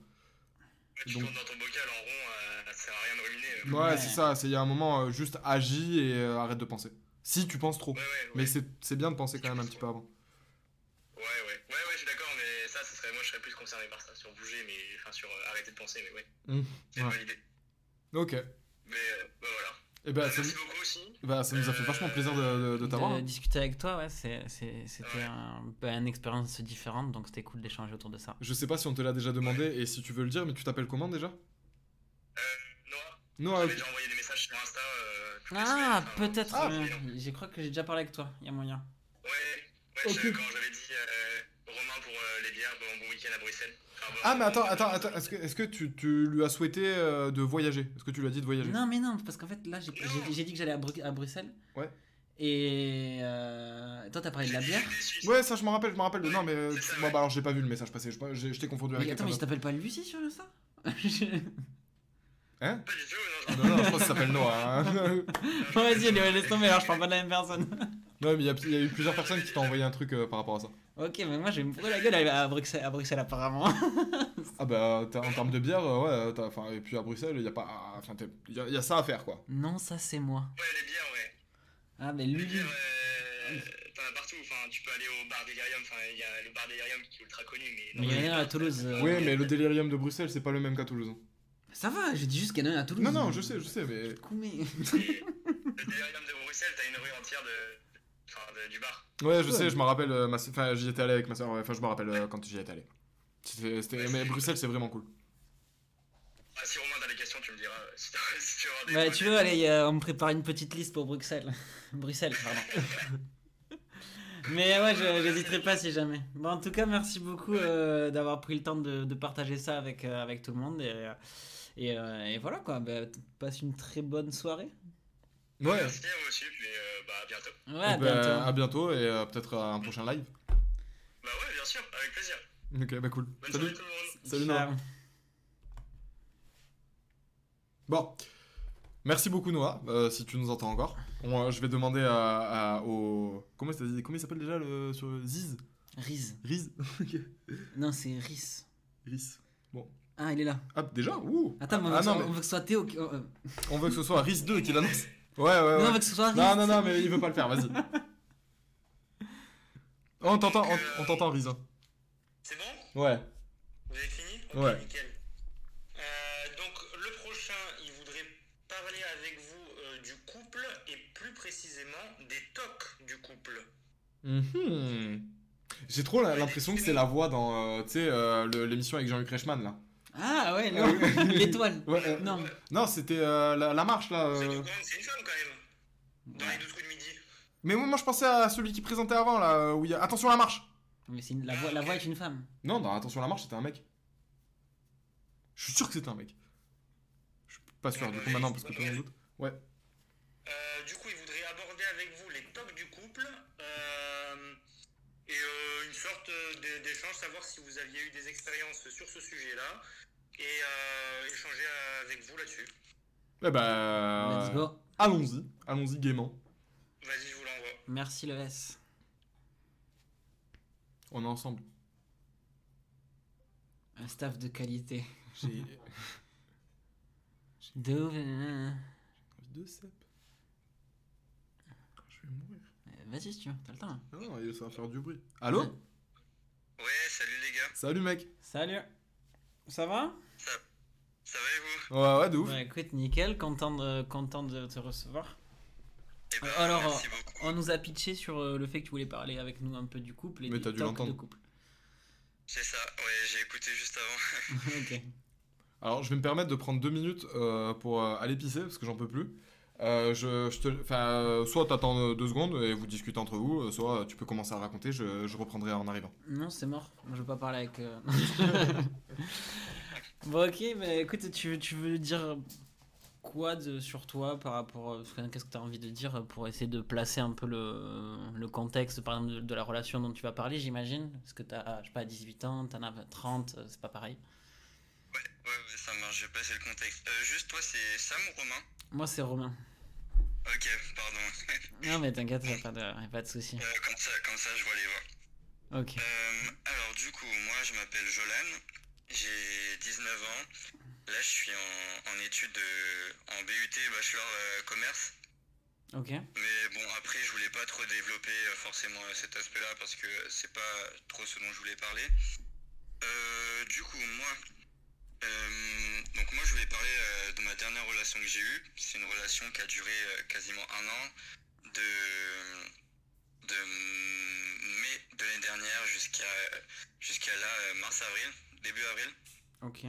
Tu Donc- tournes dans ton bocal en rond, euh, ça sert à rien de ruminer. Ouais, c'est ça. c'est- Il y a un moment, euh, juste agis et euh, arrête de penser. Si tu penses trop. ouais, ouais. Mais c'est c'est bien de penser quand même un petit peu avant. Ouais, ouais. Ouais, ouais, je suis d'accord, mais ça, ce serait, moi, je serais plus concerné par ça, sur bouger, mais. Enfin, sur euh, arrêter de penser, mais ouais. Mmh, C'est une bonne idée. Ok. Mais, euh, bah voilà. Et bah, Bah, ça, merci beaucoup aussi. bah, ça nous a fait vachement plaisir de, de, de t'avoir. de hein. discuter avec toi, ouais, c'est- c'est- c'était Ouais. un, bah, une expérience différente, donc c'était cool d'échanger autour de ça. Je sais pas si on te l'a déjà demandé et si tu veux le dire, mais tu t'appelles comment déjà? Euh, Noah, Noah, j'avais déjà envoyé des messages sur Insta. Euh, Ah, peut-être. Ah, euh, je crois que j'ai déjà parlé avec toi, il y a moyen. Ouais, ouais, Ok. je- quand j'avais dit euh, Romain pour euh, les bières, bon, bon week-end à Bruxelles. Ah, mais attends, attends, attends. Est-ce que, est-ce que tu, tu lui as souhaité euh, de voyager? Est-ce que tu lui as dit de voyager? Non, mais non, parce qu'en fait, là, j'ai dit que j'allais à, Bru- à Bruxelles. Ouais. Et euh, toi, t'as parlé de la bière? Ouais, ça je me rappelle, je me rappelle. de- Non, mais euh, bah alors j'ai pas vu le message passer. Je, je, je t'ai confondu avec Mais attends, quelqu'un mais je t'appelle pas Lucie sur ça? Hein? Pas du tout, non, Non, non, je pense que ça s'appelle Noah. hein. Bon, vas-y, allez, laisse tomber, alors je parle pas de la même personne. Non, mais il y, a- il y a eu plusieurs personnes qui t'ont envoyé un truc euh, par rapport à ça. ok, mais moi, je vais me pourrir la gueule à à Bruxelles, à Bruxelles apparemment. Ah bah, en termes de bière, euh, ouais, t'as- enfin, et puis à Bruxelles, il y a pas, enfin, il y, a- il y a ça à faire quoi. non, ça, c'est moi. Ouais, les bières, ouais. Ah, mais Les lui. bières, euh, t'en as partout. Enfin, tu peux aller au bar Delirium. Enfin, il y a le bar Delirium qui est ultra connu, mais. Mais il y en a un à Toulouse. euh, Oui, mais le délirium de Bruxelles, c'est pas le même qu'à Toulouse. Ça va, j'ai dit juste qu'il y en a un à Toulouse. Non, non, je sais, je sais, mais. Coumé. Le Delirium de Bruxelles, t'as une rue entière de. De- du bar. Ouais, je sais, je me rappelle, euh, enfin, j'y étais allé avec ma soeur, enfin, je me rappelle euh, quand j'y étais allé. Mais Bruxelles, c'est vraiment cool. Ah, si Romain, t'as des questions, tu me diras. euh, Si, tu des Ouais, tu veux, allez, euh, on me prépare une petite liste pour Bruxelles. Bruxelles, pardon. Mais ouais, je- j'hésiterai pas si jamais. Bon, en tout cas, merci beaucoup euh, d'avoir pris le temps de, de partager ça avec, euh, avec tout le monde. Et, et, euh, et voilà quoi, bah, passe une très bonne soirée. Ouais. Merci à vous aussi, puis euh, bah, à bientôt. Ouais, à bientôt. à bientôt et euh, peut-être à un prochain live. Bah, ouais, bien sûr, avec plaisir. Ok, bah cool. Bonne Salut. soirée tout le monde. Salut. Noah. Bon. Merci beaucoup Noah, euh, si tu nous entends encore. On, euh, je vais demander à, à- au... Comment, ça dit- comment il s'appelle déjà le, sur Ziz? Riz. Riz Ok. Non, c'est Riz. Riz. Ah, il est là. Ah, déjà? Ouh Attends, mais on, Ah, veut, non, que- mais- on veut que ce soit Théo. qui- oh, euh, On veut que ce soit Riz 2 qui l'annonce. Ouais, ouais, ouais. Non, on veut que ce soit Riz. Non, non, non, mais il veut pas le faire, vas-y. Oh, on t'entend, on, on t'entend, Riz. hein. C'est bon? Ouais. Vous avez fini? Ouais. Nickel. Euh, donc, le prochain, il voudrait parler avec vous euh, du couple et plus précisément des tocs du couple. Mhm. J'ai trop l'impression que c'est la voix dans, euh, tu sais, euh, le- l'émission avec Jean-Luc Reichmann, là. Ah, ouais, non. l'étoile. Ouais, euh, Non. Non, c'était euh, la, la marche, là. C'est euh. une femme quand même. Dans les 12 coups de midi. Mais oui, moi, je pensais à celui qui présentait avant, là, euh, où il y a... Attention, la marche Mais c'est une- la, voix, la voix est une femme. Non, dans Attention, la marche, c'était un mec. Je suis sûr que c'était un mec. Je suis pas sûr, du coup, maintenant, parce que tout le monde doute. Ouais. Euh, du coup, il voudrait aborder avec vous les tocs du couple euh, et euh, une sorte de- d'échange, savoir si vous aviez eu des expériences sur ce sujet-là et euh, échanger avec vous là-dessus. Eh bah... Go. Allons-y, allons-y gaiement. Vas-y, je vous l'envoie. Merci le S. On est ensemble. Un staff de qualité. J'ai De... envie de cep. Je vais mourir. Vas-y si tu veux, t'as le temps. hein. Ah non, ça va faire du bruit. Allô? Ouais, salut les gars. Salut mec. Salut. Ça va? Ça va et vous? Ouais, ouais, de ouf. Bah écoute, nickel, content de, content de te recevoir. Eh ben, Alors, merci beaucoup. On nous a pitché sur euh, le fait que tu voulais parler avec nous un peu du couple et Mais des t'as dû de couple. C'est ça, ouais, j'ai écouté juste avant. ok. Alors, je vais me permettre de prendre deux minutes euh, pour euh, aller pisser parce que j'en peux plus. Euh, je, je te, enfin, euh, soit t'attends euh, deux secondes et vous discutez entre vous, soit tu peux commencer à raconter. Je, je reprendrai en arrivant. Non, c'est mort. Je veux pas parler avec. euh, bon, ok, mais écoute, tu, veux- tu veux dire quoi de, sur toi par rapport. Qu'est-ce que tu as envie de dire pour essayer de placer un peu le, le contexte, par exemple, de, de la relation dont tu vas parler, j'imagine? Parce que tu as, je sais pas, 18 ans, tu en as 30, euh, c'est pas pareil. Ouais, ouais, ouais, ça marche, je vais passer le contexte. Euh, juste, toi, c'est Sam ou Romain? Moi, c'est Romain. Ok, pardon. Non, mais t'inquiète, y a pas de, pas de souci. Euh, comme, ça, comme ça, je vois les voix. Ok. Euh, alors du coup, moi je m'appelle Jolan, j'ai 19 ans Là, je suis en, en études de- en BUT bachelor euh, commerce. Ok. Mais bon, après, je voulais pas trop développer euh, forcément euh, cet aspect-là parce que c'est pas trop ce dont je voulais parler. Euh, du coup, moi, euh, donc moi, je voulais parler euh, de ma dernière relation que j'ai eue. C'est une relation qui a duré euh, quasiment un an, de, de mai de l'année dernière jusqu'à jusqu'à là, euh, mars-avril, début avril. Ok.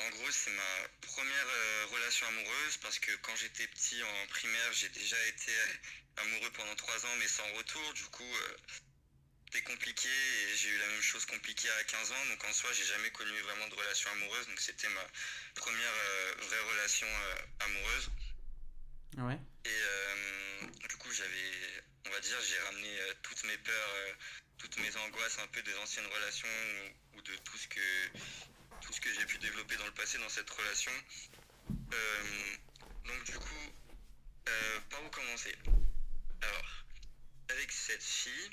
En gros, c'est ma première relation amoureuse parce que quand j'étais petit en primaire, j'ai déjà été amoureux pendant trois ans mais sans retour. Du coup, c'était compliqué et j'ai eu la même chose compliquée à 15 ans. Donc en soi, j'ai jamais connu vraiment de relation amoureuse. Donc c'était ma première euh, vraie relation euh, amoureuse. Ouais. Et euh, du coup, j'avais, on va dire, j'ai ramené toutes mes peurs, toutes mes angoisses un peu des anciennes relations ou, ou de tout ce que tout ce que j'ai pu développer dans le passé dans cette relation. Donc du coup, par où commencer? Alors, avec cette fille,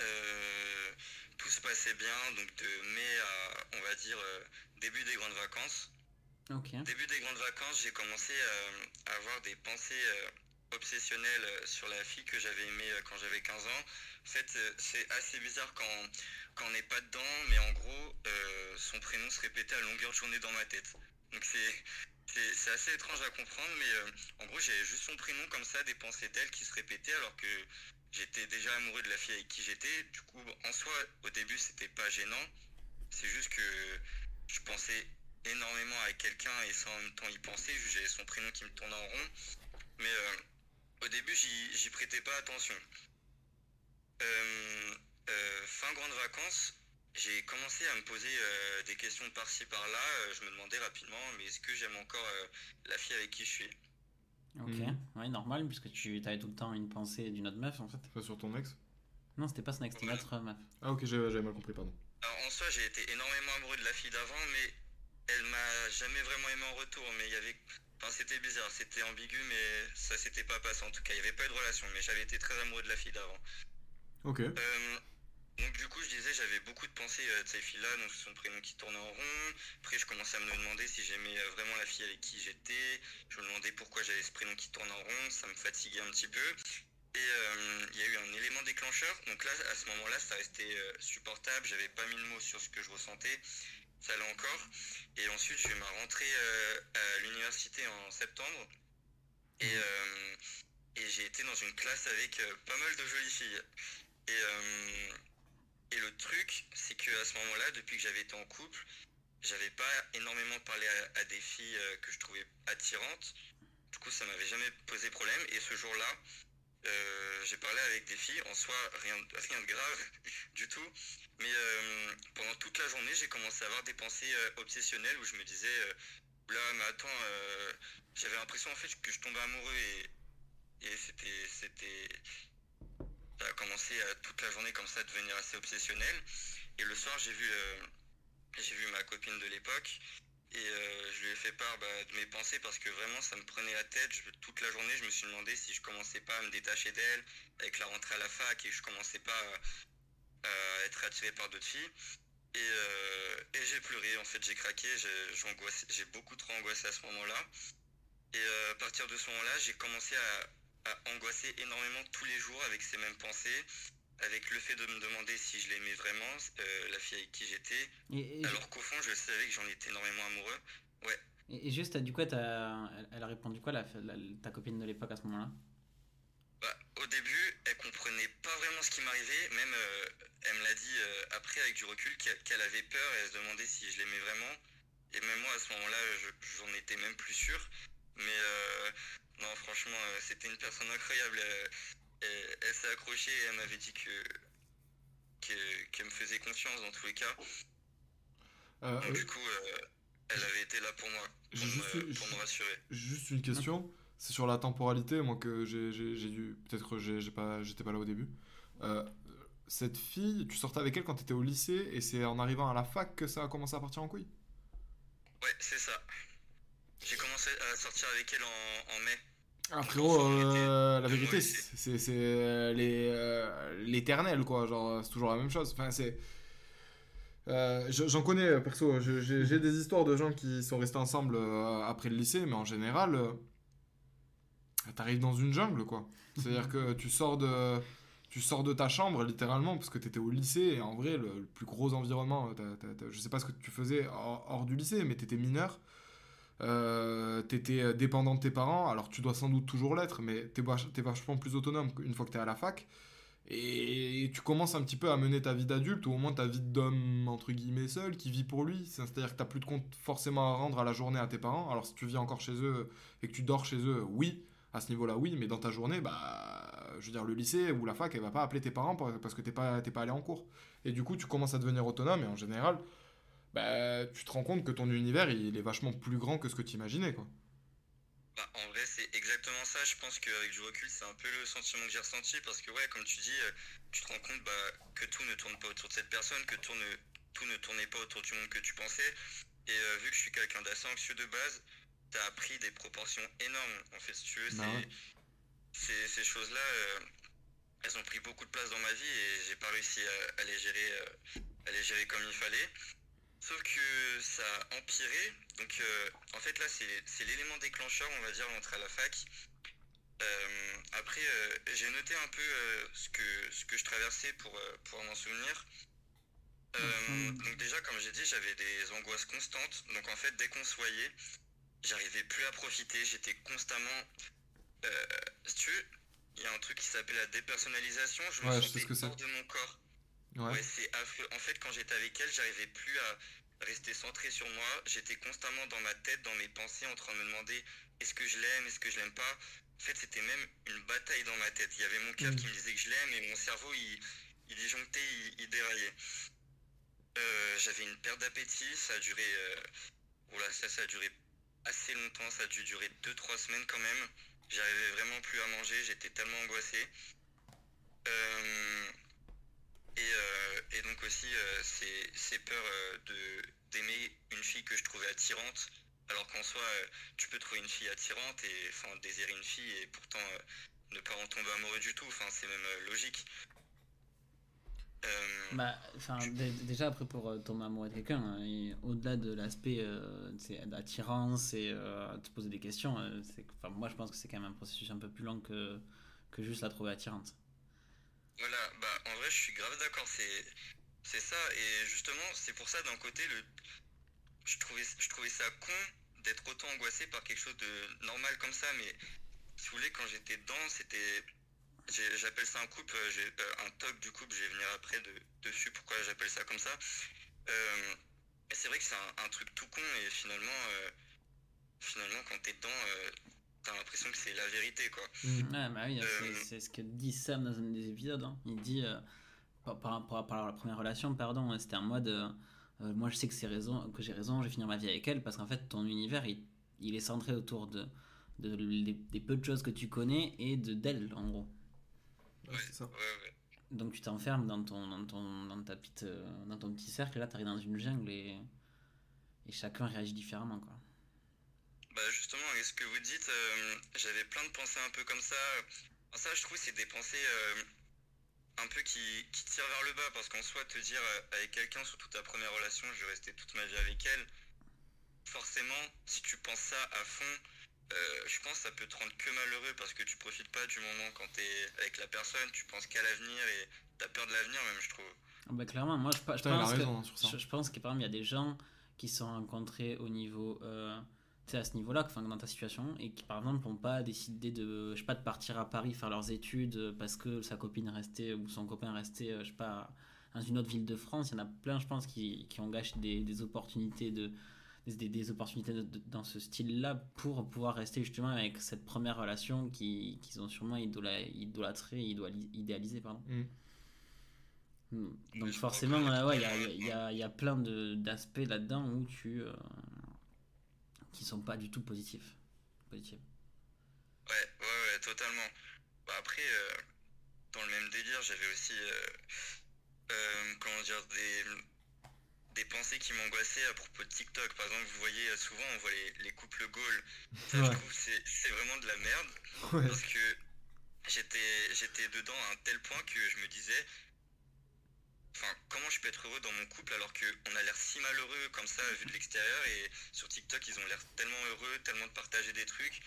euh, tout se passait bien, donc de mai à, on va dire, euh, début des grandes vacances. Ok. Début des grandes vacances, j'ai commencé euh, à avoir des pensées obsessionnelles sur la fille que j'avais aimée quand j'avais 15 ans. En fait, c'est assez bizarre quand, quand on n'est pas dedans, mais en gros, son prénom se répétait à longueur de journée dans ma tête. Donc c'est c'est assez étrange à comprendre, mais euh, en gros, j'avais juste son prénom comme ça, des pensées d'elle qui se répétaient, alors que j'étais déjà amoureux de la fille avec qui j'étais. Du coup, en soi, au début, c'était pas gênant. C'est juste que je pensais énormément à quelqu'un et sans en même temps y penser, j'ai son prénom qui me tournait en rond. Mais euh, au début, j'y prêtais pas attention. Euh, fin grande vacances, j'ai commencé à me poser euh, des questions par-ci par-là. Euh, je me demandais rapidement, mais est-ce que j'aime encore euh, la fille avec qui je suis? Ok. Mhm. Ouais, normal, puisque tu avais tout le temps une pensée d'une autre meuf en fait. Pas sur ton ex? Non, c'était pas Snack, c'était une autre meuf. Ah ok, j'avais j'avais mal compris, pardon. Alors en soi, j'ai été énormément amoureux de la fille d'avant, mais elle m'a jamais vraiment aimé en retour. Mais il y avait, enfin c'était bizarre, c'était ambigu, mais ça s'était pas passé en tout cas. Il y avait pas eu de relation, mais j'avais été très amoureux de la fille d'avant. Ok. Euh, donc du coup, je disais, j'avais beaucoup de pensées euh, de cette fille-là, donc son prénom qui tournait en rond. Après, je commençais à me demander si j'aimais euh, vraiment la fille avec qui j'étais. Je me demandais pourquoi j'avais ce prénom qui tourne en rond. Ça me fatiguait un petit peu. Et euh, il y a eu un élément déclencheur. Donc là, à ce moment-là, ça restait euh, supportable. J'avais pas mis le mot sur ce que je ressentais. Ça allait encore. Et ensuite, j'ai eu ma rentrée à l'université en septembre. Et, et j'ai été dans une classe avec pas mal de jolies filles. Et le truc, c'est que à ce moment-là, depuis que j'avais été en couple, j'avais pas énormément parlé à, des filles euh, que je trouvais attirantes. Du coup, ça m'avait jamais posé problème. Et ce jour-là, euh, j'ai parlé avec des filles, en soi, rien, rien de grave du tout. Mais euh, pendant toute la journée, j'ai commencé à avoir des pensées obsessionnelles où je me disais, là, mais attends, j'avais l'impression en fait que je tombais amoureux et, c'était, c'était, ça a commencé toute la journée comme ça à devenir assez obsessionnel. Et le soir, j'ai vu, euh, j'ai vu ma copine de l'époque et euh, je lui ai fait part bah, de mes pensées parce que vraiment ça me prenait la tête. Toute la journée, je me suis demandé si je commençais pas à me détacher d'elle avec la rentrée à la fac et je commençais pas à, à être attiré par d'autres filles. Et, euh, j'ai pleuré, en fait, j'ai craqué, j'ai, beaucoup trop angoissé à ce moment-là. Et euh, à partir de ce moment-là, j'ai commencé à angoisser énormément tous les jours avec ces mêmes pensées, avec le fait de me demander si je l'aimais vraiment, euh, la fille avec qui j'étais, Et, et, alors qu'au fond, je savais que j'en étais énormément amoureux. et- et juste, du coup, elle, a répondu quoi, la, la- ta copine de l'époque à ce moment-là? Bah, au début, elle comprenait pas vraiment ce qui m'arrivait. Même, euh, elle me l'a dit euh, après, avec du recul, qu'elle avait peur et elle se demandait si je l'aimais vraiment. Et même moi, à ce moment-là, je- j'en étais même plus sûr. Mais non, franchement, c'était une personne incroyable. Elle, elle- elle s'est accrochée et elle m'avait dit que que- qu'elle me faisait confiance dans tous les cas. Euh, Donc, du coup, euh, elle avait été là pour moi, pour, juste- me, pour me rassurer. Juste une question, c'est sur la temporalité, moi que j'ai dû, peut-être que j'ai j'ai pas, j'étais pas là au début. Euh, cette fille, tu sortais avec elle quand t'étais au lycée et c'est en arrivant à la fac que ça a commencé à partir en couille? Ouais, c'est ça. J'ai commencé à sortir avec elle en, en mai. Ah frérot, euh, la vérité c'est euh, euh, l'éternel quoi, genre c'est toujours la même chose. Enfin c'est... Euh, je- J'en connais perso, j'ai des histoires de gens qui sont restés ensemble après le lycée, mais en général, t'arrives dans une jungle quoi. C'est-à-dire que tu sors de, tu sors de ta chambre littéralement parce que t'étais au lycée et en vrai le, le plus gros environnement, t'as- t'as- je sais pas ce que tu faisais hors, hors du lycée, mais t'étais mineur. Euh, t'étais euh, dépendant de tes parents, alors tu dois sans doute toujours l'être, mais t'es t'es vachement plus autonome une fois que t'es à la fac. Et tu commences un petit peu à mener ta vie d'adulte, ou au moins ta vie d'homme, entre guillemets, seul, qui vit pour lui. C'est-à-dire que t'as plus de compte forcément à rendre à la journée à tes parents. Alors si tu vis encore chez eux et que tu dors chez eux, oui, à ce niveau-là, oui, mais dans ta journée, bah, je veux dire, le lycée ou la fac, elle va pas appeler tes parents parce que t'es pas, pas allé en cours. Et du coup, tu commences à devenir autonome, et en général, bah, tu te rends compte que ton univers, il est vachement plus grand que ce que tu imaginais, quoi. Bah, en vrai, c'est exactement ça. Je pense qu'avec du recul, c'est un peu le sentiment que j'ai ressenti parce que, ouais, comme tu dis, euh, tu te rends compte bah, que tout ne tourne pas autour de cette personne, que tout ne, tout ne tournait pas autour du monde que tu pensais. Et euh, vu que je suis quelqu'un d'assez anxieux de base, t'as appris des proportions énormes. En fait, si tu veux, Bah c'est- ouais. ces, ces choses-là, euh, elles ont pris beaucoup de place dans ma vie et j'ai pas réussi à, à les gérer, à les gérer comme il fallait. Sauf que ça a empiré. Donc, euh, en fait, là, c'est l'élément déclencheur, on va dire, l'entrée à la fac. Euh, après, euh, j'ai noté un peu ce, que, ce que je traversais pour pouvoir m'en souvenir. Euh, donc déjà, comme j'ai dit, j'avais des angoisses constantes. Donc en fait, dès qu'on se voyait, j'arrivais plus à profiter. J'étais constamment... Si tu veux, il y a un truc qui s'appelle la dépersonnalisation. Je me Ouais, sentais hors de mon corps. Ouais. Ouais, c'est affreux. En fait, quand j'étais avec elle, j'arrivais plus à rester centré sur moi. J'étais constamment dans ma tête, dans mes pensées, en train de me demander est-ce que je l'aime, est-ce que je l'aime pas? En fait, c'était même une bataille dans ma tête. Il y avait mon cœur Mm. qui me disait que je l'aime et mon cerveau, il, il disjonctait, il, il déraillait. Euh, J'avais une perte d'appétit. Ça a duré. Euh... ça, ça a duré assez longtemps. Ça a dû durer 2-3 semaines quand même. J'arrivais vraiment plus à manger. J'étais tellement angoissé. Euh, et, euh, et donc aussi euh, ces, ces peurs euh, de d'aimer une fille que je trouvais attirante, alors qu'en soi tu peux trouver une fille attirante et enfin désirer une fille et pourtant ne pas en tomber amoureux du tout. Enfin c'est même logique. Euh, Bah, déjà après pour euh, tomber amoureux de quelqu'un, hein, et au-delà de l'aspect euh, d'attirance et euh, te poser des questions, c'est, moi je pense que c'est quand même un processus un peu plus long que, que juste la trouver attirante. Voilà, bah en vrai je suis grave d'accord, c'est c'est ça et justement c'est pour ça d'un côté le je trouvais je trouvais ça con d'être autant angoissé par quelque chose de normal comme ça mais si vous voulez quand j'étais dedans c'était j'appelle ça un couple euh, euh, un top du couple je vais venir après de, dessus pourquoi j'appelle ça comme ça. Euh, c'est vrai que c'est un, truc tout con et finalement euh, finalement quand t'es dedans t'as l'impression que c'est la vérité quoi Ouais, bah oui, Euh, c'est, ce que dit Sam dans un des épisodes. hein. Il dit, euh, par, par, par rapport à la première relation, pardon, c'était en mode, euh, euh, moi je sais que, c'est raison, que j'ai raison, je vais finir ma vie avec elle, parce qu'en fait ton univers, il, il est centré autour de, de, des, des peu de choses que tu connais et de d'elle, en gros. Ouais, c'est ça. ouais ouais Donc tu t'enfermes dans ton, dans ton, dans ta petite, euh, dans ton petit cercle, et là t'arrives dans une jungle et, et chacun réagit différemment, quoi. Bah justement, avec ce que vous dites, euh, j'avais plein de pensées un peu comme ça. Alors ça, je trouve, c'est des pensées euh, un peu qui, qui tirent vers le bas, parce qu'en soi, te dire euh, avec quelqu'un, surtout ta première relation, je vais rester toute ma vie avec elle, forcément, si tu penses ça à fond, euh, je pense que ça peut te rendre que malheureux, parce que tu profites pas du moment quand t'es avec la personne, tu penses qu'à l'avenir, et t'as peur de l'avenir même, je trouve. Ah bah clairement, moi je, pa- je a pense que, raison, hein, je, je pense que par exemple il y a des gens qui sont rencontrés au niveau, euh, sais à ce niveau-là, enfin dans ta situation, et qui par exemple n'ont pas décidé de, je sais pas, de partir à Paris faire leurs études euh, parce que sa copine restait ou son copain restait, euh, je sais pas, dans une autre ville de France. Il y en a plein, je pense, qui, qui ont gâché des, des opportunités de des, des- des opportunités de- de- dans ce style-là pour pouvoir rester justement avec cette première relation qui- qu'ils ont sûrement idola, idolâtrée, idéali- idéalisée, pardon. Mm. Mm. Je Donc forcément, euh, ouais, il y a, y, a, il y a plein de- d'aspects là-dedans où tu... euh, qui sont pas du tout positifs. Positifs. Ouais, ouais, ouais, totalement. Bah, après, euh, dans le même délire, j'avais aussi, euh, euh, comment dire, des, des pensées qui m'angoissaient à propos de TikTok. Par exemple, vous voyez, souvent, on voit les, les couples goals. Ça, Ouais. je trouve, c'est vraiment de la merde. Ouais. Parce que j'étais j'étais dedans à un tel point que je me disais, enfin, comment je peux être heureux dans mon couple alors qu'on a l'air si malheureux comme ça vu de l'extérieur et sur TikTok ils ont l'air tellement heureux, tellement de partager des trucs.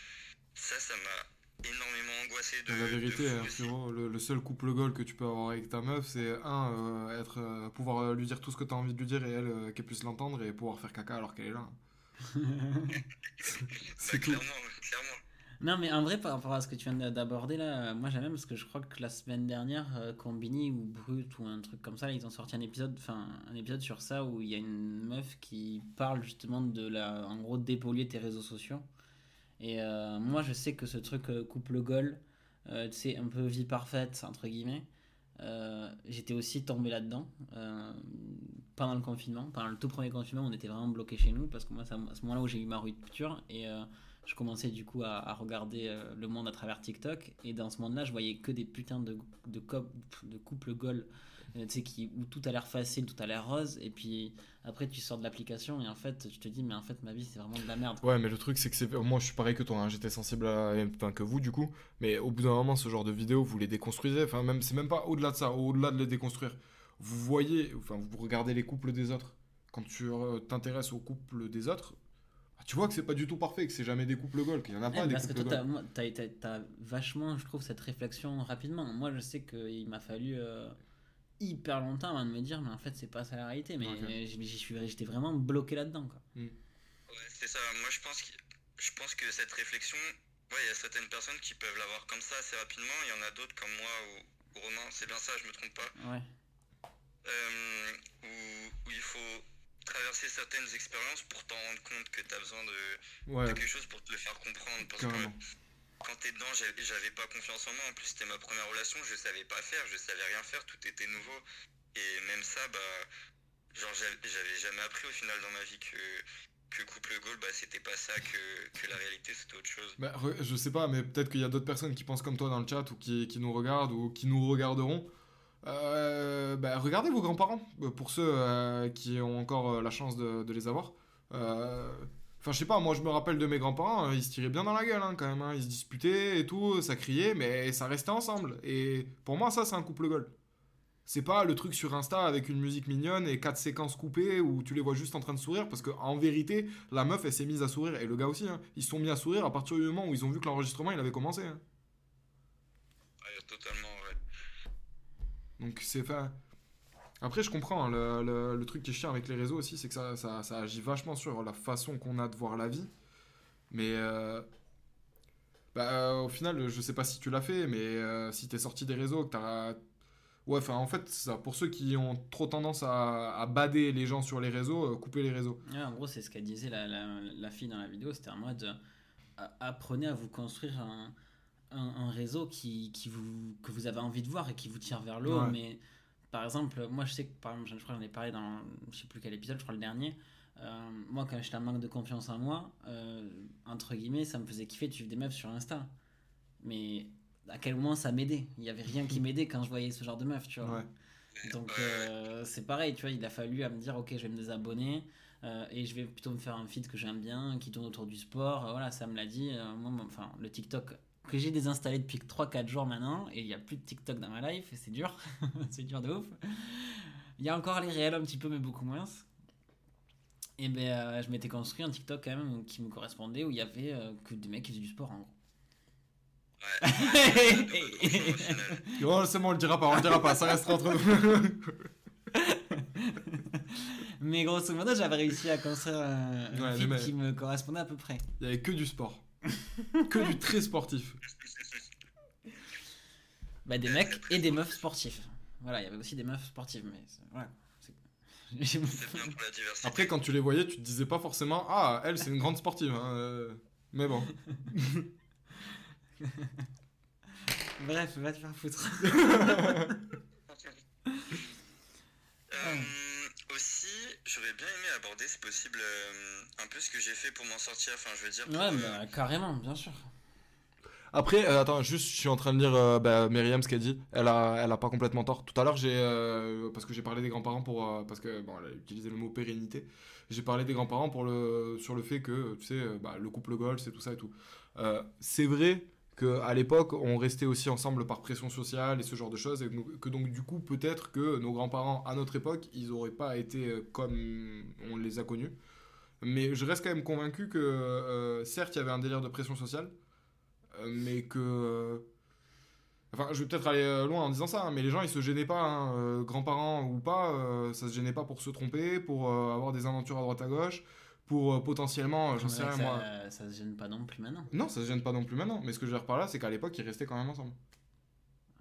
Ça, ça m'a énormément angoissé de. La de vérité, fou hein, frérot, le, le seul couple goal que tu peux avoir avec ta meuf, c'est un, euh, être, euh, pouvoir euh, lui dire tout ce que tu as envie de lui dire et elle euh, qu'elle puisse l'entendre et pouvoir faire caca alors qu'elle est là. Bah, c'est tout. clairement, clairement. Non, mais en vrai, par rapport à ce que tu viens d'aborder là, euh, moi j'aime parce que je crois que la semaine dernière, euh, Combini ou Brut ou un truc comme ça, ils ont sorti un épisode, enfin un épisode sur ça où il y a une meuf qui parle justement de la, en gros, dépolluer tes réseaux sociaux. Et euh, moi, je sais que ce truc euh, couple goal, euh, un peu vie parfaite entre guillemets. J'étais aussi tombé là-dedans euh, pendant le confinement, pendant le tout premier confinement, on était vraiment bloqué chez nous parce que moi, c'est à ce moment-là où j'ai eu ma rupture et euh, je commençais du coup à, regarder euh, le monde à travers TikTok et dans ce monde-là je voyais que des putains de, de, de couples goal euh, tu sais qui où tout a l'air facile tout a l'air rose et puis après tu sors de l'application et en fait tu te dis mais en fait ma vie c'est vraiment de la merde. Ouais, mais le truc, c'est que c'est. Moi, je suis pareil que toi, hein, j'étais sensible à. Enfin, que vous, du coup. Mais au bout d'un moment, ce genre de vidéos, vous les déconstruisez. Enfin, même, c'est même pas au-delà de ça, au-delà de les déconstruire. Vous voyez, enfin, vous regardez les couples des autres. Quand tu euh, t'intéresses aux couples des autres, tu vois que c'est pas du tout parfait, que c'est jamais des couples goal, qu'il y en a Ouais, pas des parce que toi, goal. t'as, t'as, t'as- vachement, je trouve, cette réflexion rapidement. Moi, je sais qu'il m'a fallu euh, hyper longtemps avant de me dire, mais en fait, c'est pas ça la réalité. Mais Ok. j'y- j'y suis, j'étais vraiment bloqué là-dedans. Quoi. Ouais, c'est ça. Moi, je pense, que, je pense que cette réflexion, ouais, il y a certaines personnes qui peuvent l'avoir comme ça assez rapidement. Il y en a d'autres comme moi ou, ou Romain, c'est bien ça, je me trompe pas, Ouais. euh, où, où il faut traverser certaines expériences pour t'en rendre compte que tu as besoin de, quelque chose pour te le faire comprendre. Parce carrément. que quand t'es dedans, j'avais pas confiance en moi. En plus, c'était ma première relation, je savais pas faire, je savais rien faire, tout était nouveau. Et même ça, bah, genre, j'avais jamais appris au final dans ma vie que, que couple goal, bah, c'était pas ça, que, que la réalité c'était autre chose. Bah, je sais pas, mais peut-être qu'il y a d'autres personnes qui pensent comme toi dans le chat ou qui, qui nous regardent ou qui nous regarderont. Euh, bah, regardez vos grands-parents, euh, pour ceux euh, qui ont encore la chance de, les avoir. Enfin, je sais pas, moi je me rappelle de mes grands-parents, euh, ils se tiraient bien dans la gueule hein, quand même, hein. ils se disputaient et tout, ça criait, mais ça restait ensemble. Et pour moi, ça c'est un couple goal. C'est pas le truc sur Insta avec une musique mignonne et quatre séquences coupées où tu les vois juste en train de sourire parce qu'en vérité, la meuf elle s'est mise à sourire et le gars aussi. hein. Ils se sont mis à sourire à partir du moment où ils ont vu que l'enregistrement il avait commencé. hein. Totalement. Donc c'est enfin. Après, je comprends. hein, le, le- truc qui est chiant avec les réseaux aussi, c'est que ça, ça, agit vachement sur la façon qu'on a de voir la vie. Mais. euh, bah, euh, au final, je sais pas si tu l'as fait, mais euh, si t'es sorti des réseaux, que t'as. Ouais, enfin, en fait. Pour ceux qui ont trop tendance à, bader les gens sur les réseaux, euh, couper les réseaux. En gros, c'est ce qu'elle disait la, la, la fille dans la vidéo. C'était en mode apprenez à vous construire un, un, un réseau qui, qui vous, que vous avez envie de voir et qui vous tire vers le haut. Ouais. Mais par exemple, moi je sais que par exemple, je crois que j'en ai parlé dans je sais plus quel épisode, je crois le dernier. Euh, moi, quand j'étais en manque de confiance en moi, euh, entre guillemets, ça me faisait kiffer de suivre des meufs sur Insta. Mais à quel moment ça m'aidait? Il y avait rien qui m'aidait quand je voyais ce genre de meuf, tu vois. Ouais. Donc euh, c'est pareil, tu vois, il a fallu à me dire, ok, je vais me désabonner euh, et je vais plutôt me faire un feed que j'aime bien, qui tourne autour du sport. Euh, voilà, ça me l'a dit. Moi, enfin, le TikTok que j'ai désinstallé depuis 3-4 jours maintenant, et il n'y a plus de TikTok dans ma life, et c'est dur. c'est dur de ouf. Il y a encore les réels un petit peu, mais beaucoup moins. Et ben, euh, je m'étais construit un TikTok quand même qui me correspondait, où il y avait euh, que des mecs qui faisaient du sport en gros. Ouais. Oh, c'est bon, on le dira pas, on le dira pas, ça restera entre nous. Mais grosso modo, j'avais réussi à construire un, un Ouais, feed mais- qui me correspondait à peu près. Il y avait que du sport. Que du très sportif. Bah, des mecs et des meufs sportifs. Voilà, il y avait aussi des meufs sportives, mais voilà. c'est- C'est bien pour la diversité. Après, quand tu les voyais, tu te disais pas forcément Ah, elle, c'est une grande sportive. hein, euh, Mais bon. Bref, va te faire foutre. Euh, aussi, j'aurais bien aimé aborder, si possible, euh, un peu ce que j'ai fait pour m'en sortir. Enfin, je veux dire. pour, Ouais, euh, bah, carrément, bien sûr. Après, euh, attends, juste, je suis en train de lire euh, bah, Myriam ce qu'elle dit. Elle a, elle a pas complètement tort. Tout à l'heure, j'ai. euh, parce que j'ai parlé des grands-parents pour. euh, parce que, bon, elle a utilisé le mot pérennité. J'ai parlé des grands-parents pour le, sur le fait que, tu sais, euh, bah, le couple goal, c'est tout ça et tout. Euh, c'est vrai que à l'époque, on restait aussi ensemble par pression sociale et ce genre de choses, et que- donc du coup, peut-être que nos grands-parents à notre époque, ils auraient pas été euh, comme on les a connus. Mais je reste quand même convaincu que, euh, certes, il y avait un délire de pression sociale, euh, mais que. Enfin, je vais peut-être aller loin en disant ça, hein, mais les gens ils se gênaient pas, hein, grands-parents ou pas, ça se gênait pas pour se tromper, pour avoir des aventures à droite à gauche, pour euh, potentiellement, euh, j'en sais rien ça, moi. ça se gêne pas non plus maintenant. Non, ça se gêne pas non plus maintenant, mais ce que je veux dire par là, c'est qu'à l'époque ils restaient quand même ensemble.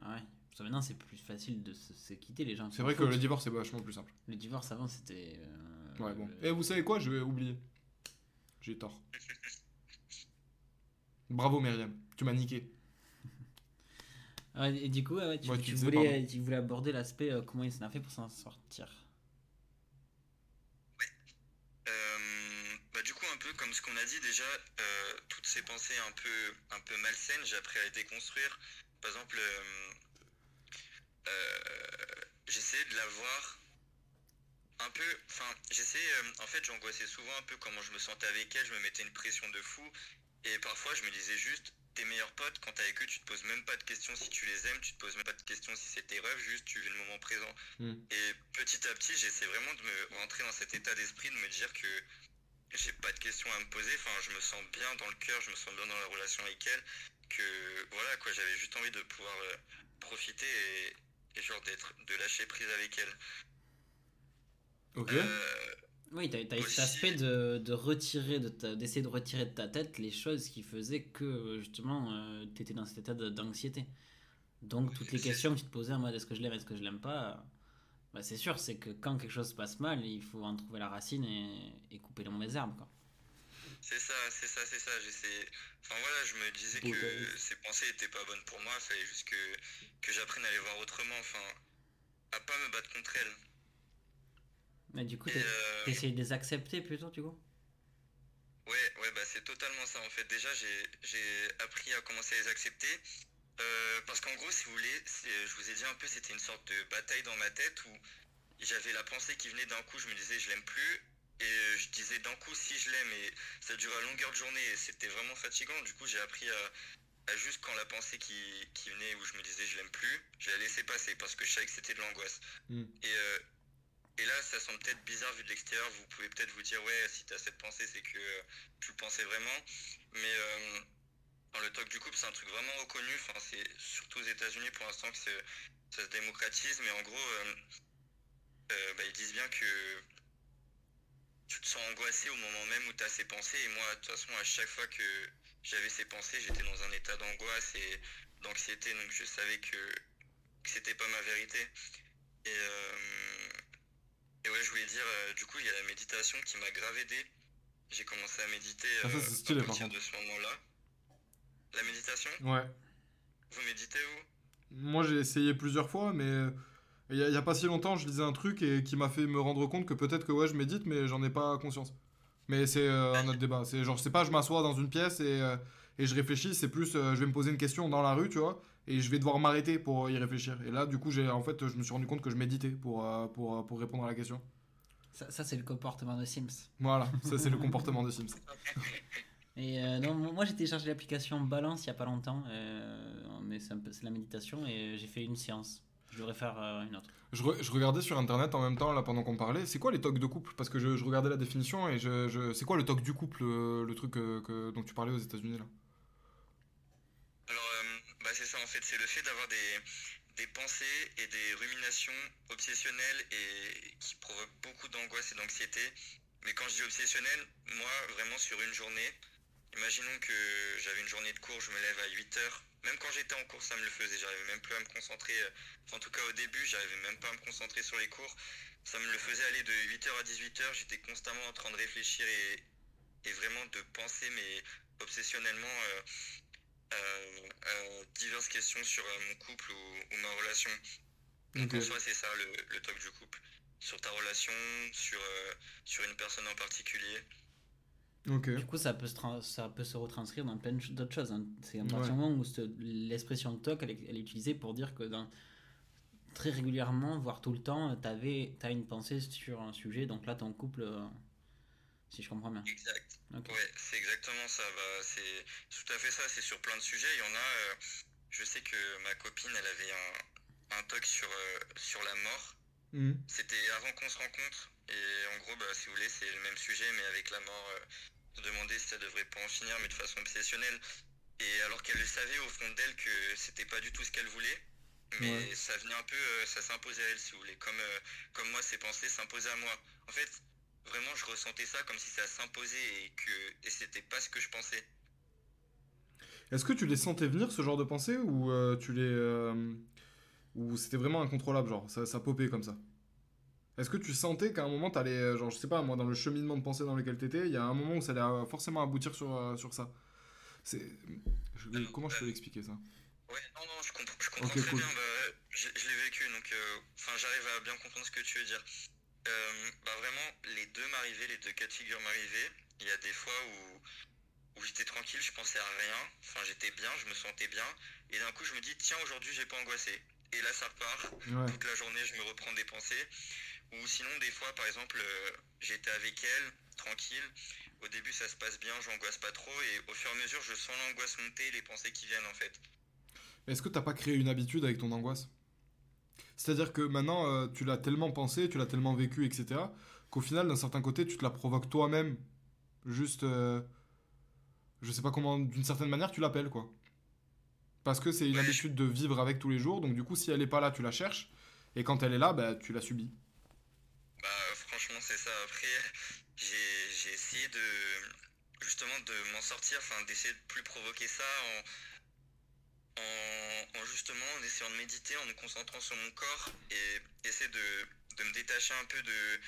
Ah ouais. Parce que maintenant, c'est plus facile de se, se quitter les gens. C'est vrai que le divorce est vachement plus simple. Le divorce avant, c'était. euh, Ouais, bon. le- Et vous savez quoi? Je vais oublier. J'ai tort. Bravo Myriam, tu m'as niqué. Ouais, et du coup, ouais, tu, Ouais, tu tu disais, voulais, pardon. tu voulais aborder l'aspect euh, comment il s'en a fait pour s'en sortir. Euh, bah, du coup, un peu comme ce qu'on a dit déjà, euh, toutes ces pensées un peu, un peu malsaines, j'ai appris à les déconstruire. Par exemple, euh, euh, j'essayais de la voir un peu. Enfin, j'essayais. en fait, j'angoissais souvent un peu comment je me sentais avec elle. Je me mettais une pression de fou. Et parfois, je me disais juste. Tes meilleurs potes, quand t'es avec eux, tu te poses même pas de questions si tu les aimes, tu te poses même pas de questions si c'est tes rêves, juste tu vis le moment présent. Mm. Et petit à petit, j'essaie vraiment de me rentrer dans cet état d'esprit, de me dire que j'ai pas de questions à me poser. Enfin, je me sens bien dans le cœur, je me sens bien dans la relation avec elle. Que voilà, quoi, j'avais juste envie de pouvoir euh, profiter et, et genre d'être, de lâcher prise avec elle. Ok. Euh, Oui, t'as as Aussi- cet aspect de, de retirer, de ta- d'essayer de retirer de ta tête les choses qui faisaient que justement euh, t'étais dans cet état d'anxiété. Donc toutes les questions que tu te posais en mode est-ce que je l'aime, est-ce que je l'aime pas, bah, c'est sûr, c'est que quand quelque chose se passe mal, il faut en trouver la racine et, et couper les mauvaises herbes. Quoi. C'est ça, c'est ça, c'est ça. J'essaie. Enfin voilà, je me disais que ces pensées étaient pas bonnes pour moi. Il fallait juste que, que j'apprenne à les voir autrement. Enfin, à pas me battre contre elles. Mais du coup, euh, t'essayes de les accepter plutôt, tu vois Ouais, ouais, bah c'est totalement ça en fait. Déjà, j'ai appris à commencer à les accepter. Euh, parce qu'en gros, si vous voulez, c'est- je vous ai dit un peu, c'était une sorte de bataille dans ma tête où j'avais la pensée qui venait d'un coup, je me disais je l'aime plus. Et je disais d'un coup si je l'aime et ça durait à longueur de journée et c'était vraiment fatigant. Du coup, j'ai appris à, à juste quand la pensée qui, qui venait où je me disais je l'aime plus, je la laissais passer parce que je savais que c'était de l'angoisse. Mm. Et, euh, et là, ça semble peut-être bizarre vu de l'extérieur. Vous pouvez peut-être vous dire, ouais, si t'as cette pensée, c'est que euh, tu le pensais vraiment. Mais euh, le talk du couple, c'est un truc vraiment reconnu. Enfin, c'est surtout aux États-Unis pour l'instant que ça se démocratise. Mais en gros, euh, euh, bah, ils disent bien que tu te sens angoissé au moment même où tu as ces pensées. Et moi, de toute façon, à chaque fois que j'avais ces pensées, j'étais dans un état d'angoisse et d'anxiété. Donc je savais que, que c'était pas ma vérité. Et, euh, et ouais, je voulais dire, du coup, il y a la méditation qui m'a grave aidé. J'ai commencé à méditer Ah, ça, à par partir de ce moment-là. La méditation Ouais. Vous méditez, vous? Moi, j'ai essayé plusieurs fois, mais euh, il y, a- pas si longtemps, je lisais un truc et qui m'a fait me rendre compte que peut-être que ouais, je médite, mais j'en ai pas conscience. Mais c'est euh, un autre débat. C'est genre, c'est pas, je m'assois dans une pièce et, euh, et je réfléchis. C'est plus, euh, je vais me poser une question dans la rue, tu vois, et je vais devoir m'arrêter pour y réfléchir. Et là, du coup, j'ai, en fait, je me suis rendu compte que je méditais pour, euh, pour, pour répondre à la question. Ça, ça, c'est le comportement de Sims. Voilà, ça c'est le comportement de Sims. Et euh, non, moi j'ai téléchargé l'application Balance il y a pas longtemps, euh, mais c'est un peu c'est la méditation et j'ai fait une séance. Je devrais faire euh, une autre. Je, re- je regardais sur internet en même temps, là, pendant qu'on parlait. C'est quoi les tocs de couple? Parce que je, je regardais la définition et je, je- c'est quoi le toc du couple, le, truc euh, que, dont tu parlais aux États-Unis là? Alors, euh, bah, c'est ça en fait, c'est le fait d'avoir des, des pensées et des ruminations obsessionnelles et qui provoquent beaucoup d'angoisse et d'anxiété. Mais quand je dis obsessionnel, moi, vraiment sur une journée, imaginons que j'avais une journée de cours, je me lève à 8 heures. Même quand j'étais en cours, ça me le faisait. J'arrivais même plus à me concentrer. euh, Enfin, en tout cas, au début, j'arrivais même pas à me concentrer sur les cours. Ça me le faisait aller de 8h à 18h. J'étais constamment en train de réfléchir et, et vraiment de penser, mais obsessionnellement, euh, euh, euh, diverses questions sur euh, mon couple ou, ou ma relation. Donc en soi, c'est ça le, le talk du couple. Sur ta relation, sur, sur une personne en particulier. Du coup, ça peut se, ça peut se retranscrire dans plein d'autres choses. hein. C'est à Ouais. partir du moment où l'expression TOC, elle, est- elle est utilisée pour dire que dans, très régulièrement, voire tout le temps, tu as une pensée sur un sujet. Donc là, ton couple, euh, si je comprends bien. Exact. Ok. Ouais, c'est exactement ça. Bah, c'est tout à fait ça. C'est sur plein de sujets. Il y en a. euh, je sais que ma copine, elle avait un, un talk sur, euh, sur la mort. Mhm. C'était avant qu'on se rencontre. Et en gros, bah, si vous voulez, c'est le même sujet, mais avec la mort, euh, se demander si ça devrait pas en finir, mais de façon obsessionnelle. Et alors qu'elle le savait au fond d'elle que c'était pas du tout ce qu'elle voulait. Mais Ouais. ça venait un peu, euh, ça s'imposait à elle, si vous voulez. Comme, euh, comme moi, ses pensées s'imposaient à moi. En fait, vraiment, je ressentais ça comme si ça s'imposait et que et c'était pas ce que je pensais. Est-ce que tu les sentais venir, ce genre de pensée, ou euh, tu les... ou c'était vraiment incontrôlable, genre, ça, ça popait comme ça Est-ce que tu sentais qu'à un moment, t'allais, euh, genre, je sais pas, moi, dans le cheminement de pensée dans lequel t'étais, il y a un moment où ça allait euh, forcément aboutir sur, euh, sur ça? C'est... comment je peux l'expliquer, ça? Ouais, non, non, je comprends, je comprends Ok, très cool. bien. Bah, je je l'ai vécu, donc euh, j'arrive à bien comprendre ce que tu veux dire. Euh, bah, vraiment, les deux m'arrivaient, les deux cas de figure m'arrivaient. Il y a des fois où, où j'étais tranquille, je pensais à rien. Enfin, j'étais bien, je me sentais bien. Et d'un coup, je me dis, tiens, aujourd'hui, j'ai pas angoissé. Et là, ça repart. Ouais. Toute la journée, je me reprends des pensées. Ou sinon, des fois, par exemple, euh, j'étais avec elle, tranquille. Au début, ça se passe bien, j'angoisse pas trop. Et au fur et à mesure, je sens l'angoisse monter, les pensées qui viennent, en fait. Est-ce que t'as pas créé une habitude avec ton angoisse? C'est-à-dire que maintenant, euh, tu l'as tellement pensé, tu l'as tellement vécu, etc., qu'au final, d'un certain côté, tu te la provoques toi-même. Juste. euh, je sais pas comment, d'une certaine manière, tu l'appelles, quoi. Parce que c'est une habitude de vivre avec tous les jours, donc du coup, si elle est pas là, tu la cherches, et quand elle est là, bah, tu la subis. Bah franchement c'est ça. Après j'ai j'ai essayé de justement de m'en sortir, enfin d'essayer de plus provoquer ça en, en, en justement en essayant de méditer, en me concentrant sur mon corps et essayer de, de me détacher un peu de,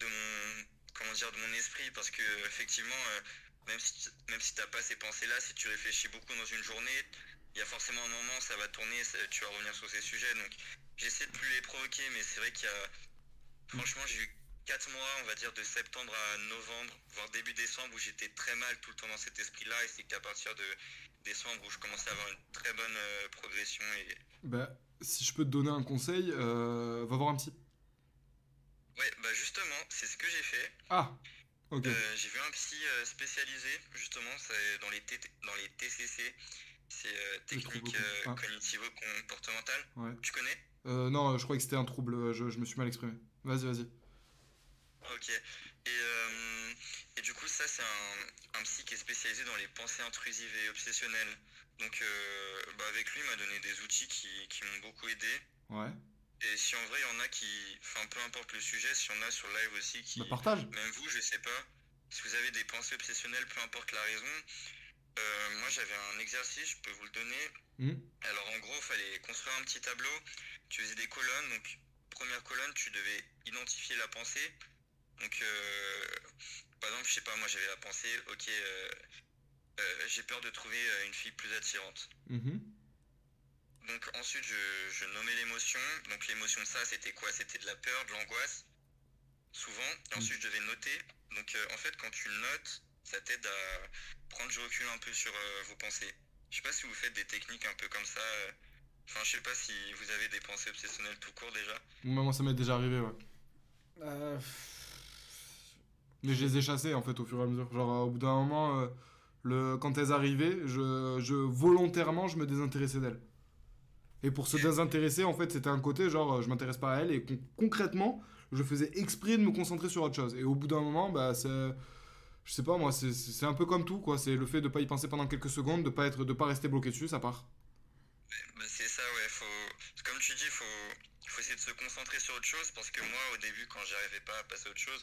de mon comment dire de mon esprit parce que effectivement euh, même si même si t'as pas ces pensées là, si tu réfléchis beaucoup dans une journée, il y a forcément un moment ça va tourner, ça- tu vas revenir sur ces sujets donc j'essaie de plus les provoquer mais c'est vrai qu'il y a Franchement, j'ai eu 4 mois, on va dire, de septembre à novembre, voire début décembre, où j'étais très mal tout le temps dans cet esprit-là. Et c'est qu'à partir de décembre où je commençais à avoir une très bonne euh, progression. Et Bah, si je peux te donner un conseil, euh, va voir un psy. ouais, bah justement, c'est ce que j'ai fait. Ah Ok. Euh, j'ai vu un psy spécialisé, justement, c'est dans les, T- dans les TCC. C'est euh, technique euh, ah. cognitivo-comportementale. Ouais. Tu connais? Euh, non, je croyais que c'était un trouble, euh, je, je me suis mal exprimé. Vas-y, vas-y. Ok. Et, euh, et du coup, ça, c'est un, un psy qui est spécialisé dans les pensées intrusives et obsessionnelles. Donc, euh, bah, avec lui, il m'a donné des outils qui, qui m'ont beaucoup aidé. Ouais. Et si en vrai, il y en a qui. Enfin, peu importe le sujet, s'il y en a sur live aussi qui. Bah, partage. Même vous, je sais pas. Si vous avez des pensées obsessionnelles, peu importe la raison. Euh, moi, j'avais un exercice, je peux vous le donner. Hmm. Alors en gros, il fallait construire un petit tableau. Tu faisais des colonnes. Donc première colonne, tu devais identifier la pensée. Donc euh, par exemple, je sais pas, moi j'avais la pensée, ok, euh, j'ai peur de trouver une fille plus attirante. Mhm. Donc ensuite, je, je nommais l'émotion. Donc l'émotion de ça, c'était quoi? C'était de la peur, de l'angoisse, souvent. Et ensuite, je devais noter. Donc euh, en fait, quand tu notes, ça t'aide à prendre du recul un peu sur euh, vos pensées. Je sais pas si vous faites des techniques un peu comme ça. euh. Enfin, je sais pas si vous avez des pensées obsessionnelles tout court déjà. Moi, moi, ça m'est déjà arrivé, ouais. Euh, Mais je les ai chassées, en fait, au fur et à mesure. Genre, euh, au bout d'un moment, euh, le... quand elles arrivaient, je... je volontairement, je me désintéressais d'elles. Et pour se désintéresser, en fait, c'était un côté, genre, je m'intéresse pas à elle, et con- concrètement, je faisais exprès de me concentrer sur autre chose. Et au bout d'un moment, bah, c'est... Je sais pas, moi, c'est- un peu comme tout, quoi. C'est le fait de pas y penser pendant quelques secondes, de pas, être... de pas rester bloqué dessus, ça part. Bah, c'est ça, ouais. Faut... Comme tu dis, faut... faut essayer de se concentrer sur autre chose parce que moi, au début, quand j'arrivais pas à passer à autre chose,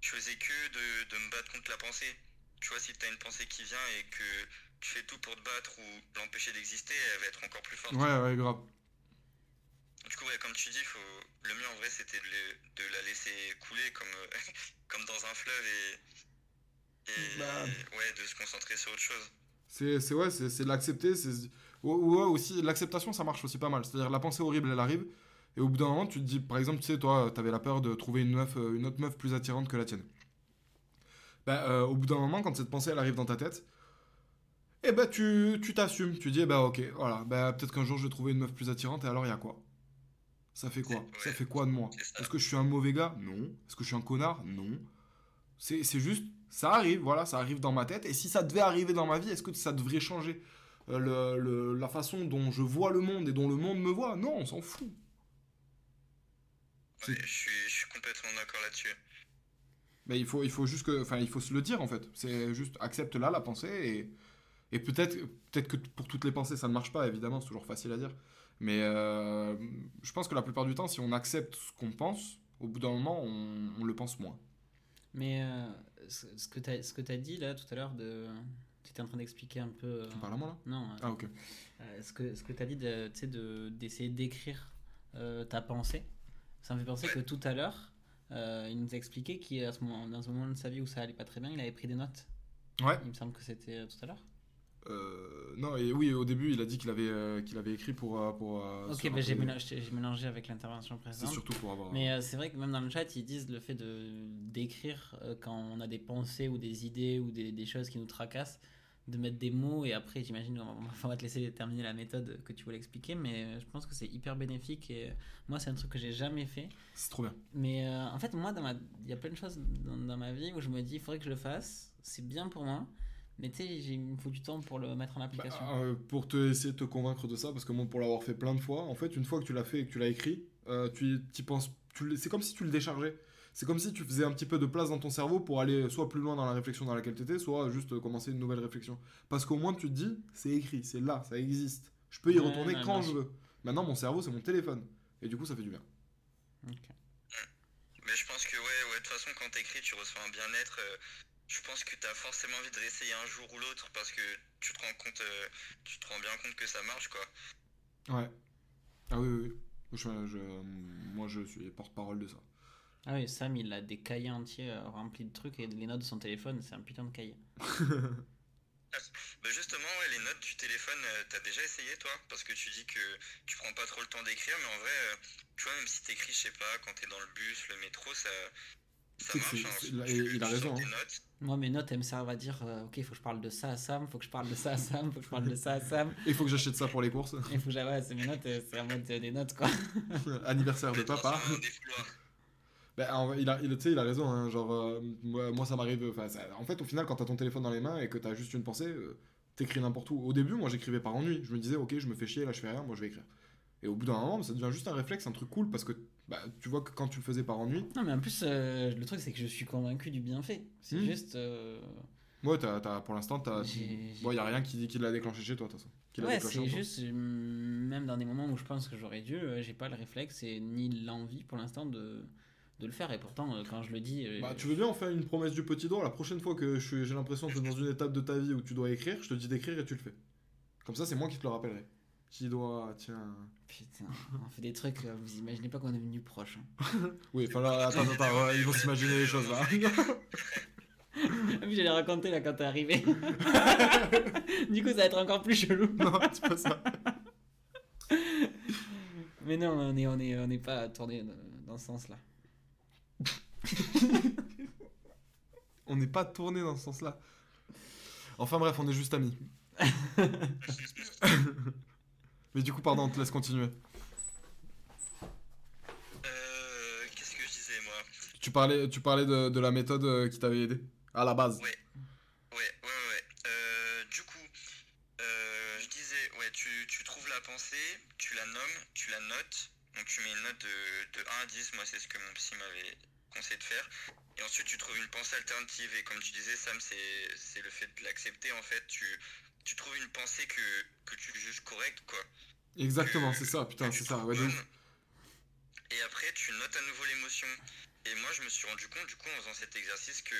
je faisais que de, de me battre contre la pensée. Tu vois, si t'as une pensée qui vient et que tu fais tout pour te battre ou l'empêcher d'exister, elle va être encore plus forte. Ouais, ouais, grave. Du coup, ouais, comme tu dis, faut... le mieux en vrai, c'était de, de la laisser couler comme, comme dans un fleuve et Bah. ouais, de se concentrer sur autre chose. C'est c'est- ouais, c'est l'accepter. c'est- Ouais, ouais, aussi, l'acceptation, ça marche aussi pas mal. C'est-à-dire, la pensée horrible, elle arrive. Et au bout d'un moment, tu te dis, par exemple, tu sais, toi, t'avais la peur de trouver une, meuf, euh, une autre meuf plus attirante que la tienne. Bah, euh, au bout d'un moment, quand cette pensée, elle arrive dans ta tête, eh ben, tu tu t'assumes. Tu dis, eh bah, ok, voilà, bah, peut-être qu'un jour, je vais trouver une meuf plus attirante, et alors, il y a quoi? Ça fait quoi? Ouais. Ça fait quoi de moi? Est-ce que je suis un mauvais gars? Non. Est-ce que je suis un connard? Non. C'est c'est juste, ça arrive, voilà, ça arrive dans ma tête. Et si ça devait arriver dans ma vie, est-ce que ça devrait changer euh, le- le- la façon dont je vois le monde et dont le monde me voit? Non, on s'en fout. Ouais, je, suis, je suis complètement d'accord là-dessus. Mais il faut, il faut juste que, enfin, il faut se le dire en fait. C'est juste accepte là la pensée et, et peut-être, peut-être que pour toutes les pensées ça ne marche pas. Évidemment, c'est toujours facile à dire. Mais euh, je pense que la plupart du temps, si on accepte ce qu'on pense, au bout d'un moment, on, on le pense moins. Mais euh, ce que tu as, t'as dit là tout à l'heure, de... tu étais en train d'expliquer un peu. euh, Tu me parles à moi là? Non, euh, Ah ok. euh, ce que, ce que tu as dit de- tu sais, de- d'essayer d'écrire euh, ta pensée, ça me fait penser que tout à l'heure, il nous a expliqué qu'à ce moment, dans un moment de sa vie où ça allait pas très bien, il avait pris des notes. Ouais. Il me semble que c'était tout à l'heure. Euh, non, et oui, au début, il a dit qu'il avait, euh, qu'il avait écrit pour. euh, pour Ok, bah, j'ai mélangé, avec l'intervention C'est précédente. surtout pour avoir. Mais c'est vrai que même dans le chat, ils disent le fait de d'écrire quand on a des pensées ou des idées ou des, des choses qui nous tracassent, de mettre des mots et après, j'imagine, on, va- on va te laisser terminer la méthode que tu voulais expliquer, mais je pense que c'est hyper bénéfique et moi, c'est un truc que j'ai jamais fait. C'est trop bien. Mais en fait, moi, il y a plein de choses dans, dans ma vie où je me dis, il faudrait que je le fasse, c'est bien pour moi, mais tu sais, j'ai- il me faut du temps pour le mettre en Bah, application. euh, pour te essayer de te convaincre de ça, parce que moi, pour l'avoir fait plein de fois, en fait, une fois que tu l'as fait et que tu l'as écrit, euh, tu y penses. C'est comme si tu le déchargeais. C'est comme si tu faisais un petit peu de place dans ton cerveau pour aller soit plus loin dans la réflexion dans laquelle tu étais, soit juste commencer une nouvelle réflexion. Parce qu'au moins, tu te dis, c'est écrit, c'est là, ça existe. Je peux y retourner ouais, quand je veux. Maintenant, mon cerveau, c'est mon téléphone. Et du coup, ça fait du bien. Ok. Mais je pense que, ouais, ouais, de toute façon, quand t'écris, tu reçois un bien-être. euh, je pense que t'as forcément envie de réessayer un jour ou l'autre parce que tu te rends compte, euh, tu te rends bien compte que ça marche, quoi. Ouais. Ah oui, oui, oui. Je- je- moi, je suis porte-parole de ça. Ah oui, Sam, il a des cahiers entiers euh, remplis de trucs et les notes de son téléphone, c'est un putain de cahier. Bah justement, ouais, les notes du téléphone, euh, t'as déjà essayé, toi? Parce que tu dis que tu prends pas trop le temps d'écrire, mais en vrai, euh, tu vois, même si t'écris, je sais pas, quand t'es dans le bus, le métro, ça, hein. il a- raison, sors tes hein. notes. Moi, mes notes, elles me servent à dire euh, Ok, il faut que je parle de ça à Sam, faut que je parle de ça à Sam, faut que je parle de ça à Sam. Il faut que j'achète ça pour les courses. Il faut que j'aille, ouais, c'est mes notes, euh, c'est en mode euh, des notes quoi. Anniversaire de papa. attention au défouloir. En vrai, il a, il, il a raison, hein, genre, euh, moi, moi, ça m'arrive, en fait, au final, quand t'as ton téléphone dans les mains et que t'as juste une pensée, euh, t'écris n'importe où. Au début, moi, j'écrivais par ennui, je me disais, ok, je me fais chier, là, je fais rien, moi, je vais écrire. Et au bout d'un moment, ça devient juste un réflexe, un truc cool, parce que, bah, tu vois que quand tu le faisais par ennui, Non, mais en plus, euh, le truc, c'est que je suis convaincu du bienfait. C'est Hmm. juste. euh, ouais, t'as, t'as- pour l'instant, t'as, bon, y a rien qui dit qu'il l'a déclenché chez toi, de toute façon. Ouais, c'est juste, même dans des moments où je pense que j'aurais dû, euh, j'ai pas le réflexe et ni l'envie pour l'instant de, de le faire. Et pourtant, euh, quand je le dis. Bah, tu veux bien en faire une promesse du petit doigt La prochaine fois que j'ai l'impression que dans une étape de ta vie où tu dois écrire, je te dis d'écrire et tu le fais. Comme ça, c'est moi qui te le rappellerai. Petit doigt, tiens. Putain, on fait des trucs, euh, vous imaginez pas qu'on est devenu proche. hein. Oui, enfin là, attends, attends, ouais, ils vont s'imaginer les choses là. Ah j'allais raconter là quand t'es arrivé. du coup, ça va être encore plus chelou. non, c'est pas ça. Mais non, on est, on est, on est pas tourné dans- ce sens-là. On n'est pas tourné dans ce sens-là. Enfin bref, on est juste amis. Mais du coup, pardon, on te laisse continuer. Euh, Qu'est-ce que je disais, moi? Tu parlais, tu parlais de, de la méthode euh, qui t'avait aidé à la base. Ouais. Ouais, ouais, ouais. Euh, du coup, euh, je disais, ouais, tu, tu trouves la pensée, tu la nommes, tu la notes. Donc tu mets une note de, de 1 à 10, moi c'est ce que mon psy m'avait conseillé de faire. Et ensuite tu trouves une pensée alternative. Et comme tu disais, Sam, c'est c'est le fait de l'accepter. En fait, tu, tu trouves une pensée que, que tu juges correcte, quoi. Exactement, c'est ça, putain, c'est ça. Ouais, bonne. Et après, tu notes à nouveau l'émotion. Et moi, je me suis rendu compte, du coup, en faisant cet exercice, que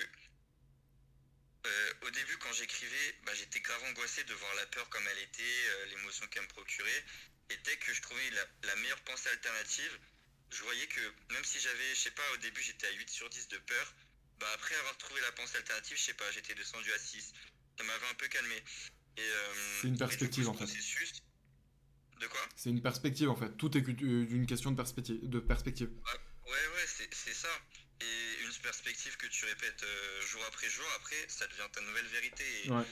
euh, au début, quand j'écrivais, bah, j'étais grave angoissé de voir la peur comme elle était, euh, l'émotion qu'elle me procurait. Et dès que je trouvais la, la meilleure pensée alternative, je voyais que même si j'avais, je sais pas, au début j'étais à 8 sur 10 de peur, bah après avoir trouvé la pensée alternative, je sais pas, j'étais descendu à 6. Ça m'avait un peu calmé. Euh, C'est une coup, perspective, en fait. De quoi? C'est une perspective en fait. Tout est euh, une question de perspective. De perspective. Ouais, ouais, c'est c'est ça. Et une perspective que tu répètes euh, jour après jour, après, ça devient ta nouvelle vérité. Et, Ouais.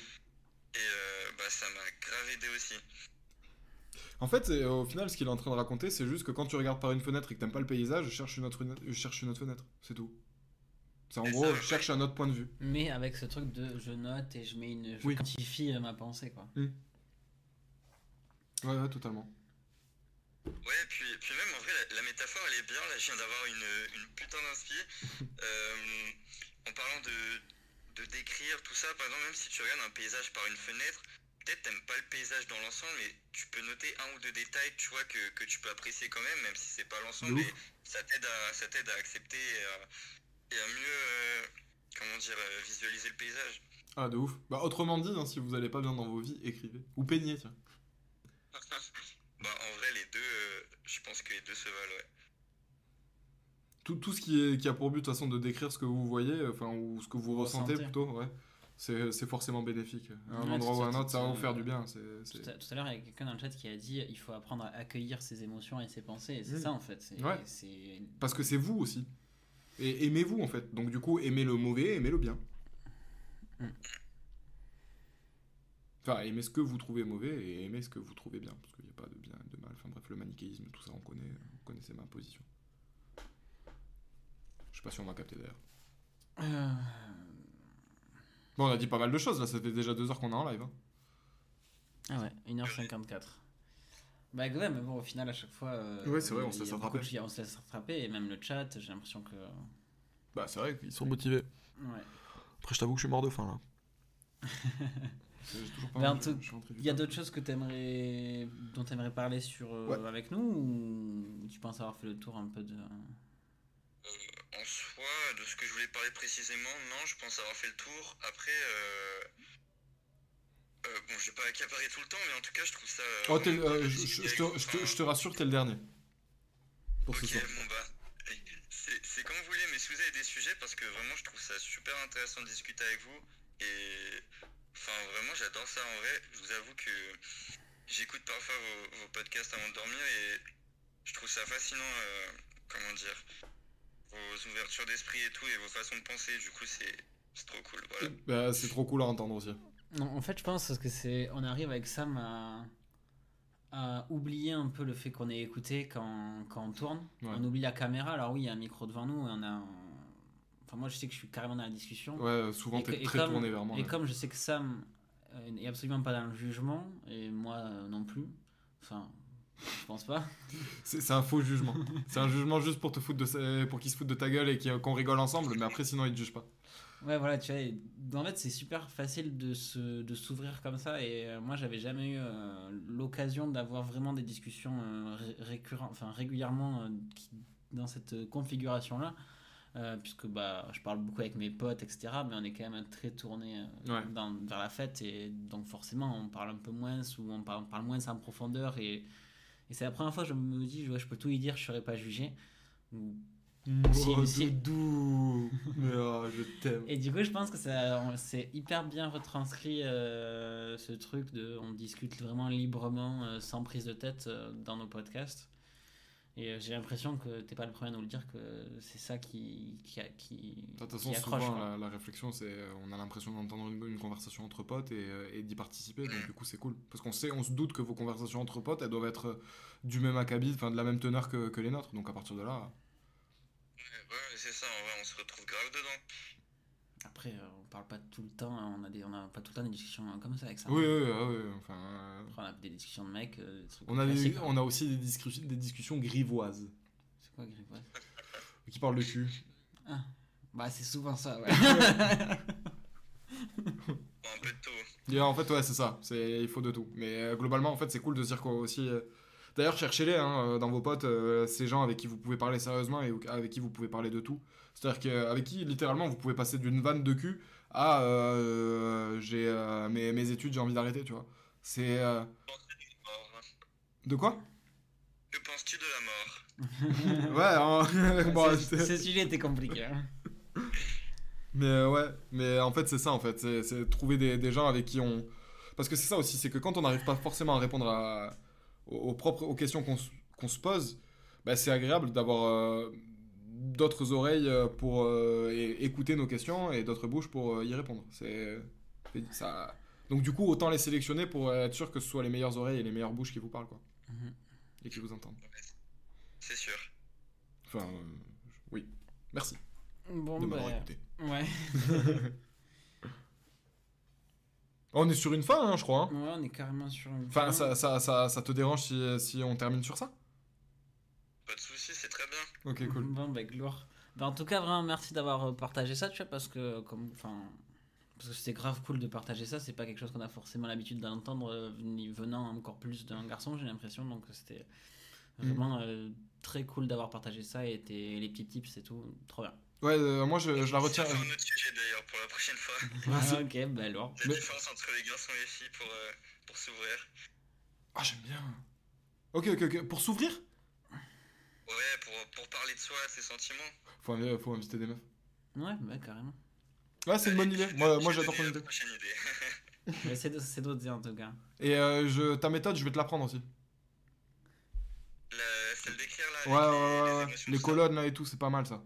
et, euh, bah, ça m'a grave aidé aussi. En fait, au final, ce qu'il est en train de raconter, c'est juste que quand tu regardes par une fenêtre et que t'aimes pas le paysage, cherche une autre, fenêtre- cherche une autre fenêtre. C'est tout. C'est en gros, je cherche un autre point de vue. Mais avec ce truc de je note et je mets une. Je Oui. quantifie euh, ma pensée, quoi. Ouais, ouais, totalement. Ouais, puis, puis même en vrai, la, la métaphore elle est bien. Là, je viens d'avoir une, une putain d'inspi. Euh, en parlant de, de décrire tout ça, par exemple, même si tu regardes un paysage par une fenêtre, peut-être t'aimes pas le paysage dans l'ensemble, mais tu peux noter un ou deux détails, tu vois, que, que tu peux apprécier quand même, même si c'est pas l'ensemble. Et ça t'aide à, ça t'aide à accepter et à, et à mieux, euh, comment dire, euh, visualiser le paysage. Ah, de ouf. Bah, autrement dit, hein, si vous allez pas bien dans vos vies, écrivez. Ou peignez, tiens. bah, en vrai, les deux, euh, je pense que les deux se valent, ouais. Tout, tout ce qui, est, qui a pour but, de toute façon, de décrire ce que vous voyez, enfin, ou ce que vous ressentez, Ressentez. plutôt, ouais. C'est c'est forcément bénéfique. À un Ouais, endroit ou à un ça, autre, ça va vous faire du bien. c'est Tout à, tout à l'heure, il y a quelqu'un dans le chat qui a dit il faut apprendre à accueillir ses émotions et ses pensées. Et c'est Mm. ça, en fait. Ouais. c'est- Parce que c'est vous aussi. Et aimez-vous, en fait. Donc, du coup, aimez le mauvais, aimez le bien. Mm. Enfin, aimez ce que vous trouvez mauvais et aimez ce que vous trouvez bien. Parce qu'il n'y a pas de bien et de mal. Enfin, bref, le manichéisme, tout ça, on connaît. Vous connaissez ma position. Je sais pas si on m'a capté d'ailleurs. Euh, Bon, on a dit pas mal de choses là, ça fait déjà deux heures qu'on est en live. hein. Ah ouais, 1h54. Bah ouais, mais bon, au final, à chaque fois. euh, Ouais, c'est vrai, on se laisse rattraper. de On se laisse rattraper, et même le chat, j'ai l'impression que. Bah, c'est vrai qu'ils sont motivés. Ouais. Après, je t'avoue que je suis mort de faim là. Il y a d'autres choses que t'aimerais, dont tu aimerais parler sur, euh, Ouais. avec nous ou tu penses avoir fait le tour un peu de. En soi, de ce que je voulais parler précisément, non, je pense avoir fait le tour. Après, euh, bon, je vais pas accaparer tout le temps, mais en tout cas, je trouve ça. euh, Oh, t'es euh, je, te, je te- je te rassure, t'es le dernier. Pour ce Ok, soir. bon bah, c'est c'est comme vous voulez, mais si vous avez des sujets, parce que vraiment, je trouve ça super intéressant de discuter avec vous. Et enfin, vraiment, j'adore ça en vrai. Je vous avoue que j'écoute parfois vos, vos podcasts avant de dormir et je trouve ça fascinant, euh, comment dire, vos ouvertures d'esprit et tout et vos façons de penser. Du coup, c'est c'est trop cool. Voilà. Bah, c'est trop cool à entendre aussi. Non, en fait, je pense que c'est. On arrive avec Sam à, à oublier un peu le fait qu'on est écouté quand, quand on tourne. Ouais. On oublie la caméra. Alors, oui, il y a un micro devant nous et on a. Enfin, moi, je sais que je suis carrément dans la discussion. Ouais, souvent Et que- t'es très comme- tourné vers moi. Et ouais. comme je sais que Sam euh, n'est absolument pas dans le jugement, et moi euh, non plus, enfin, je pense pas. C'est un faux jugement. c'est un jugement juste pour te foutre de pour qu'ils se foutent de ta gueule et qu'on rigole ensemble, mais après sinon ils te jugent pas. Ouais, voilà, tu vois, en fait, c'est super facile de se, de s'ouvrir comme ça, et euh, moi, j'avais jamais eu euh, l'occasion d'avoir vraiment des discussions euh, ré- récurrentes, enfin, régulièrement euh, qui- dans cette euh, configuration-là. puisque bah, je parle beaucoup avec mes potes, etc. Mais on est quand même très tourné Ouais. dans- vers la fête. Et donc forcément, on parle un peu moins ou on parle, on parle moins en profondeur. Et, et c'est la première fois que je me dis, ouais, je peux tout y dire, je serai pas jugé. Ou- Si- Oh, si- doudou. Mais oh, je t'aime. Et du coup, je pense que ça, c'est hyper bien retranscrit euh, ce truc de on discute vraiment librement, euh, sans prise de tête euh, dans nos podcasts. Et euh, j'ai l'impression que t'es pas le premier à nous le dire que c'est ça qui, qui, a- qui, De toute façon, qui accroche. souvent, la, la réflexion, c'est on a l'impression d'entendre une, une conversation entre potes et, et d'y participer, donc du coup, c'est cool. Parce qu'on sait, on se doute que vos conversations entre potes, elles doivent être du même acabit, enfin de la même teneur que, que les nôtres, donc à partir de là. Ouais, c'est ça, en vrai, on se retrouve grave dedans. Après, euh, on parle pas tout le temps, hein, on a, des, on a pas tout le temps des discussions euh, comme ça avec ça. Oui, oui, oui, oui, enfin. euh, Après, on a des discussions de mecs, euh, des trucs on, a des- on a aussi des, discussions des discussions grivoises C'est quoi, Grivoise? Qui parlent de cul. Ah, bah c'est souvent ça, ouais. Un peu de tout. Et en fait, ouais, c'est ça. C'est, il faut de tout. Mais euh, globalement, en fait, c'est cool de se dire quoi aussi. euh, D'ailleurs, cherchez-les hein, euh, dans vos potes, euh, ces gens avec qui vous pouvez parler sérieusement et avec qui vous pouvez parler de tout. C'est-à-dire qu'avec qui, littéralement, vous pouvez passer d'une vanne de cul à euh, j'ai euh, mes, mes études, j'ai envie d'arrêter, tu vois. C'est. euh. De quoi? Que penses-tu de la mort? Ouais, hein, bon, ce, sujet était compliqué. hein. Mais euh, ouais, mais en fait c'est ça en fait, c'est, c'est trouver des, des gens avec qui on... Parce que c'est ça aussi, c'est que quand on n'arrive pas forcément à répondre à, aux, aux propres aux questions qu'on, se- qu'on se pose, bah, c'est agréable d'avoir euh, d'autres oreilles euh, pour euh, écouter nos questions et d'autres bouches pour euh, y répondre. C'est, c'est ça... Donc du coup, autant les sélectionner pour être sûr que ce soit les meilleures oreilles et les meilleures bouches qui vous parlent quoi. Mhm. Et qui vous entendent. C'est sûr. Enfin, euh, oui. Merci. Bon, de bah, m'avoir écouté. ouais. On est sur une fin, hein, je crois. hein. ouais, on est carrément sur une. Enfin, fin. ça, ça, ça, ça te dérange si, si on termine sur ça? Pas de soucis, c'est très bien. Ok, cool. Bon, bah, gloire. Bah, en tout cas, vraiment, merci d'avoir euh, partagé ça, tu vois, parce que, comme, enfin, parce que c'était grave cool de partager ça. C'est pas quelque chose qu'on a forcément l'habitude d'entendre euh, ni venant encore plus d'un garçon, j'ai l'impression. Donc, c'était vraiment euh, très cool d'avoir partagé ça et les petits tips et tout. Trop bien. Ouais, euh, moi je, je la retiens. C'est un autre sujet d'ailleurs pour la prochaine fois. Ah, ok, bah alors. La Mais- différence entre les garçons et les filles pour, euh, pour s'ouvrir. Ah, j'aime bien. Ok, ok, ok. Pour s'ouvrir? Ouais, pour, pour parler de soi, de ses sentiments. faut, invi- faut inviter des meufs. Ouais, bah, carrément. Ouais, c'est une bonne idée. Moi, je moi j'adore ton idée. idée. Mais c'est d'autres idées en tout cas. Et euh, je, ta méthode, je vais te l'apprendre aussi. La- celle d'écrire là. Ouais, avec ouais, les, ouais, les Les colonnes là et tout, c'est pas mal ça.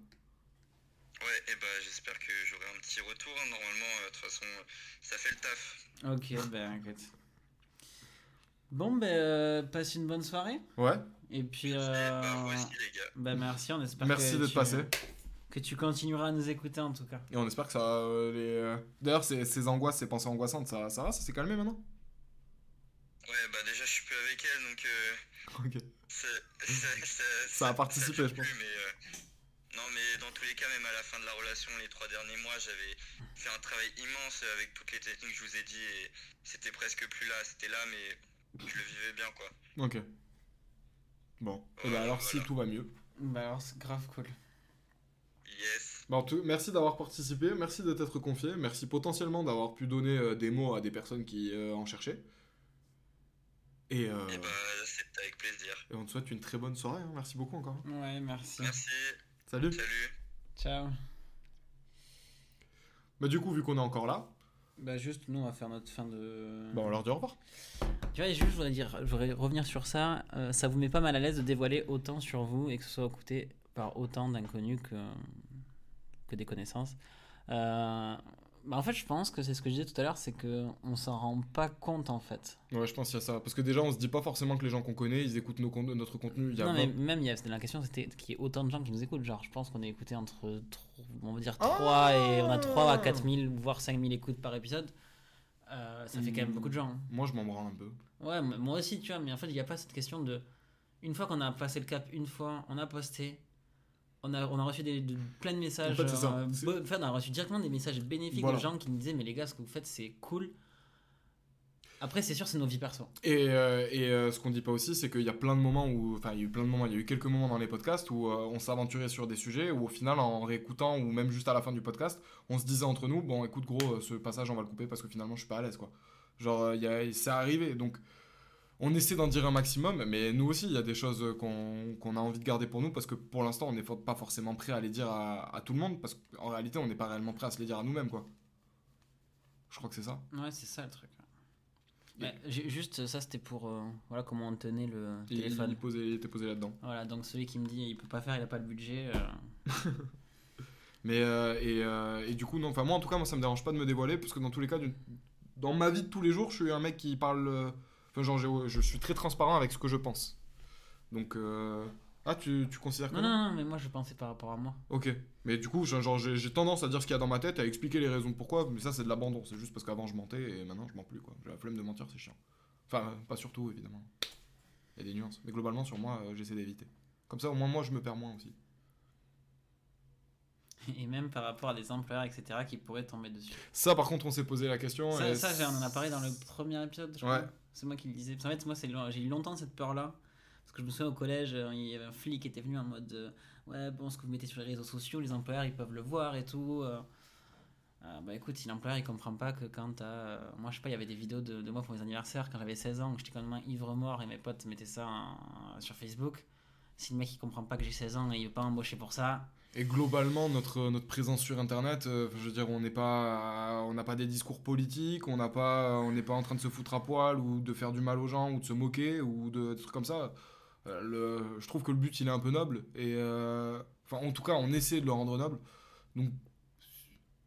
Ouais, et bah j'espère que j'aurai un petit retour. hein. Normalement, euh, de toute façon, euh, ça fait le taf. Ok, bah, écoute. Bon, bah, euh, passe une bonne soirée. Ouais. Et puis, euh, bah, vous aussi, les gars. bah, merci, on espère Merci que d'être tu- passé. Que tu continueras à nous écouter en tout cas. Et on espère que ça. euh, les, D'ailleurs, ces, ces angoisses, ces pensées angoissantes, ça, ça va Ça s'est calmé maintenant? Ouais, bah déjà, je suis plus avec elle, donc euh, Ok. ça, ça, ça, Ça a participé, je pense. plus, mais, euh, non, mais dans tous les cas, même à les trois derniers mois, j'avais fait un travail immense avec toutes les techniques que je vous ai dit, et c'était presque plus là. C'était là, mais je le vivais bien, quoi. Ok. Bon. Et Voilà, bah alors, si tout va mieux. Bah, alors, c'est grave cool. Yes. Bah, en tout- merci d'avoir participé, merci de t'être confié, merci potentiellement d'avoir pu donner euh, des mots à des personnes qui euh, en cherchaient. Et, euh, Et bah, c'est avec plaisir. et on te souhaite une très bonne soirée, hein. merci beaucoup encore. Ouais, merci. Merci. Salut Salut. Ciao. Bah du coup, vu qu'on est encore là, Bah, juste, nous, on va faire notre fin de. bah on leur dit au revoir. Tu vois, juste, je voudrais dire, je voudrais revenir sur ça. euh, ça vous met pas mal à l'aise de dévoiler autant sur vous et que ce soit écouté par autant d'inconnus que, que des connaissances. Euh, bah, en fait, je pense que c'est ce que je disais tout à l'heure, c'est que on s'en rend pas compte en fait. Ouais, je pense qu'il y a ça. Parce que déjà, on se dit pas forcément que les gens qu'on connaît, ils écoutent nos con- notre contenu. Il y a non, mais même, il y a, la question c'était qu'il y ait autant de gens qui nous écoutent. Genre, je pense qu'on est écouté entre, tro- on va dire Ah 3 et on a 3 à 4000, voire 5000 écoutes par épisode. Euh, ça fait quand même Hmm. beaucoup de gens. hein. Moi, je m'en branle un peu. Ouais, moi aussi, tu vois, mais en fait, il n'y a pas cette question de. Une fois qu'on a passé le cap, une fois, on a posté, on a, on a reçu des, de- plein de messages. En fait, c'est ça. euh, enfin, on a reçu directement des messages bénéfiques Voilà. de gens qui nous disaient, mais les gars, ce que vous faites, c'est cool. Après, c'est sûr, c'est nos vies perso. Et, euh, et euh, ce qu'on dit pas aussi, c'est qu'il y a plein de moments où. Enfin, il y a eu plein de moments, il y a eu quelques moments dans les podcasts où euh, on s'aventurait sur des sujets où au final, en réécoutant ou même juste à la fin du podcast, on se disait entre nous, bon, écoute, gros, ce passage, on va le couper parce que finalement, je suis pas à l'aise, quoi. Genre, il y a- c'est arrivé. Donc, on essaie d'en dire un maximum, mais nous aussi, il y a des choses qu'on a envie de garder pour nous parce que pour l'instant, on n'est pas forcément prêt à les dire à, à tout le monde parce qu'en réalité, on n'est pas réellement prêt à se les dire à nous-mêmes, quoi. Je crois que c'est ça. Ouais, c'est ça le truc. Juste, ça, c'était pour. euh, voilà comment on tenait le téléphone. il posait- il était posé là-dedans. Voilà, donc celui qui me dit, il peut pas faire, il a pas le budget. euh, Mais euh, et, euh, et du coup, non, enfin moi en tout cas, moi ça me dérange pas de me dévoiler parce que dans tous les cas, dans ma vie de tous les jours, je suis un mec qui parle. Enfin, genre, j'ai- je suis très transparent avec ce que je pense. Donc, euh, ah, tu, tu considères que Non, non, non, mais moi, je pensais par rapport à moi. Ok. Mais du coup, genre, j'ai j'ai tendance à dire ce qu'il y a dans ma tête, à expliquer les raisons pourquoi, mais ça c'est de l'abandon. C'est juste parce qu'avant je mentais et maintenant je mens plus, quoi. J'ai la flemme de mentir, c'est chiant. Enfin, pas surtout, évidemment. Il y a des nuances. Mais globalement, sur moi, euh, j'essaie d'éviter. Comme ça, au moins, moi, je me perds moins aussi. Et même par rapport à des employeurs, etc., qui pourraient tomber dessus. Ça, par contre, on s'est posé la question. Ça, et ça on en a parlé dans le premier épisode, je Ouais. crois. C'est moi qui le disais. Qu'en fait, moi, j'ai eu longtemps cette peur-là. Parce que je me souviens au collège, euh, il y avait un flic qui était venu en mode euh, Ouais, bon, ce que vous mettez sur les réseaux sociaux, les employeurs, ils peuvent le voir et tout. euh. Bah écoute, si l'employeur il comprend pas que quand t'as. moi, je sais pas, il y avait des vidéos de, moi pour mes anniversaires quand j'avais 16 ans, que j'étais quand même ivre mort et mes potes mettaient ça en- sur Facebook. Si le mec il comprend pas que j'ai 16 ans et il veut pas m'embaucher pour ça, Et globalement, notre, notre présence sur Internet, euh, je veux dire, on n'est pas, on n'a pas des discours politiques, on n'a pas, on n'est pas en train de se foutre à poil ou de faire du mal aux gens ou de se moquer ou de, des trucs comme ça. Euh, le, je trouve que le but il est un peu noble et, euh, enfin, en tout cas, on essaie de le rendre noble. Donc,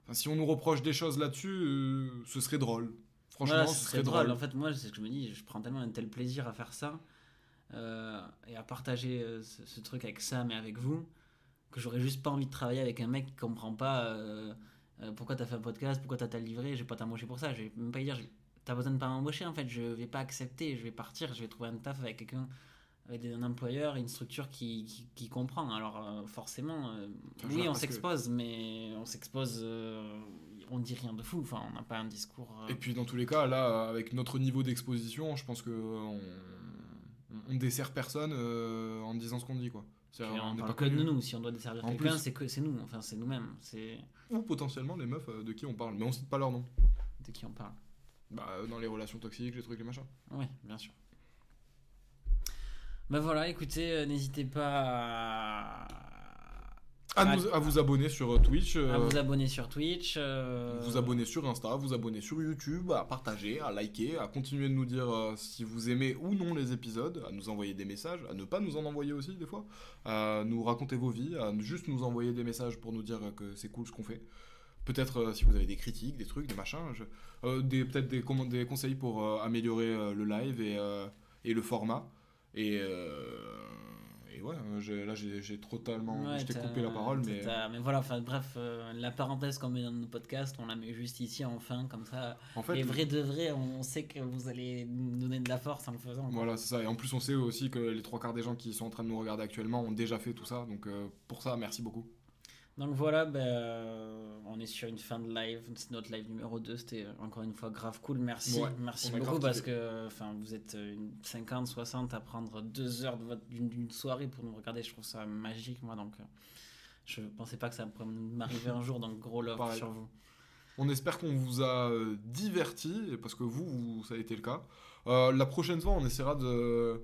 enfin, si on nous reproche des choses là-dessus, ce serait drôle. Franchement, Voilà, ce ce serait drôle. drôle. En fait, moi, c'est ce que je me dis, je prends tellement un tel plaisir à faire ça et à partager ce, ce truc avec Sam et avec vous que j'aurais juste pas envie de travailler avec un mec qui comprend pas euh, euh, pourquoi t'as fait un podcast, pourquoi t'as ta livré, je vais pas t'embaucher pour ça, je vais même pas lui dire, t'as besoin de pas m'embaucher en fait, je vais pas accepter, je vais partir, je vais trouver un taf avec quelqu'un, avec un employeur, une structure qui, qui, qui comprend. Alors euh, forcément, euh, oui, on que- s'expose, mais on s'expose, euh, on dit rien de fou, enfin on n'a pas un discours... Et puis dans tous les cas, là, avec notre niveau d'exposition, je pense que on, on dessert personne en disant ce qu'on dit, quoi. On n'est parle pas que de nous, si on doit desservir En quelqu'un, plus- c'est que c'est nous, enfin c'est nous-mêmes, c'est Ou potentiellement les meufs euh, de qui on parle, mais on cite pas leur nom. de qui on parle. Bah, euh, dans les relations toxiques, les trucs, les machins. Oui, bien sûr. Ben voilà, écoutez, euh, n'hésitez pas à, À, à- nous- à vous abonner sur euh, Twitch, à euh, vous abonner sur Twitch. euh, vous abonner sur Insta, vous abonner sur YouTube, à partager, à liker, à continuer de nous dire euh, si vous aimez ou non les épisodes, à nous envoyer des messages, à ne pas nous en envoyer aussi des fois, à nous raconter vos vies, à juste nous envoyer des messages pour nous dire euh, que c'est cool ce qu'on fait. Peut-être euh, si vous avez des critiques, des trucs, des machins, je- euh, des, peut-être des, conseils pour euh, améliorer euh, le live et, euh, et le format. Et, euh, et ouais, euh, là j'ai j'ai totalement. ouais, je t'ai coupé la parole, mais. mais voilà, enfin bref, euh, la parenthèse qu'on met dans nos podcasts, on la met juste ici enfin, comme ça. En fait, Et vrai de vrai, on sait que vous allez nous donner de la force en le faisant. quoi. Voilà, c'est ça. Et en plus, on sait aussi que les trois quarts des gens qui sont en train de nous regarder actuellement ont déjà fait tout ça. Donc, euh, pour ça, merci beaucoup. Donc voilà, euh, on est sur une fin de live. C'est notre live numéro 2. C'était euh, encore une fois grave cool. Merci. Ouais, Merci beaucoup parce kiffé. que enfin, vous êtes euh, une 50, 60 à prendre deux heures d'une soirée pour nous regarder. Je trouve ça magique, moi. Donc, euh, je pensais pas que ça pourrait m'arriver un jour. Donc, gros love Pareil. sur vous. On espère qu'on vous a diverti, parce que vous, vous- ça a été le cas. Euh, la prochaine fois, on essaiera de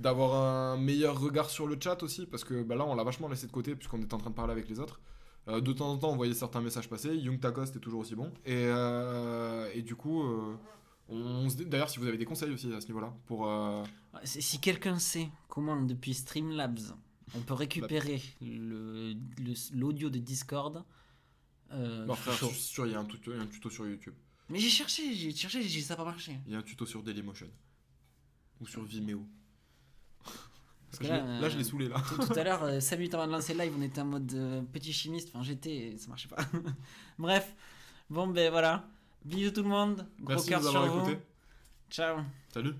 d'avoir un meilleur regard sur le chat aussi, parce que bah, là, on l'a vachement laissé de côté, puisqu'on était en train de parler avec les autres. Euh, de temps en temps, on voyait certains messages passer. Young Tacost est toujours aussi bon. Et, euh, et du coup, euh, on se d'ailleurs, si vous avez des conseils aussi à ce niveau-là, pour... Si quelqu'un sait comment, depuis Streamlabs, on peut récupérer l'audio de Discord. non, suis frère, je suis sûr, il y a un tuto, il y a un tuto sur YouTube. Mais j'ai cherché, j'ai cherché, j'ai ça n'a pas marché. Il y a un tuto sur Dailymotion. Ou sur Vimeo. Parce que là, je l'ai euh, saoulé, là. Tout, tout à l'heure, euh, 5 minutes avant de lancer le live, on était en mode euh, petit chimiste. Enfin, j'étais, et ça marchait pas. Bref, bon, ben voilà. Bisous tout le monde. Gros Merci de nous avoir écoutés. Ciao. Salut.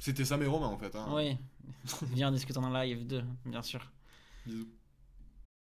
C'était Sam et Romain, en fait. hein. Oui. Viens, discutons en live 2, bien sûr. Bisous.